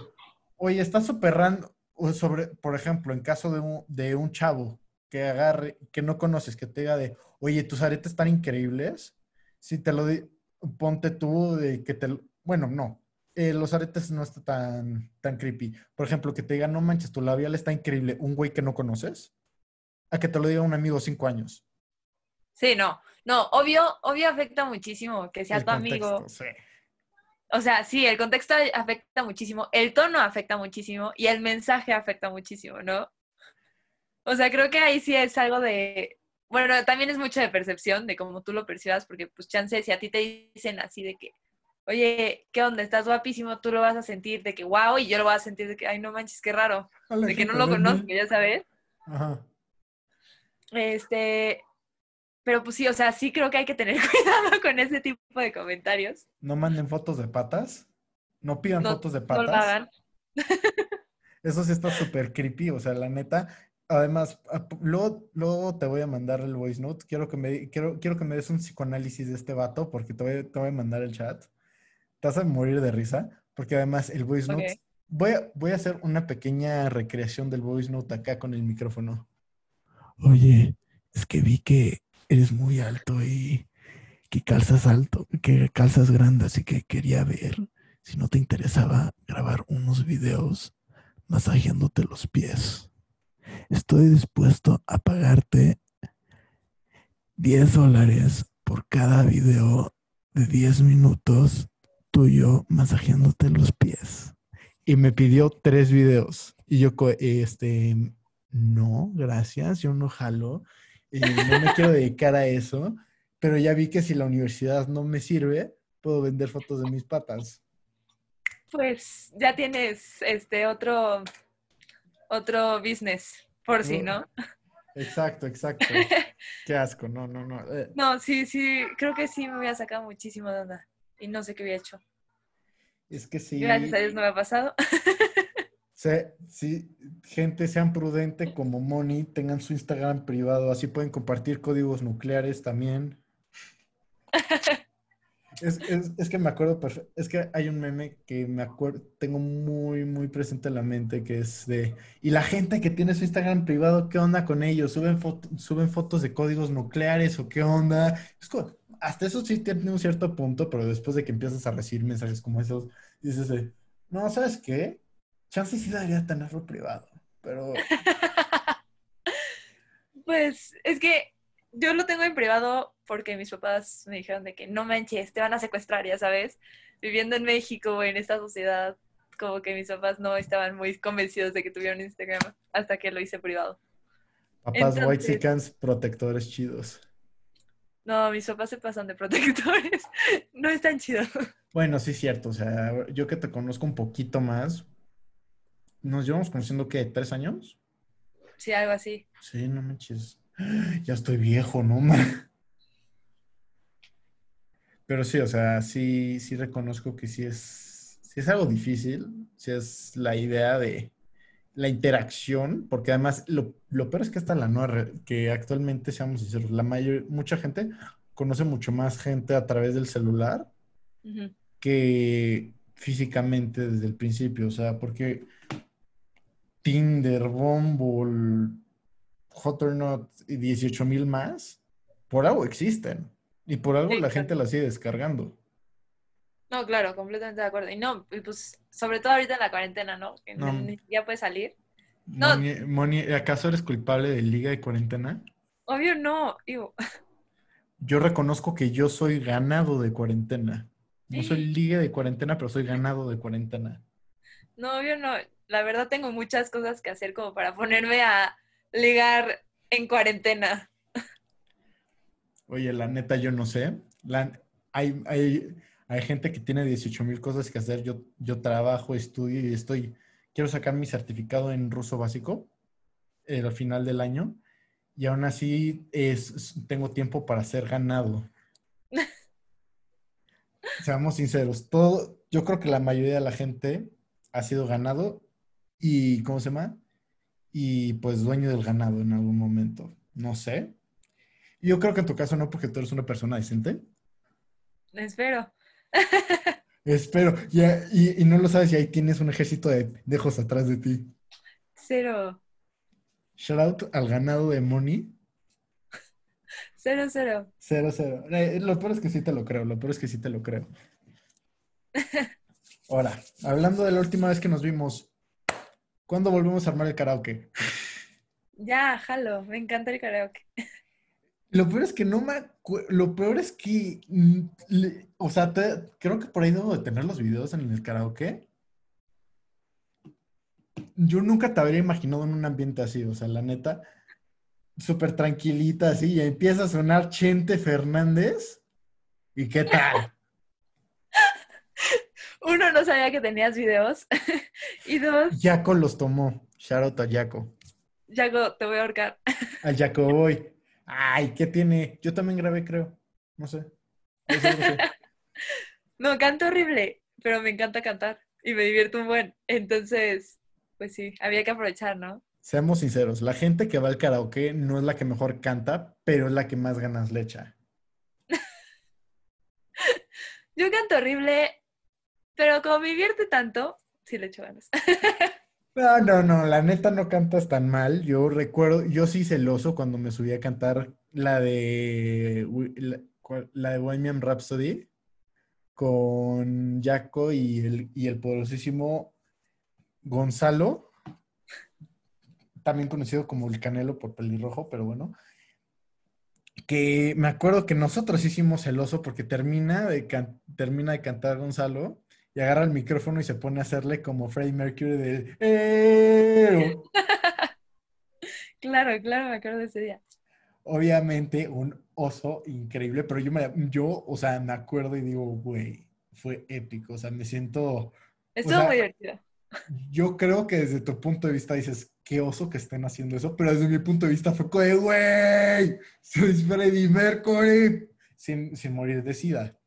oye, está súper random, sobre, por ejemplo, en caso de un, de un chavo que agarre, que no conoces, que te diga de, oye, tus aretes están increíbles, si te lo di, ponte tú de que te, bueno, no, eh, los aretes no está tan, tan creepy. Por ejemplo, que te diga, no manches, tu labial está increíble, un güey que no conoces a que te lo diga un amigo cinco años. Sí, no. No, obvio, obvio afecta muchísimo que sea tu amigo. Sí. O sea, sí, el contexto afecta muchísimo, el tono afecta muchísimo y el mensaje afecta muchísimo, ¿no? O sea, creo que ahí sí es algo de, bueno, también es mucho de percepción, de cómo tú lo percibas, porque pues chance, si a ti te dicen así de que, oye, ¿qué onda? Estás guapísimo, tú lo vas a sentir de que wow, y yo lo voy a sentir de que, ay, no manches, qué raro, de que no lo conozco, ya sabes. Ajá. Este, pero pues sí, o sea, sí creo que hay que tener cuidado con ese tipo de comentarios. No manden fotos de patas. No pidan fotos de patas. No lo hagan. Eso sí está súper creepy, o sea, la neta. Además, luego, luego, te voy a mandar el voice note. Quiero que, me, quiero, quiero que me des un psicoanálisis de este vato porque te voy, te voy a mandar el chat. Te vas a morir de risa porque además el voice note... Voy, a, voy a hacer una pequeña recreación del voice note acá con el micrófono oye, es que vi que eres muy alto y que calzas alto, que calzas grande, así que quería ver si no te interesaba grabar unos videos masajeándote los pies. Estoy dispuesto a pagarte 10 dólares por cada video de 10 minutos tú y yo masajeándote los pies. Y me pidió tres videos. Y yo, este, no, gracias, yo no jalo. Y no me quiero dedicar a eso. Pero ya vi que si la universidad no me sirve, puedo vender fotos de mis patas. Pues ya tienes este otro, otro business, por si, ¿no? Exacto, exacto. Qué asco, no, no, no. Eh. No, sí, sí, creo que sí me voy a sacar muchísimo de onda y no sé qué había hecho. Es que sí. Gracias a Dios no me ha pasado. Sí, sí, gente, sean prudente como Moni, tengan su Instagram privado, así pueden compartir códigos nucleares también. Es, que me acuerdo perfecto. Es que hay un meme que me acuerdo, tengo muy, muy presente en la mente, que es de. Y la gente que tiene su Instagram privado, ¿qué onda con ellos? ¿Suben, suben fotos de códigos nucleares o qué onda? Es como, hasta eso sí tiene un cierto punto, pero después de que empiezas a recibir mensajes como esos, dices de, no, ¿sabes qué? Chance sí debería tenerlo privado, pero. pues es que yo lo tengo en privado porque mis papás me dijeron de que no manches, te van a secuestrar, ya sabes. Viviendo en México, en esta sociedad, como que mis papás no estaban muy convencidos de que tuvieran Instagram hasta que lo hice privado. Papás white chickens, protectores chidos. No, mis papás se pasan de protectores. no es tan chido. Bueno, sí es cierto. O sea, yo que te conozco un poquito más, nos llevamos conociendo, ¿qué? ¿Tres años? Sí, algo así. Sí, no manches. Ya estoy viejo, ¿no? Man? Pero sí, o sea, sí, sí reconozco que sí es, sí es algo difícil, sí es la idea de la interacción, porque además lo, lo peor es que hasta la nueva, que actualmente, seamos sinceros, la mayor, mucha gente conoce mucho más gente a través del celular que físicamente desde el principio, o sea, porque Tinder, Bumble, Hot or Not y 18 mil más, por algo existen. Y por algo la gente las sigue descargando. No, claro, completamente de acuerdo. Y no, pues sobre todo ahorita en la cuarentena, ¿no? Que ya puede salir. No. Moni, ¿acaso eres culpable de liga de cuarentena? Obvio no. Yo reconozco que yo soy ganado de cuarentena. No soy liga de cuarentena, pero soy ganado de cuarentena. No, obvio no. La verdad tengo muchas cosas que hacer como para ponerme a ligar en cuarentena. Oye, la neta, yo no sé. hay, hay, hay, gente que tiene 18 mil cosas que hacer. Yo, yo trabajo, estudio y estoy. Quiero sacar mi certificado en ruso básico eh, al final del año. Y aún así es, tengo tiempo para ser ganado. Seamos sinceros, todo, yo creo que la mayoría de la gente ha sido ganado y, ¿cómo se llama? y pues dueño del ganado en algún momento. No sé. Yo creo que en tu caso no, porque tú eres una persona decente. Espero. Espero. y, no lo sabes y ahí tienes un ejército de dejos atrás de ti. Cero. Shout out al ganado de Money. Cero, cero. Cero, cero. Eh, lo peor es que sí te lo creo, lo peor es que sí te lo creo. Ahora, hablando de la última vez que nos vimos, ¿Cuándo volvemos a armar el karaoke? Ya, jalo, me encanta el karaoke. Lo peor es que no me lo peor es que o sea, creo que por ahí debo de tener los videos en el karaoke. Yo nunca te habría imaginado en un ambiente así, o sea, la neta, súper tranquilita así, y empieza a sonar Chente Fernández. ¿Y qué tal? Uno, no sabía que tenías videos. y dos. Jaco los tomó. Shout out a Jaco. Jaco, te voy a ahorcar. Al Jaco voy. Ay, ¿qué tiene? Yo también grabé, creo. No sé. No, canto horrible, pero me encanta cantar y me divierto un buen. Entonces, pues sí, había que aprovechar, ¿no? Seamos sinceros, la gente que va al karaoke no es la que mejor canta, pero es la que más ganas le echa. Yo canto horrible pero como me tanto, sí le echo ganas. No, no, no, la neta no cantas tan mal. Yo recuerdo, yo sí celoso cuando me subí a cantar la de la, de Bohemian Rhapsody con Jaco y el, y el poderosísimo Gonzalo, también conocido como el Canelo por pelirrojo, pero bueno. que me acuerdo que nosotros hicimos el oso porque termina de, termina de cantar Gonzalo y agarra el micrófono y se pone a hacerle como Freddie Mercury de... ¡Eh! claro, claro, me acuerdo de ese día. Obviamente un oso increíble, pero yo, me, yo o sea, me acuerdo y digo, güey, fue épico, o sea, me siento... Estuvo muy divertido. Yo creo que desde tu punto de vista dices, qué oso que estén haciendo eso, pero desde mi punto de vista fue güey, soy Freddie Mercury, sin, sin morir de sida.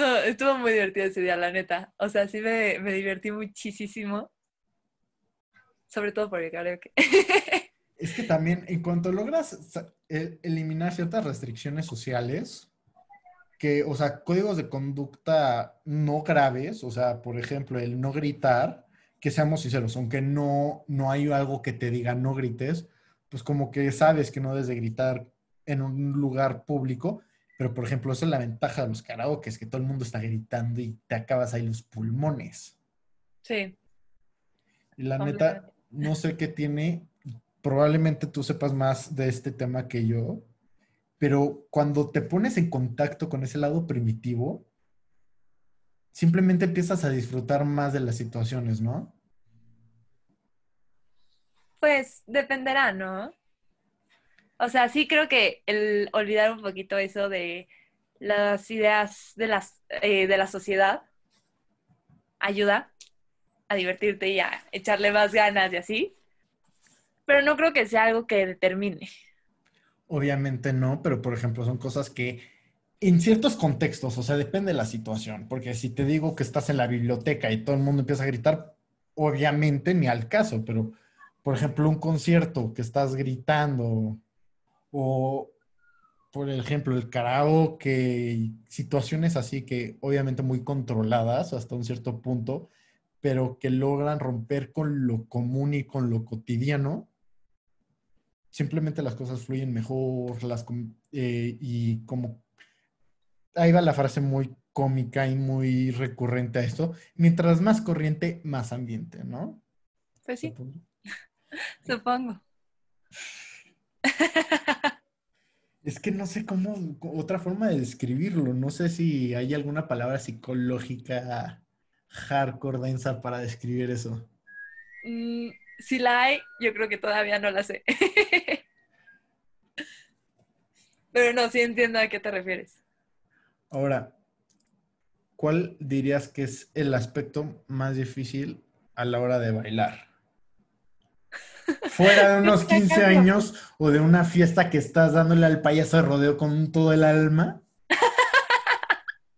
No, estuvo muy divertido ese día, la neta. O sea, sí me, me divertí muchísimo. Sobre todo por el karaoke. Es que también, en cuanto logras eliminar ciertas restricciones sociales, que, o sea, códigos de conducta no graves, o sea, por ejemplo, el no gritar, que seamos sinceros, aunque no, no hay algo que te diga no grites, pues como que sabes que no debes de gritar en un lugar público, pero por ejemplo, esa es la ventaja de los karaoke, es que todo el mundo está gritando y te acabas ahí los pulmones. Sí. Y la neta, no sé qué tiene, probablemente tú sepas más de este tema que yo, pero cuando te pones en contacto con ese lado primitivo, simplemente empiezas a disfrutar más de las situaciones, ¿no? Pues dependerá, ¿no? O sea, sí creo que el olvidar un poquito eso de las ideas de, las, eh, de la sociedad ayuda a divertirte y a echarle más ganas y así. Pero no creo que sea algo que determine. Obviamente no, pero por ejemplo son cosas que en ciertos contextos, o sea, depende de la situación, porque si te digo que estás en la biblioteca y todo el mundo empieza a gritar, obviamente ni al caso, pero por ejemplo un concierto que estás gritando o por ejemplo el karaoke, situaciones así que obviamente muy controladas hasta un cierto punto, pero que logran romper con lo común y con lo cotidiano, simplemente las cosas fluyen mejor, las, eh, y como ahí va la frase muy cómica y muy recurrente a esto, mientras más corriente, más ambiente, ¿no? Pues sí. Supongo. Es que no sé cómo, otra forma de describirlo, no sé si hay alguna palabra psicológica hardcore densa para describir eso. Mm, si la hay, yo creo que todavía no la sé. Pero no, sí entiendo a qué te refieres. Ahora, ¿cuál dirías que es el aspecto más difícil a la hora de bailar? Fuera de unos 15 años o de una fiesta que estás dándole al payaso de rodeo con todo el alma.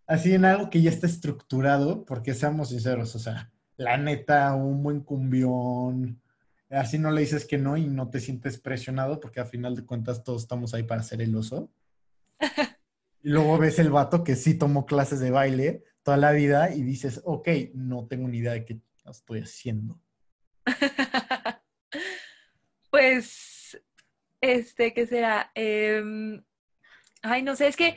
Así en algo que ya está estructurado, porque seamos sinceros, o sea, la neta, un buen cumbión, Así no le dices que no y no te sientes presionado porque al final de cuentas todos estamos ahí para ser el oso. Y luego ves el vato que sí tomó clases de baile toda la vida y dices, ok, no tengo ni idea de qué estoy haciendo. pues, este, ¿qué será? Em, ay, no sé, es que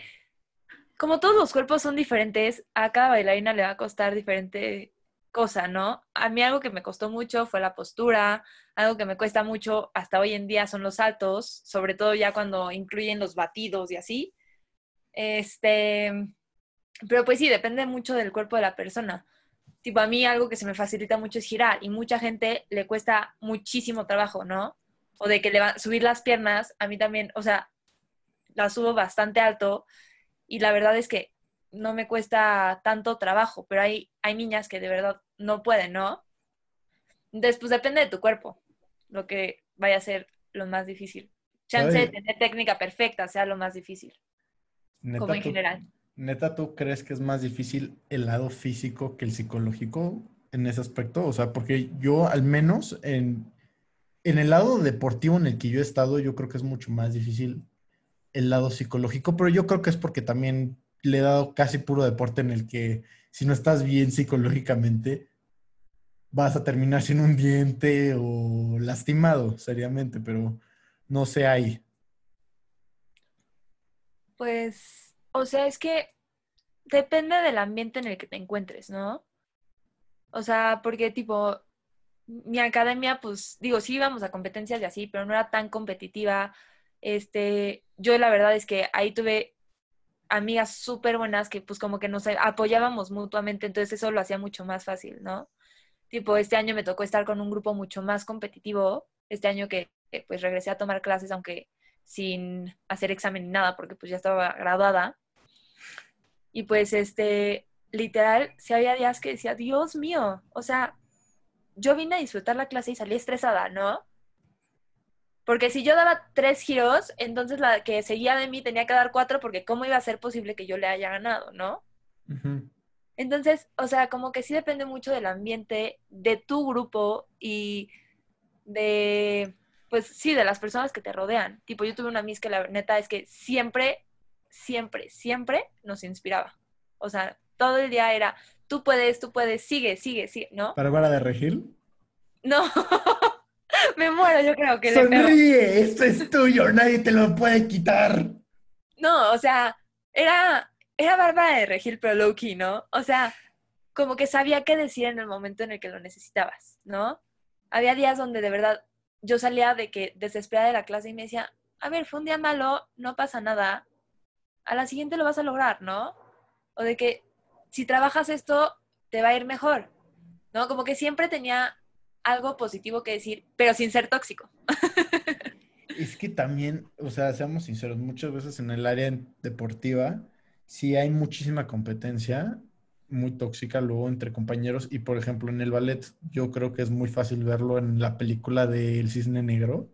como todos los cuerpos son diferentes, a cada bailarina le va a costar diferente cosa, ¿no? A mí algo que me costó mucho fue la postura, algo que me cuesta mucho hasta hoy en día son los saltos, sobre todo ya cuando incluyen los batidos y así. Este, pero pues sí, depende mucho del cuerpo de la persona. Tipo, a mí algo que se me facilita mucho es girar y mucha gente le cuesta muchísimo trabajo, ¿no? O de que le va, subir las piernas, a mí también, o sea, las subo bastante alto y la verdad es que no me cuesta tanto trabajo, pero hay, hay niñas que de verdad no pueden, ¿no? Después depende de tu cuerpo, lo que vaya a ser lo más difícil. Chance de tener técnica perfecta sea lo más difícil, como en general. ¿Neta tú crees que es más difícil el lado físico que el psicológico en ese aspecto? O sea, porque yo al menos en, en el lado deportivo en el que yo he estado, yo creo que es mucho más difícil el lado psicológico, pero yo creo que es porque también le he dado casi puro deporte en el que si no estás bien psicológicamente, vas a terminar sin un diente o lastimado seriamente, pero no sé ahí. Pues, o sea, es que depende del ambiente en el que te encuentres, ¿no? O sea, porque tipo, mi academia, pues digo, sí íbamos a competencias y así, pero no era tan competitiva. Este, yo la verdad es que ahí tuve amigas súper buenas que pues como que nos apoyábamos mutuamente, entonces eso lo hacía mucho más fácil, ¿no? Tipo, este año me tocó estar con un grupo mucho más competitivo, este año que pues regresé a tomar clases, aunque sin hacer examen ni nada, porque pues ya estaba graduada. Y pues este, literal, si había días que decía, Dios mío, o sea, yo vine a disfrutar la clase y salí estresada, ¿no? Porque si yo daba tres giros, entonces la que seguía de mí tenía que dar cuatro porque cómo iba a ser posible que yo le haya ganado, ¿no? Entonces, o sea, como que sí depende mucho del ambiente, de tu grupo y de, pues sí, de las personas que te rodean. Tipo, yo tuve una miss que la neta es que siempre, siempre, siempre nos inspiraba. O sea, todo el día era, tú puedes, tú puedes, sigue, sigue, sigue, ¿no? ¿Para de Regil? No. Me muero, yo creo que Sonríe, esto es tuyo, nadie te lo puede quitar. No, o sea, era, era Bárbara de Regil, pero low key, ¿no? O sea, como que sabía qué decir en el momento en el que lo necesitabas, ¿no? Había días donde de verdad yo salía de que desesperada de la clase y me decía, a ver, fue un día malo, no pasa nada, a la siguiente lo vas a lograr, ¿no? O de que si trabajas esto, te va a ir mejor, ¿no? Como que siempre tenía algo positivo que decir, pero sin ser tóxico. Es que también, o sea, seamos sinceros, muchas veces en el área deportiva sí hay muchísima competencia muy tóxica luego entre compañeros y por ejemplo en el ballet yo creo que es muy fácil verlo en la película de El Cisne Negro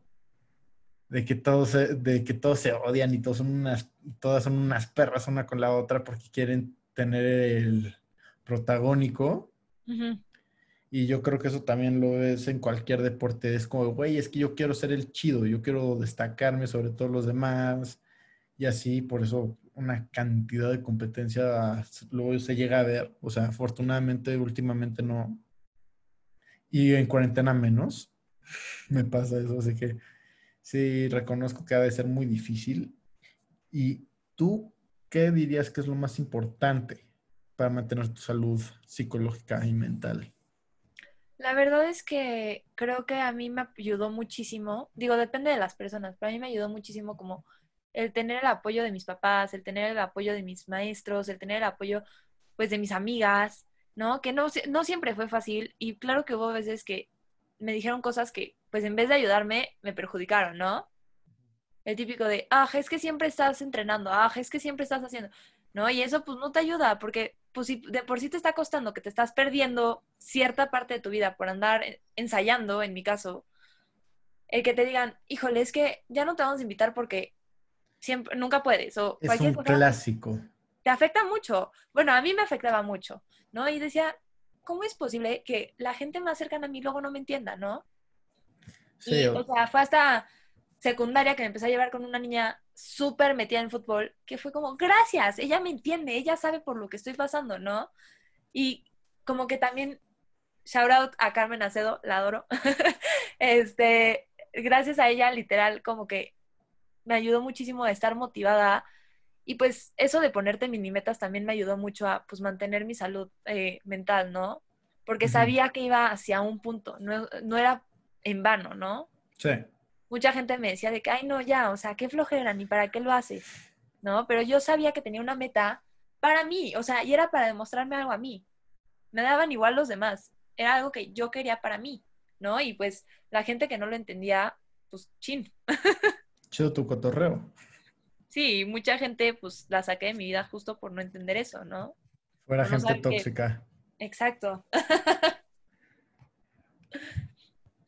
de que todos se, de que todos se odian y todos son unas todas son unas perras una con la otra porque quieren tener el protagónico y yo creo que eso también lo ves en cualquier deporte. Es como, güey, es que yo quiero ser el chido, yo quiero destacarme sobre todos los demás. Y así, por eso una cantidad de competencia luego se llega a ver. O sea, afortunadamente últimamente no. Y en cuarentena menos. Me pasa eso, así que sí, reconozco que ha de ser muy difícil. ¿Y tú qué dirías que es lo más importante para mantener tu salud psicológica y mental? La verdad es que creo que a mí me ayudó muchísimo, digo, depende de las personas, pero a mí me ayudó muchísimo como el tener el apoyo de mis papás, el tener el apoyo de mis maestros, el tener el apoyo pues de mis amigas, ¿no? Que no, no siempre fue fácil y claro que hubo veces que me dijeron cosas que pues en vez de ayudarme me perjudicaron, ¿no? El típico de, ah, es que siempre estás entrenando, ah, es que siempre estás haciendo, ¿no? Y eso pues no te ayuda porque pues si de por sí te está costando que te estás perdiendo cierta parte de tu vida por andar ensayando, en mi caso, el que te digan, híjole, es que ya no te vamos a invitar porque siempre, nunca puedes. O es un clásico. Te afecta mucho. Bueno, a mí me afectaba mucho, ¿no? Y decía, ¿cómo es posible que la gente más cercana a mí luego no me entienda, no? Sí, o sea, fue hasta secundaria que me empecé a llevar con una niña súper metida en fútbol, que fue como, gracias, ella me entiende, ella sabe por lo que estoy pasando, ¿no? Y como que también, shout out a Carmen Acedo, la adoro, este, gracias a ella, literal, como que me ayudó muchísimo a estar motivada y pues eso de ponerte mini metas también me ayudó mucho a pues mantener mi salud eh, mental, ¿no? Porque sabía que iba hacia un punto, no, no era en vano, ¿no? Sí mucha gente me decía de que, ay, no, ya, o sea, qué flojera, ni para qué lo haces, ¿no? Pero yo sabía que tenía una meta para mí, o sea, y era para demostrarme algo a mí. Me daban igual los demás, era algo que yo quería para mí, ¿no? Y pues la gente que no lo entendía, pues chin. Chido tu cotorreo. Sí, mucha gente pues la saqué de mi vida justo por no entender eso, ¿no? Fuera gente tóxica. Exacto.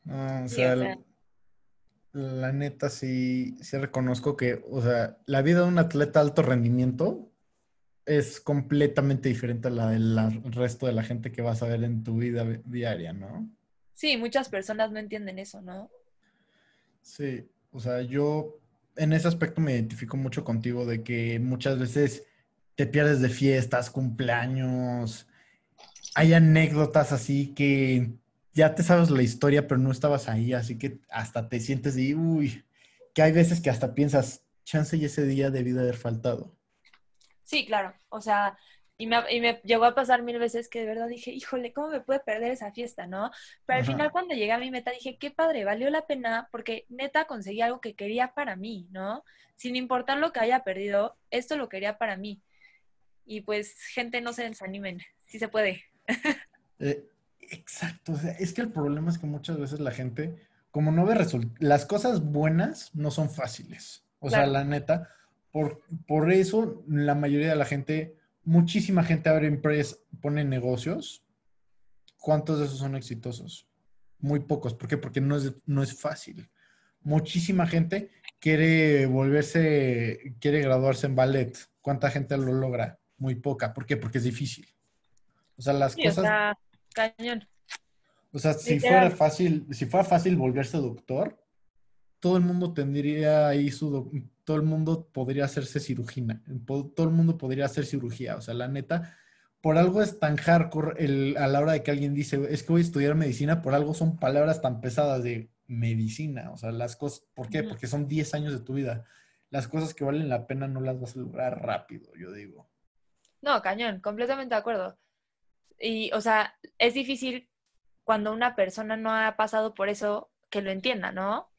Ah, o sea, la neta sí, sí reconozco que, o sea, la vida de un atleta de alto rendimiento es completamente diferente a la del resto de la gente que vas a ver en tu vida diaria, ¿no? Sí, muchas personas no entienden eso, ¿no? Sí, o sea, yo en ese aspecto me identifico mucho contigo de que muchas veces te pierdes de fiestas, cumpleaños, hay anécdotas así que ya te sabes la historia, pero no estabas ahí, así que hasta te sientes de, uy, que hay veces que hasta piensas, chance y ese día debido haber faltado. Sí, claro. O sea, Y me, y me llegó a pasar mil veces que de verdad dije, híjole, ¿cómo me puede perder esa fiesta, no? Pero al Ajá. final cuando llegué a mi meta dije, qué padre, valió la pena porque neta conseguí algo que quería para mí, ¿no? Sin importar lo que haya perdido, esto lo quería para mí. Y pues, gente, no se desanimen, sí se puede. Eh, exacto, o sea, es que el problema es que muchas veces la gente, como no ve resultados, las cosas buenas no son fáciles. O sea, la neta, por, por eso la mayoría de la gente, muchísima gente abre empresas, pone negocios. ¿Cuántos de esos son exitosos? Muy pocos. ¿Por qué? Porque no es, no es fácil. Muchísima gente quiere volverse, quiere graduarse en ballet. ¿Cuánta gente lo logra? Muy poca. ¿Por qué? Porque es difícil. O sea, las Sí, o cosas... sea, cañón. O sea, si Literal. fuera fácil, si fuera fácil volverse doctor, todo el mundo tendría ahí su, todo el mundo podría hacerse cirugía, po- todo el mundo podría hacer cirugía. O sea, la neta, por algo es tan hardcore el, a la hora de que alguien dice, es que voy a estudiar medicina, por algo son palabras tan pesadas de medicina. O sea, las cosas, ¿por qué? Porque son 10 años de tu vida. Las cosas que valen la pena no las vas a lograr rápido, yo digo. No, cañón, completamente de acuerdo. Y, o sea, es difícil cuando una persona no ha pasado por eso que lo entienda, ¿no?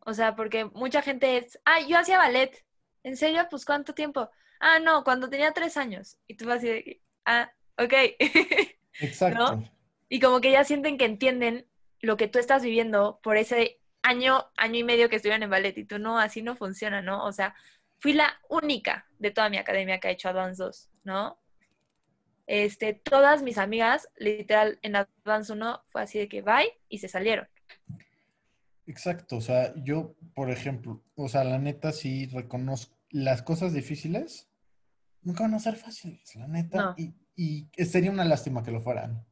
O sea, porque mucha gente es, ah, yo hacía ballet. ¿En serio? Pues ¿cuánto tiempo? Ah, no, cuando tenía tres años. Y tú vas así de, que, ah, ok. Exacto. y como que ya sienten que entienden lo que tú estás viviendo por ese año, año y medio que estuvieron en ballet. Y tú no, así no funciona, ¿no? O sea, fui la única de toda mi academia que ha hecho Advance 2, ¿no? Este, todas mis amigas, literal, en Advance 1 fue así de que bye y se salieron. Exacto, o sea, yo, por ejemplo, o sea, la neta sí reconozco las cosas difíciles, nunca van a ser fáciles, la neta, No. y, y sería una lástima que lo fueran.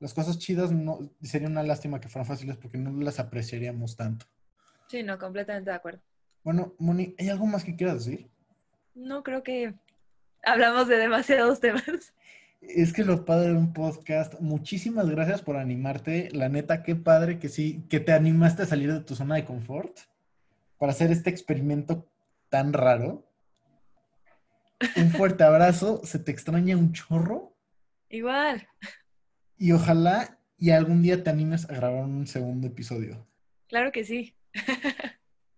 Las cosas chidas no, sería una lástima que fueran fáciles porque no las apreciaríamos tanto. Sí, no, completamente de acuerdo. Bueno, Moni, ¿hay algo más que quieras decir? No creo que hablamos de demasiados temas. Es que lo padre de un podcast, muchísimas gracias por animarte. La neta, qué padre que sí, que te animaste a salir de tu zona de confort para hacer este experimento tan raro. Un fuerte abrazo, se te extraña un chorro Igual, y ojalá y algún día te animes a grabar un segundo episodio. claro que sí.